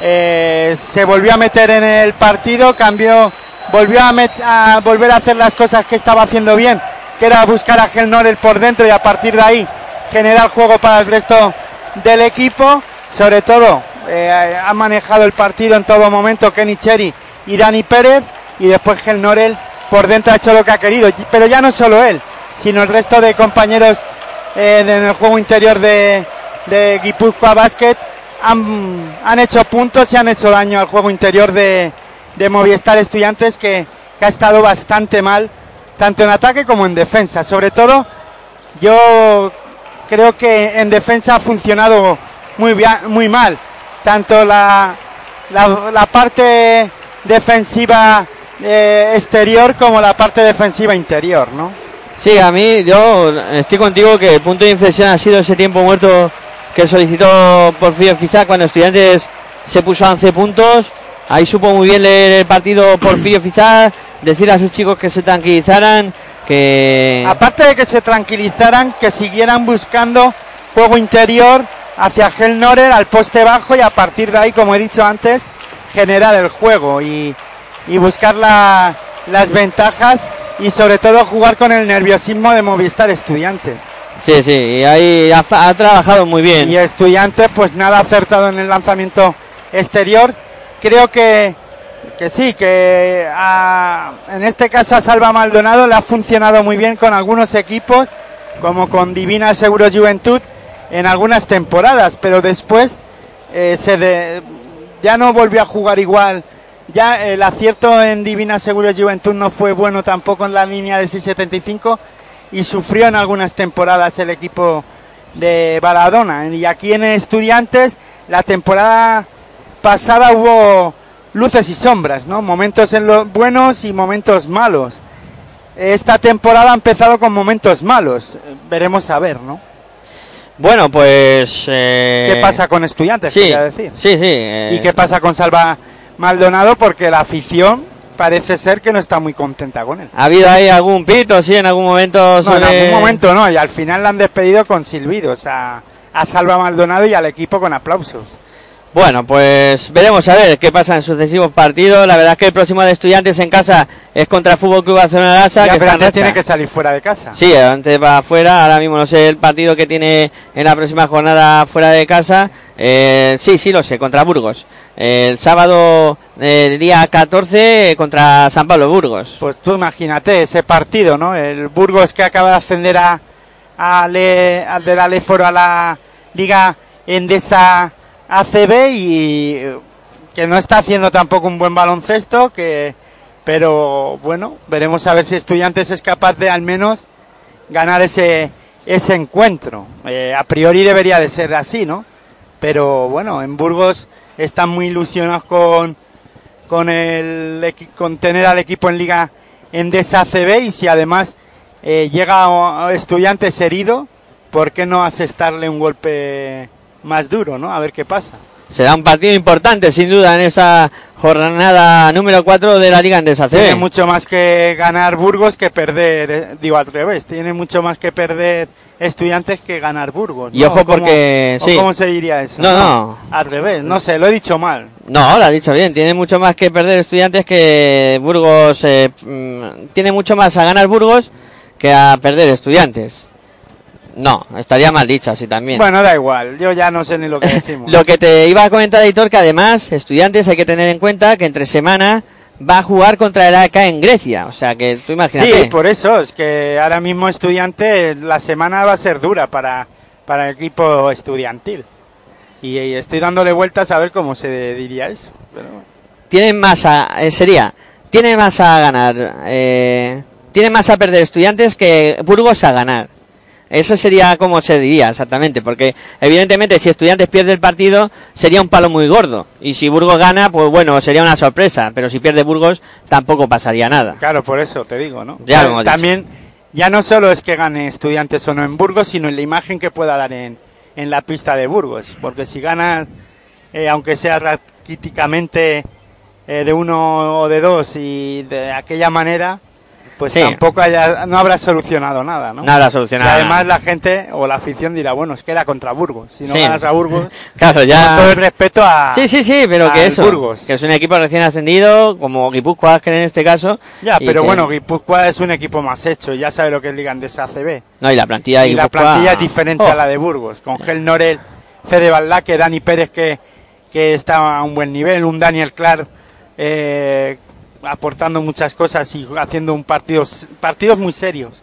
eh, se volvió a meter en el partido, cambió, volvió a, volver a hacer las cosas que estaba haciendo bien, que era buscar a Gelnorel por dentro y a partir de ahí generar juego para el resto del equipo. Sobre todo, eh, ha manejado el partido en todo momento Kenny Cherry y Dani Pérez y después Gelnorel por dentro ha hecho lo que ha querido. Pero ya no solo él, sino el resto de compañeros en el juego interior de, Guipúzcoa Basket han, han, hecho puntos y han hecho daño al juego interior de, de Movistar Estudiantes que, ha estado bastante mal, tanto en ataque como en defensa. Sobre todo, yo creo que en defensa ha funcionado muy, bien, muy mal. Tanto la, la parte defensiva eh, exterior como la parte defensiva interior, ¿no? Sí, a mí yo estoy contigo que el punto de inflexión ha sido ese tiempo muerto que solicitó Porfirio Fisac cuando Estudiantes se puso a 11 puntos. Ahí supo muy bien leer el partido Porfirio Fisac, decir a sus chicos que se tranquilizaran, que... Aparte de que se tranquilizaran, que siguieran buscando juego interior hacia Gel Norer al poste bajo y a partir de ahí, como he dicho antes, generar el juego y y buscar la, las ventajas y sobre todo jugar con el nerviosismo de Movistar Estudiantes. Sí, sí, y ahí ha, trabajado muy bien. Y Estudiantes pues nada acertado en el lanzamiento exterior. Creo que, que sí, que a, en este caso a Salva Maldonado le ha funcionado muy bien con algunos equipos, como con Divina Seguro Juventud en algunas temporadas, pero después eh, se de, ya no volvió a jugar igual ya el acierto en Divina Seguro Juventud no fue bueno tampoco en la línea de 675 y sufrió en algunas temporadas el equipo de Baladona. Y aquí en Estudiantes, la temporada pasada hubo luces y sombras, ¿no? Momentos en los buenos y momentos malos. Esta temporada ha empezado con momentos malos. Veremos a ver, ¿no? Bueno, pues... eh, ¿Qué pasa con estudiantes? Sí, decir. sí, sí. eh, ¿Y qué pasa con Salva Maldonado? Porque la afición parece ser que no está muy contenta con él. ¿Ha habido ahí algún pito, sí, en algún momento? No, en algún momento no, y al final la han despedido con silbidos a, a Salva Maldonado y al equipo con aplausos. Bueno, pues veremos a ver qué pasa en sucesivos partidos. La verdad es que el próximo de estudiantes en casa es contra el Fútbol Club Barcelona Lassa, Ya, que pero antes tiene que salir fuera de casa. Sí, antes va afuera, ahora mismo no sé el partido que tiene en la próxima jornada fuera de casa. Eh, sí, sí, lo sé, contra Burgos. El sábado, eh, día 14, contra San Pablo Burgos. Pues tú imagínate ese partido, ¿no? El Burgos que acaba de ascender a, a Le- al del Aleforo a la Liga Endesa ACB y que no está haciendo tampoco un buen baloncesto, que pero bueno, veremos a ver si Estudiantes es capaz de al menos ganar ese ese encuentro. Eh, a priori debería de ser así, ¿no? Pero bueno, en Burgos están muy ilusionados con con el con tener al equipo en liga Endesa CB y si además eh, llega estudiantes herido, ¿por qué no asestarle un golpe más duro, no? A ver qué pasa. Será un partido importante, sin duda, en esa jornada número 4 de la Liga Endesa CB. Tiene mucho más que ganar Burgos que perder, eh, digo al revés, tiene mucho más que perder estudiantes que ganar Burgos. Y ojo ¿O cómo- porque- sí. ¿Cómo se diría eso? No, no. Al revés, no sé, lo he dicho mal. No, lo ha dicho bien. Tiene mucho más que perder estudiantes que Burgos. eh, mm, tiene mucho más a ganar Burgos que a perder estudiantes. No, estaría mal dicho así también. Bueno, da igual, yo ya no sé ni lo que <laughs> decimos. Lo que te iba a comentar, editor, que además, estudiantes hay que tener en cuenta que entre semana va a jugar contra el AK en Grecia. O sea que tú imagínate. Sí, por eso, es que ahora mismo estudiante, la semana va a ser dura para, para el equipo estudiantil. Y, y estoy dándole vueltas a ver cómo se diría eso. Pero. Tienen más a. eh, sería. Tiene más a ganar. Eh, tiene más a perder estudiantes que Burgos a ganar. Eso sería como se diría exactamente, porque evidentemente si Estudiantes pierde el partido sería un palo muy gordo y si Burgos gana, pues bueno, sería una sorpresa, pero si pierde Burgos tampoco pasaría nada. Claro, por eso te digo, ¿no? Ya lo hemos También, ya no solo es que gane estudiantes o no en Burgos, sino en la imagen que pueda dar en, en la pista de Burgos. Porque si gana, eh, aunque sea raquíticamente eh, de uno o de dos y de aquella manera, pues Sí. tampoco haya, no habrá solucionado nada, ¿no? Nada Y solucionado. además la gente o la afición dirá, bueno, es que era contra Burgos. Si no Sí. ganas a Burgos, <laughs> Claro, ya. con todo el respeto a... Sí, sí, sí, pero que eso, Burgos. que es un equipo recién ascendido, como Guipúzcoa que en este caso. Ya, y pero que- bueno, Guipúzcoa es un equipo más hecho, ya sabe lo que es Liga Andesa ACB. No, y la plantilla de y la plantilla es diferente Oh, a la de Burgos, con Gel Norel, Fede Baldaque, Dani Pérez que, que está a un buen nivel, un Daniel Clark eh, aportando muchas cosas y haciendo un partido, partidos muy serios,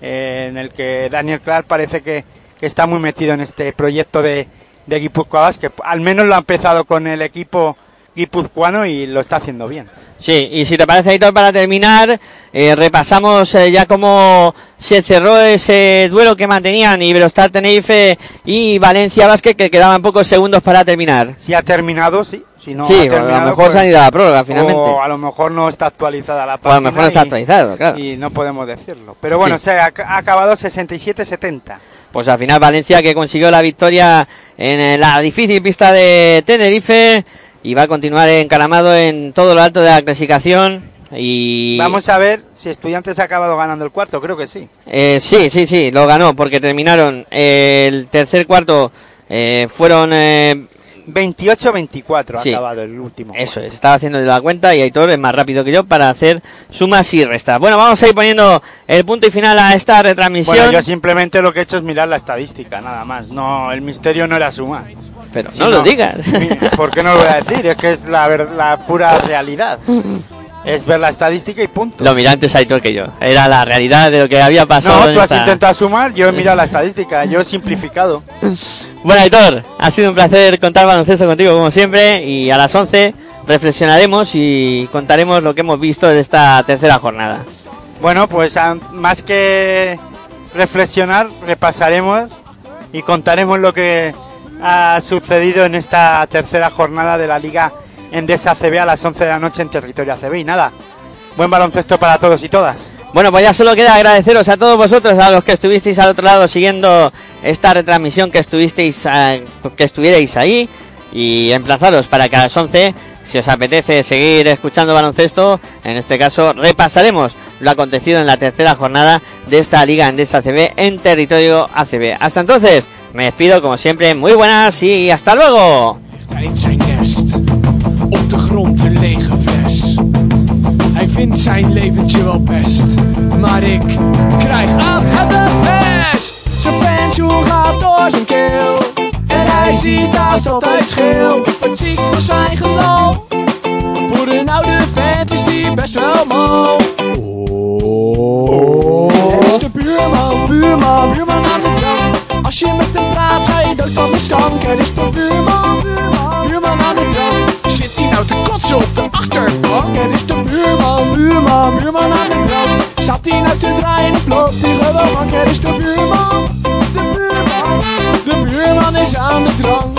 eh, en el que Daniel Clark parece que, que está muy metido en este proyecto de, de Guipúzcoa Basket. Al menos lo ha empezado con el equipo guipuzcoano y lo está haciendo bien. Sí, y si te parece, Aitor, para terminar, eh, repasamos eh, ya cómo se cerró ese duelo que mantenían Iberostar Tenerife y Valencia Basket, que quedaban pocos segundos para terminar. Si ha terminado, sí. Si no sí, ha a lo mejor pues- se han ido a la prórroga finalmente. O a lo mejor no está actualizada la O a página. lo mejor no está actualizado, claro. Y no podemos decirlo. Pero bueno, Sí. se ha, ha acabado 67-70. Pues al final Valencia que consiguió la victoria en eh, la difícil pista de Tenerife y va a continuar encaramado en todo lo alto de la clasificación. Y Vamos a ver si Estudiantes ha acabado ganando el cuarto. Creo que sí. Eh, sí, sí, sí, lo ganó porque terminaron eh, el tercer cuarto. eh, fueron. eh, 28-24 ha acabado el último. eso es, estaba haciendo la cuenta y Aitor es más rápido que yo para hacer sumas y restas. Bueno, vamos a ir poniendo el punto y final a esta retransmisión. Bueno, yo simplemente lo que he hecho es mirar la estadística, nada más. No, el misterio no era sumar. Pero Si no lo digas. <laughs> ¿Por qué no lo voy a decir? Es que es la, la pura realidad. <laughs> Es ver la estadística y punto. Lo miró antes Aitor que yo. Era la realidad de lo que había pasado. No, en tú has esta- intentado sumar, yo he <laughs> mirado la estadística, yo he simplificado. Bueno, Aitor, ha sido un placer contar baloncesto contigo como siempre y a las 11 reflexionaremos y contaremos lo que hemos visto de esta tercera jornada. Bueno, pues más que reflexionar, repasaremos y contaremos lo que ha sucedido en esta tercera jornada de la Liga Endesa CB a las 11 de la noche en territorio ACB. Y nada, buen baloncesto para todos y todas. Bueno, pues ya solo queda agradeceros a todos vosotros, a los que estuvisteis al otro lado siguiendo esta retransmisión, que estuvisteis, eh, que estuvierais ahí y emplazaros para que a las 11, si os apetece seguir escuchando baloncesto, en este caso repasaremos lo acontecido en la tercera jornada de esta Liga Endesa ACB en territorio ACB. Hasta entonces, me despido como siempre, muy buenas y hasta luego. Op de grond een lege fles. Hij vindt zijn leventje wel best. Maar ik krijg aan het de pest. Zijn pensioen gaat door zijn keel. En hij ziet haast altijd scheel. Het ziek voor zijn geloof. Voor een oude vent is die best wel mal. Er is de buurman, buurman, buurman aan de drank. Als je met hem praat, ga je dood van de stank. Er is de buurman, buurman, buurman aan de drank. Hij nou te kotsen op de achterbank? Er is de buurman, buurman, buurman aan de drank. Zat hij nou te draaien of loopt hij gewoon mank? Er is de buurman, de buurman, de buurman is aan de drank.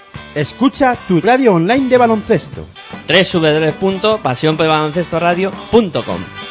escucha tu radio online de baloncesto. www.pasionporbaloncestoradio.com